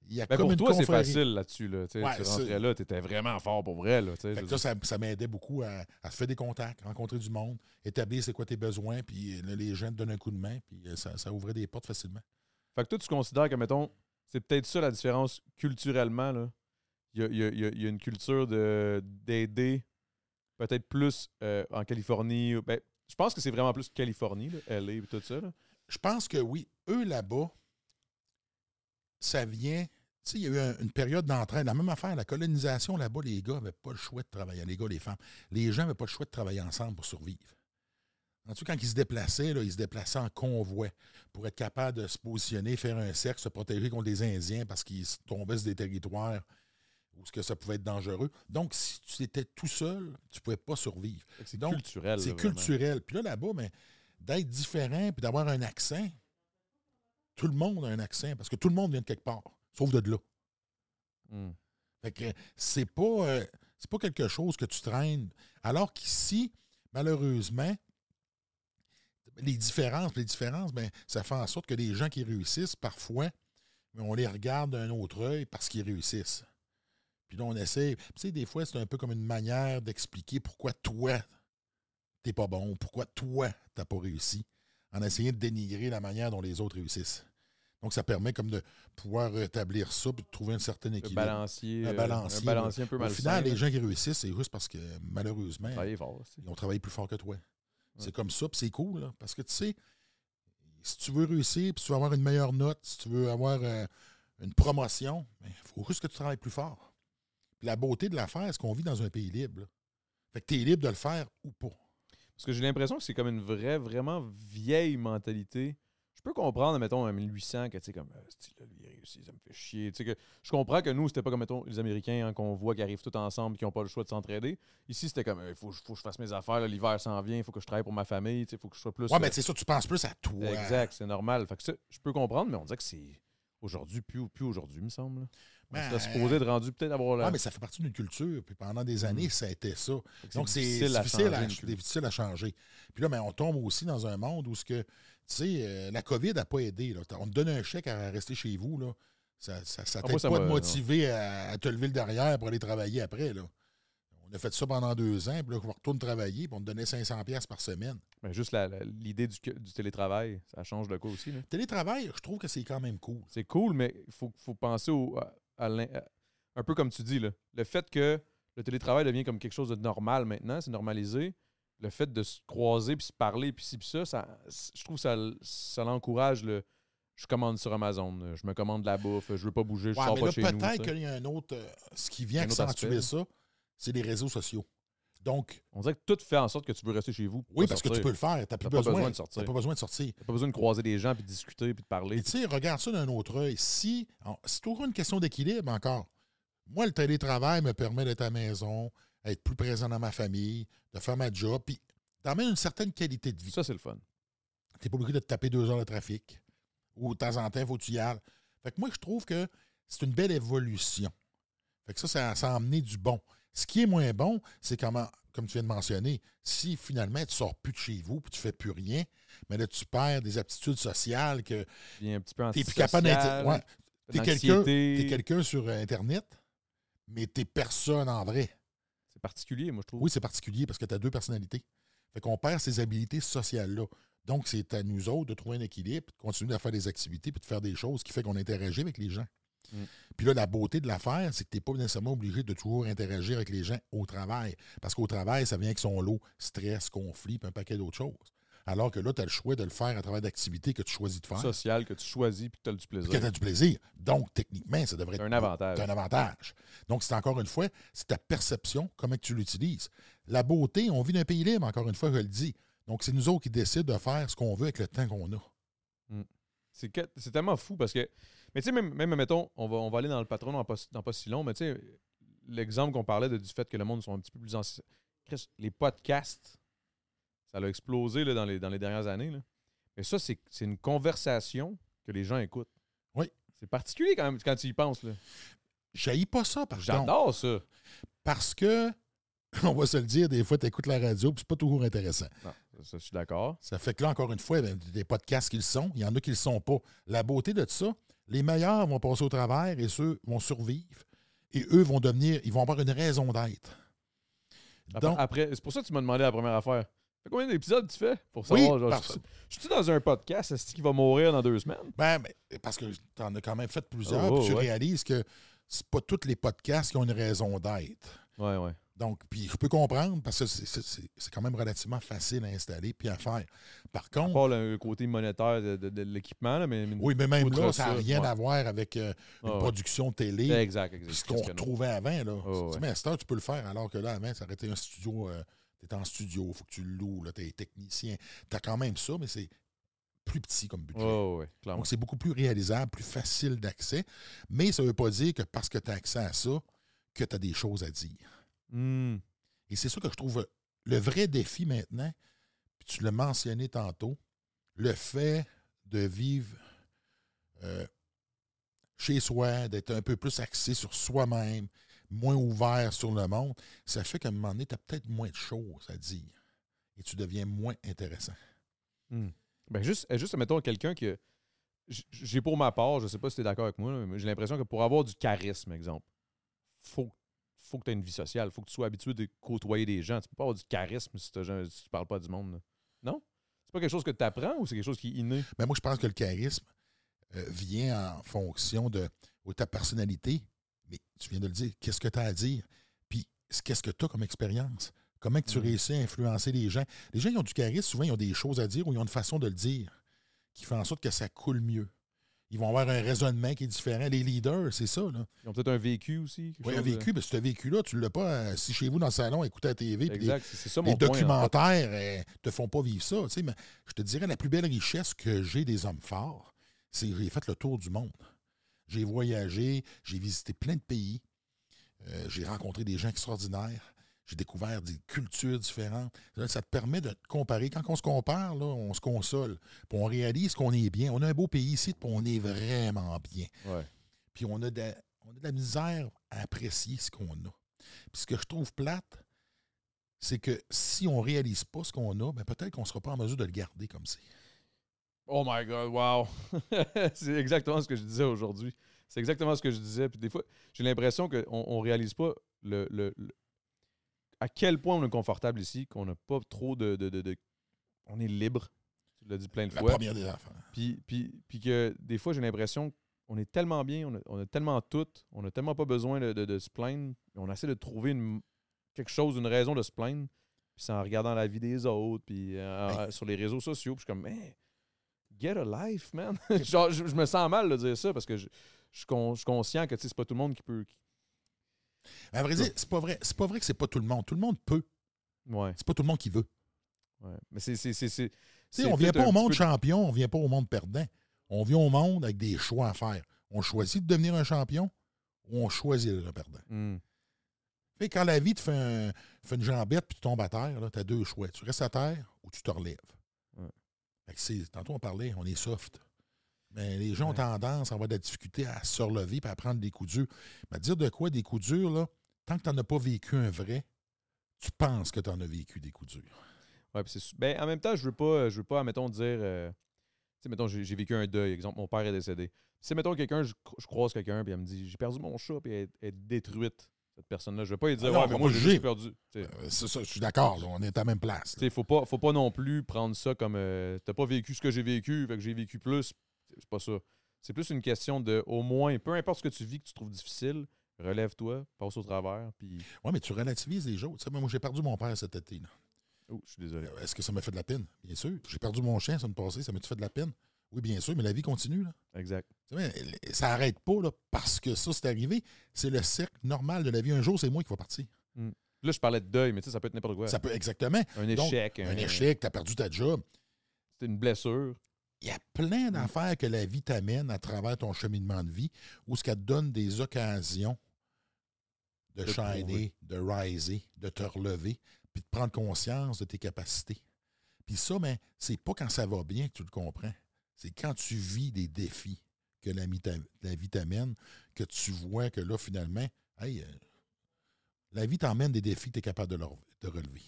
il y a Ben, comme pour une toi, c'est facile là-dessus. Là, tu Ouais, tu rentrais là, t'étais vraiment fort pour vrai. Là, tu Fait que ça, ça, ça m'aidait beaucoup à, à faire des contacts, rencontrer du monde, établir c'est quoi tes besoins, puis là, les gens te donnent un coup de main, puis euh, ça, ça ouvrait des portes facilement. Fait que toi, tu considères que, mettons, c'est peut-être ça la différence culturellement. Là. Il, y a, il y a- il y a- une culture de- d'aider peut-être plus euh, en Californie. Ben, je pense que c'est vraiment plus Californie, là, LA et tout ça. Là. Je pense que oui, eux là-bas, ça vient. Tu sais, il y a eu un- une période d'entraide. La même affaire, la colonisation là-bas, les gars n'avaient pas le choix de travailler. Les gars, les femmes. Les gens n'avaient pas le choix de travailler ensemble pour survivre. En tout cas, quand ils se déplaçaient, là, ils se déplaçaient en convoi pour être capables de se positionner, faire un cercle, se protéger contre les Indiens parce qu'ils tombaient sur des territoires où ce que ça pouvait être dangereux. Donc, si tu étais tout seul, tu ne pouvais pas survivre. C'est culturel. C'est culturel. Puis là, là-bas, ben, d'être différent puis d'avoir un accent, tout le monde a un accent parce que tout le monde vient de quelque part, sauf de là. Hmm. Fait que c'est pas, euh, c'est pas quelque chose que tu traînes. Alors qu'ici, malheureusement, les différences, les différences, ben, ça fait en sorte que les gens qui réussissent, parfois, ben, on les regarde d'un autre œil parce qu'ils réussissent. Puis là, on essaie. Tu sais, des fois, c'est un peu comme une manière d'expliquer pourquoi toi, t'es pas bon, pourquoi toi, t'as pas réussi, en essayant de dénigrer la manière dont les autres réussissent. Donc, ça permet comme de pouvoir rétablir ça puis de trouver un certain Le équilibre. balancier. Un euh, balancier, un balancier un peu Au malsain. final, là. les gens qui réussissent, c'est juste parce que malheureusement, fort, ils ont travaillé plus fort que toi. C'est comme ça, puis c'est cool, là, parce que tu sais, si tu veux réussir, puis si tu veux avoir une meilleure note, si tu veux avoir euh, une promotion, il faut juste que tu travailles plus fort. Puis la beauté de l'affaire, c'est qu'on vit dans un pays libre. là. Fait que tu es libre de le faire ou pas. Parce que j'ai l'impression que c'est comme une vraie, vraiment vieille mentalité. Je peux comprendre, mettons, en 1800, que tu sais, comme, euh, style-là, lui, il réussit, ça me fait chier. Tu sais, que je comprends que nous, c'était pas comme, mettons, les Américains, hein, qu'on voit qui arrivent tous ensemble, qui n'ont pas le choix de s'entraider. Ici, c'était comme, il faut, faut que je fasse mes affaires, là, l'hiver s'en vient, il faut que je travaille pour ma famille, il faut que je sois plus. Ouais, euh, mais c'est ça, tu penses plus à toi. exact, c'est normal. Fait que ça, je peux comprendre, mais on dirait que c'est aujourd'hui, plus, plus aujourd'hui, me semble. là. On Ben, supposé de rendu peut-être avoir la. Mais ça fait partie d'une culture. Puis pendant des Mm. années, ça a été ça. Donc, c'est difficile à difficile, à, changer, difficile à changer. Puis là, ben, on tombe aussi dans un monde où ce que, tu sais, euh, la COVID n'a pas aidé. là. On te donne un chèque à rester chez vous. Là. Ça ça, ça Ah, moi, ça pas de motiver à, à te lever le derrière pour aller travailler après. Là. On a fait ça pendant deux ans, puis là, on retourne travailler, puis on te donnait 500$ piastres par semaine. Mais juste l'idée du, du télétravail, ça change de quoi aussi. là? Télétravail, je trouve que c'est quand même cool. C'est cool, mais il faut, faut penser au, à- à l'in- à- un peu comme tu dis, là, le fait que le télétravail devient comme quelque chose de normal maintenant, c'est normalisé. Le fait de se croiser, puis se parler, puis ci, puis ça, ça, je trouve que ça, ça l'encourage. Le, je commande sur Amazon, je me commande de la bouffe, je veux pas bouger, je Ouais, sors mais pas là, chez nous. tu peut-être qu'il y a un autre. euh, ce qui vient accentuer ça, c'est les réseaux sociaux. Donc, On dirait que tout fait en sorte que tu veux rester chez vous. oui, parce que tu peux le faire. Tu n'as plus T'as pas besoin, besoin de sortir. t'as pas besoin de sortir. T'as pas besoin de croiser des gens, puis de discuter, puis de parler. Tu sais, regarde ça d'un autre œil. Si, c'est toujours une question d'équilibre encore. Moi, le télétravail me permet d'être à la maison, être plus présent dans ma famille, de faire ma job, puis d'amener une certaine qualité de vie. Ça, c'est le fun. Tu n'es pas obligé de te taper deux heures de trafic. Ou de temps en temps, il faut que tu y ailles. Fait que moi, je trouve que c'est une belle évolution. Fait que ça, ça, ça a amené du bon. Ce qui est moins bon, c'est comment, comme tu viens de mentionner, si finalement tu sors plus de chez vous puis tu fais plus rien, mais là, tu perds des aptitudes sociales que Puis un petit peu tu plus capable d'être. Ouais, t'es quelqu'un t'es sur Internet, mais t'es personne en vrai. C'est particulier, moi, je trouve. Oui, c'est particulier parce que tu as deux personnalités. Fait qu'on perd ces habiletés sociales-là. Donc, c'est à nous autres de trouver un équilibre, de continuer à faire des activités, puis de faire des choses qui fait qu'on interagit avec les gens. Mm. Puis là, la beauté de l'affaire, c'est que tu n'es pas nécessairement obligé de toujours interagir avec les gens au travail. Parce qu'au travail, ça vient avec son lot, stress, conflit, puis un paquet d'autres choses. Alors que là, tu as le choix de le faire à travers d'activités que tu choisis de faire. social que tu choisis puis que tu as du plaisir. Puis que tu as du plaisir. Donc, techniquement, ça devrait C'est être un avantage. un avantage. Donc, c'est encore une fois, c'est ta perception, comment tu l'utilises. La beauté, on vit dans un pays libre, encore une fois, je le dis. Donc, c'est nous autres qui décident de faire ce qu'on veut avec le temps qu'on a. C'est que- c'est tellement fou parce que. Mais tu sais, même, même, mettons, on va, on va aller dans le patron dans pas, dans pas si long, mais tu sais, l'exemple qu'on parlait de- du fait que le monde sont un petit peu plus anciens. Chris, Les podcasts, ça a explosé là, dans, les, dans les dernières années. là. Mais ça, c'est une conversation que les gens écoutent. Oui. C'est particulier quand même quand tu y penses. J'haïs pas ça, par. J'adore ça. Parce que, on va se le dire, des fois, tu écoutes la radio, puis c'est pas toujours intéressant. Non, ça, je suis d'accord. Ça fait que là, encore une fois, ben, des podcasts qui le sont, il y en a qui le sont pas. La beauté de ça, les meilleurs vont passer au travers et ceux vont survivre. Et eux vont devenir, ils vont avoir une raison d'être. Après- c'est pour ça que tu m'as demandé la première affaire. Combien d'épisodes tu fais pour Oui, savoir? genre, parce- je- je suis dans un podcast, est-ce qu'il va mourir dans deux semaines? Ben, ben, parce que tu en as quand même fait plusieurs, Oh, puis tu ouais. réalises que c'est pas tous les podcasts qui ont une raison d'être. Ouais, ouais. Donc, puis je peux comprendre parce que c'est- quand même relativement facile à installer puis à faire. Par contre, Pas le, côté monétaire de, de- de l'équipement, là, mais. mais- oui, mais même là, ça n'a rien ouais. à voir avec euh, une production télé. Exact, exact. Puis ce qu'on retrouvait avant, là. Oh, Tu ouais. mais à cette heure, tu peux le faire, alors que là, avant, ça aurait été un studio. tu es en studio, il faut que tu le loues, tu es technicien. Tu as quand même ça, mais c'est plus petit comme budget. Oh. Donc, c'est beaucoup plus réalisable, plus facile d'accès. Mais ça ne veut pas dire que parce que tu as accès à ça, que tu as des choses à dire. Hmm. Et c'est ça que je trouve le vrai défi maintenant, puis tu l'as mentionné tantôt, le fait de vivre euh, chez soi, d'être un peu plus axé sur soi-même, moins ouvert sur le monde, ça fait qu'à un moment donné, tu as peut-être moins de choses à dire et tu deviens moins intéressant. Ben, juste, euh, juste, mettons, quelqu'un que. J'ai pour ma part, je sais pas si tu es d'accord avec moi, mais j'ai l'impression que pour avoir du charisme, exemple, faut, faut que tu aies une vie sociale. faut que tu sois habitué de côtoyer des gens. Tu peux pas avoir du charisme si, si tu parles pas du monde. là. Non? C'est pas quelque chose que tu apprends ou c'est quelque chose qui est inné? Mais moi, je pense que le charisme euh, vient en fonction de, de ta personnalité. Mais tu viens de le dire, qu'est-ce que tu as à dire? Puis, qu'est-ce que tu as comme expérience? Comment que tu Mhm. réussis à influencer les gens? Les gens qui ont du charisme, souvent, ils ont des choses à dire ou ils ont une façon de le dire qui fait en sorte que ça coule mieux. Ils vont avoir un raisonnement qui est différent. Les leaders, c'est ça. Là. Ils ont peut-être un vécu aussi. Oui, un de- vécu, mais ce vécu-là, tu ne l'as pas euh, si chez vous dans le salon, écouter la TV. puis les- Exact, c'est ça mon les point. documentaires ne te font pas vivre ça. tu sais, mais je te dirais, la plus belle richesse que j'ai des hommes forts, c'est que j'ai fait le tour du monde. J'ai voyagé, j'ai visité plein de pays, euh, j'ai rencontré des gens extraordinaires, j'ai découvert des cultures différentes. Ça te permet de te comparer. Quand on se compare, là, on se console. Puis on réalise qu'on est bien. On a un beau pays ici, puis on est vraiment bien. Ouais. Puis on a, de, on a de la misère à apprécier ce qu'on a. Puis ce que je trouve plate, c'est que si on ne réalise pas ce qu'on a, ben peut-être qu'on ne sera pas en mesure de le garder comme c'est. Oh my God, wow! c'est exactement ce que je disais aujourd'hui. C'est exactement ce que je disais. Puis des fois, j'ai l'impression qu'on ne réalise pas le, le- le- à quel point on est confortable ici, qu'on n'a pas trop de, de- de- de- On est libre. Tu l'as dit plein de La fois. première des affaires. Puis, puis, puis que des fois, j'ai l'impression on est tellement bien, on a, on a tellement tout, on a tellement pas besoin de, se plaindre. On essaie de trouver une- quelque chose, une raison de se plaindre. Puis c'est en regardant la vie des autres, puis euh, sur les réseaux sociaux. Puis je suis comme, man, get a life, man. Genre, je, je me sens mal de dire ça parce que je, je suis con- je suis conscient que c'est pas tout le monde qui peut. qui- À vrai dire, c'est pas vrai. C'est pas vrai que c'est pas tout le monde. Tout le monde peut. Ouais, C'est pas tout le monde qui veut. ouais. Mais c'est. on vient pas au monde peu- champion, on vient pas au monde perdant. On vient au monde avec des choix à faire. On choisit de devenir un champion ou on choisit un perdant. Hmm. Fait que quand la vie te fait, un- fait une jambette puis tu tombes à terre, tu as deux choix. Tu restes à terre ou tu te relèves. Ouais. Fait que c'est- tantôt, on parlait, on est soft. Mais les gens ont tendance à avoir de la difficulté à se relever et à prendre des coups durs. Mais dire de quoi des coups durs, là, tant que tu n'en as pas vécu un vrai, tu penses que tu en as vécu des coups durs. Puis c'est ben, en même temps, je veux pas, je veux pas, mettons, dire. euh, tu sais, mettons, j'ai vécu un deuil. Exemple, mon père est décédé. Si, mettons, quelqu'un, je, cro- je croise quelqu'un, puis elle me dit J'ai perdu mon chat, puis elle, elle est détruite, cette personne-là. Je vais pas lui dire Ah non, Ouais, mais moi, j'ai perdu. Euh, c'est ça, je suis d'accord, on est à la même place. Tu sais, faut pas, faut pas non plus prendre ça comme euh, T'as pas vécu ce que j'ai vécu, fait que j'ai vécu plus. C'est pas ça. C'est plus une question de, au moins, peu importe ce que tu vis que tu trouves difficile, relève-toi, passe au travers, puis. Oui, mais tu relativises les autres. Tu sais, moi, j'ai perdu mon père cet été. là. Oh, je suis désolé. Est-ce que ça m'a fait de la peine? Bien sûr. J'ai perdu mon chien, ça me passait, ça m'a-tu fait de la peine? Oui, bien sûr, mais la vie continue. Là. Exact. Ça n'arrête pas là, parce que ça, c'est arrivé. C'est le cercle normal de la vie. Un jour, c'est moi qui va partir. Là, je parlais de deuil, mais tu sais, ça peut être n'importe quoi. Ça peut exactement. un Donc, échec. Un échec, tu as perdu ta job. C'est une blessure. Il y a plein d'affaires que la vie t'amène à travers ton cheminement de vie où ce qu'elle te donne des occasions de, De shiner, de riser, de te relever, puis de prendre conscience de tes capacités. Puis ça, ben, c'est pas quand ça va bien que tu le comprends. C'est quand tu vis des défis que la, vie t'amène, que tu vois que là, finalement, hey, euh, la vie t'emmène des défis que tu es capable de, leur- de relever.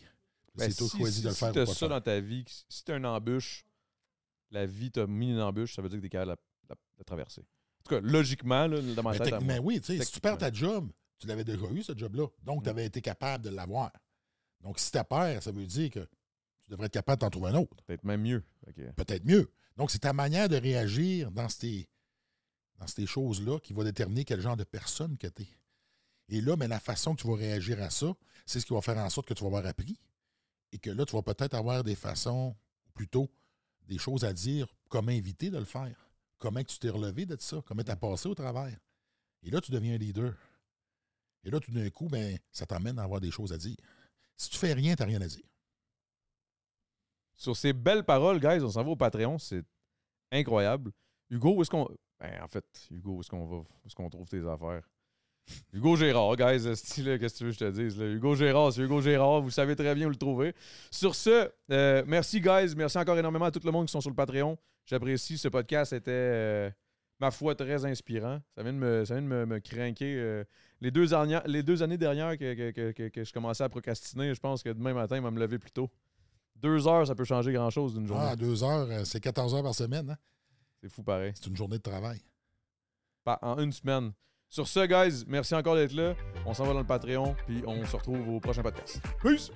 Ben, c'est toi qui si- si- de le si faire ou pas le ça faire. dans ta vie, si tu as une embûche, la vie t'a mis une embûche, ça veut dire que tu es capable de la, la- la traverser. En tout cas, logiquement, là, dans ma Mais tête, à techniquement, moi. oui, tu sais, si tu perds ta job, tu l'avais déjà eu, ce job-là. Donc, Mm. tu avais été capable de l'avoir. Donc, si tu perds, ça veut dire que tu devrais être capable d'en trouver un autre. peut-être même mieux. Peut-être mieux. Donc, c'est ta manière de réagir dans ces, dans ces choses-là qui va déterminer quel genre de personne que tu es. Et là, mais la façon que tu vas réagir à ça, c'est ce qui va faire en sorte que tu vas avoir appris. Et que là, tu vas peut-être avoir des façons, ou plutôt des choses à dire, comment éviter de le faire. Comment que tu t'es relevé de ça, comment tu as passé au travers. Et là, tu deviens un leader. Et là, tout d'un coup, ben, ça t'amène à avoir des choses à dire. Si tu fais rien, tu n'as rien à dire. Sur ces belles paroles, guys, on s'en va au Patreon. C'est incroyable. Hugo, où est-ce qu'on. Ben, en fait, Hugo, où est-ce qu'on va? Où est-ce qu'on trouve tes affaires? Hugo Gérard, guys, qu'est-ce que tu veux que je te dise? Hugo Gérard, c'est Hugo Gérard, vous savez très bien où le trouver. Sur ce, euh, merci, guys. Merci encore énormément à tout le monde qui sont sur le Patreon. J'apprécie. Ce podcast était, euh, ma foi, très inspirant. Ça vient de me, ça me, me craquer. euh, les, deux les deux années dernières que- que- que je commençais à procrastiner, je pense que demain matin, il va me lever plus tôt. Deux heures, ça peut changer grand-chose d'une journée. Ah, deux heures, euh, c'est 14 heures par semaine. hein? C'est fou pareil. C'est une journée de travail. Pas- en une semaine. Sur ce, guys, merci encore d'être là. On s'en va dans le Patreon, puis on se retrouve au prochain podcast. Peace!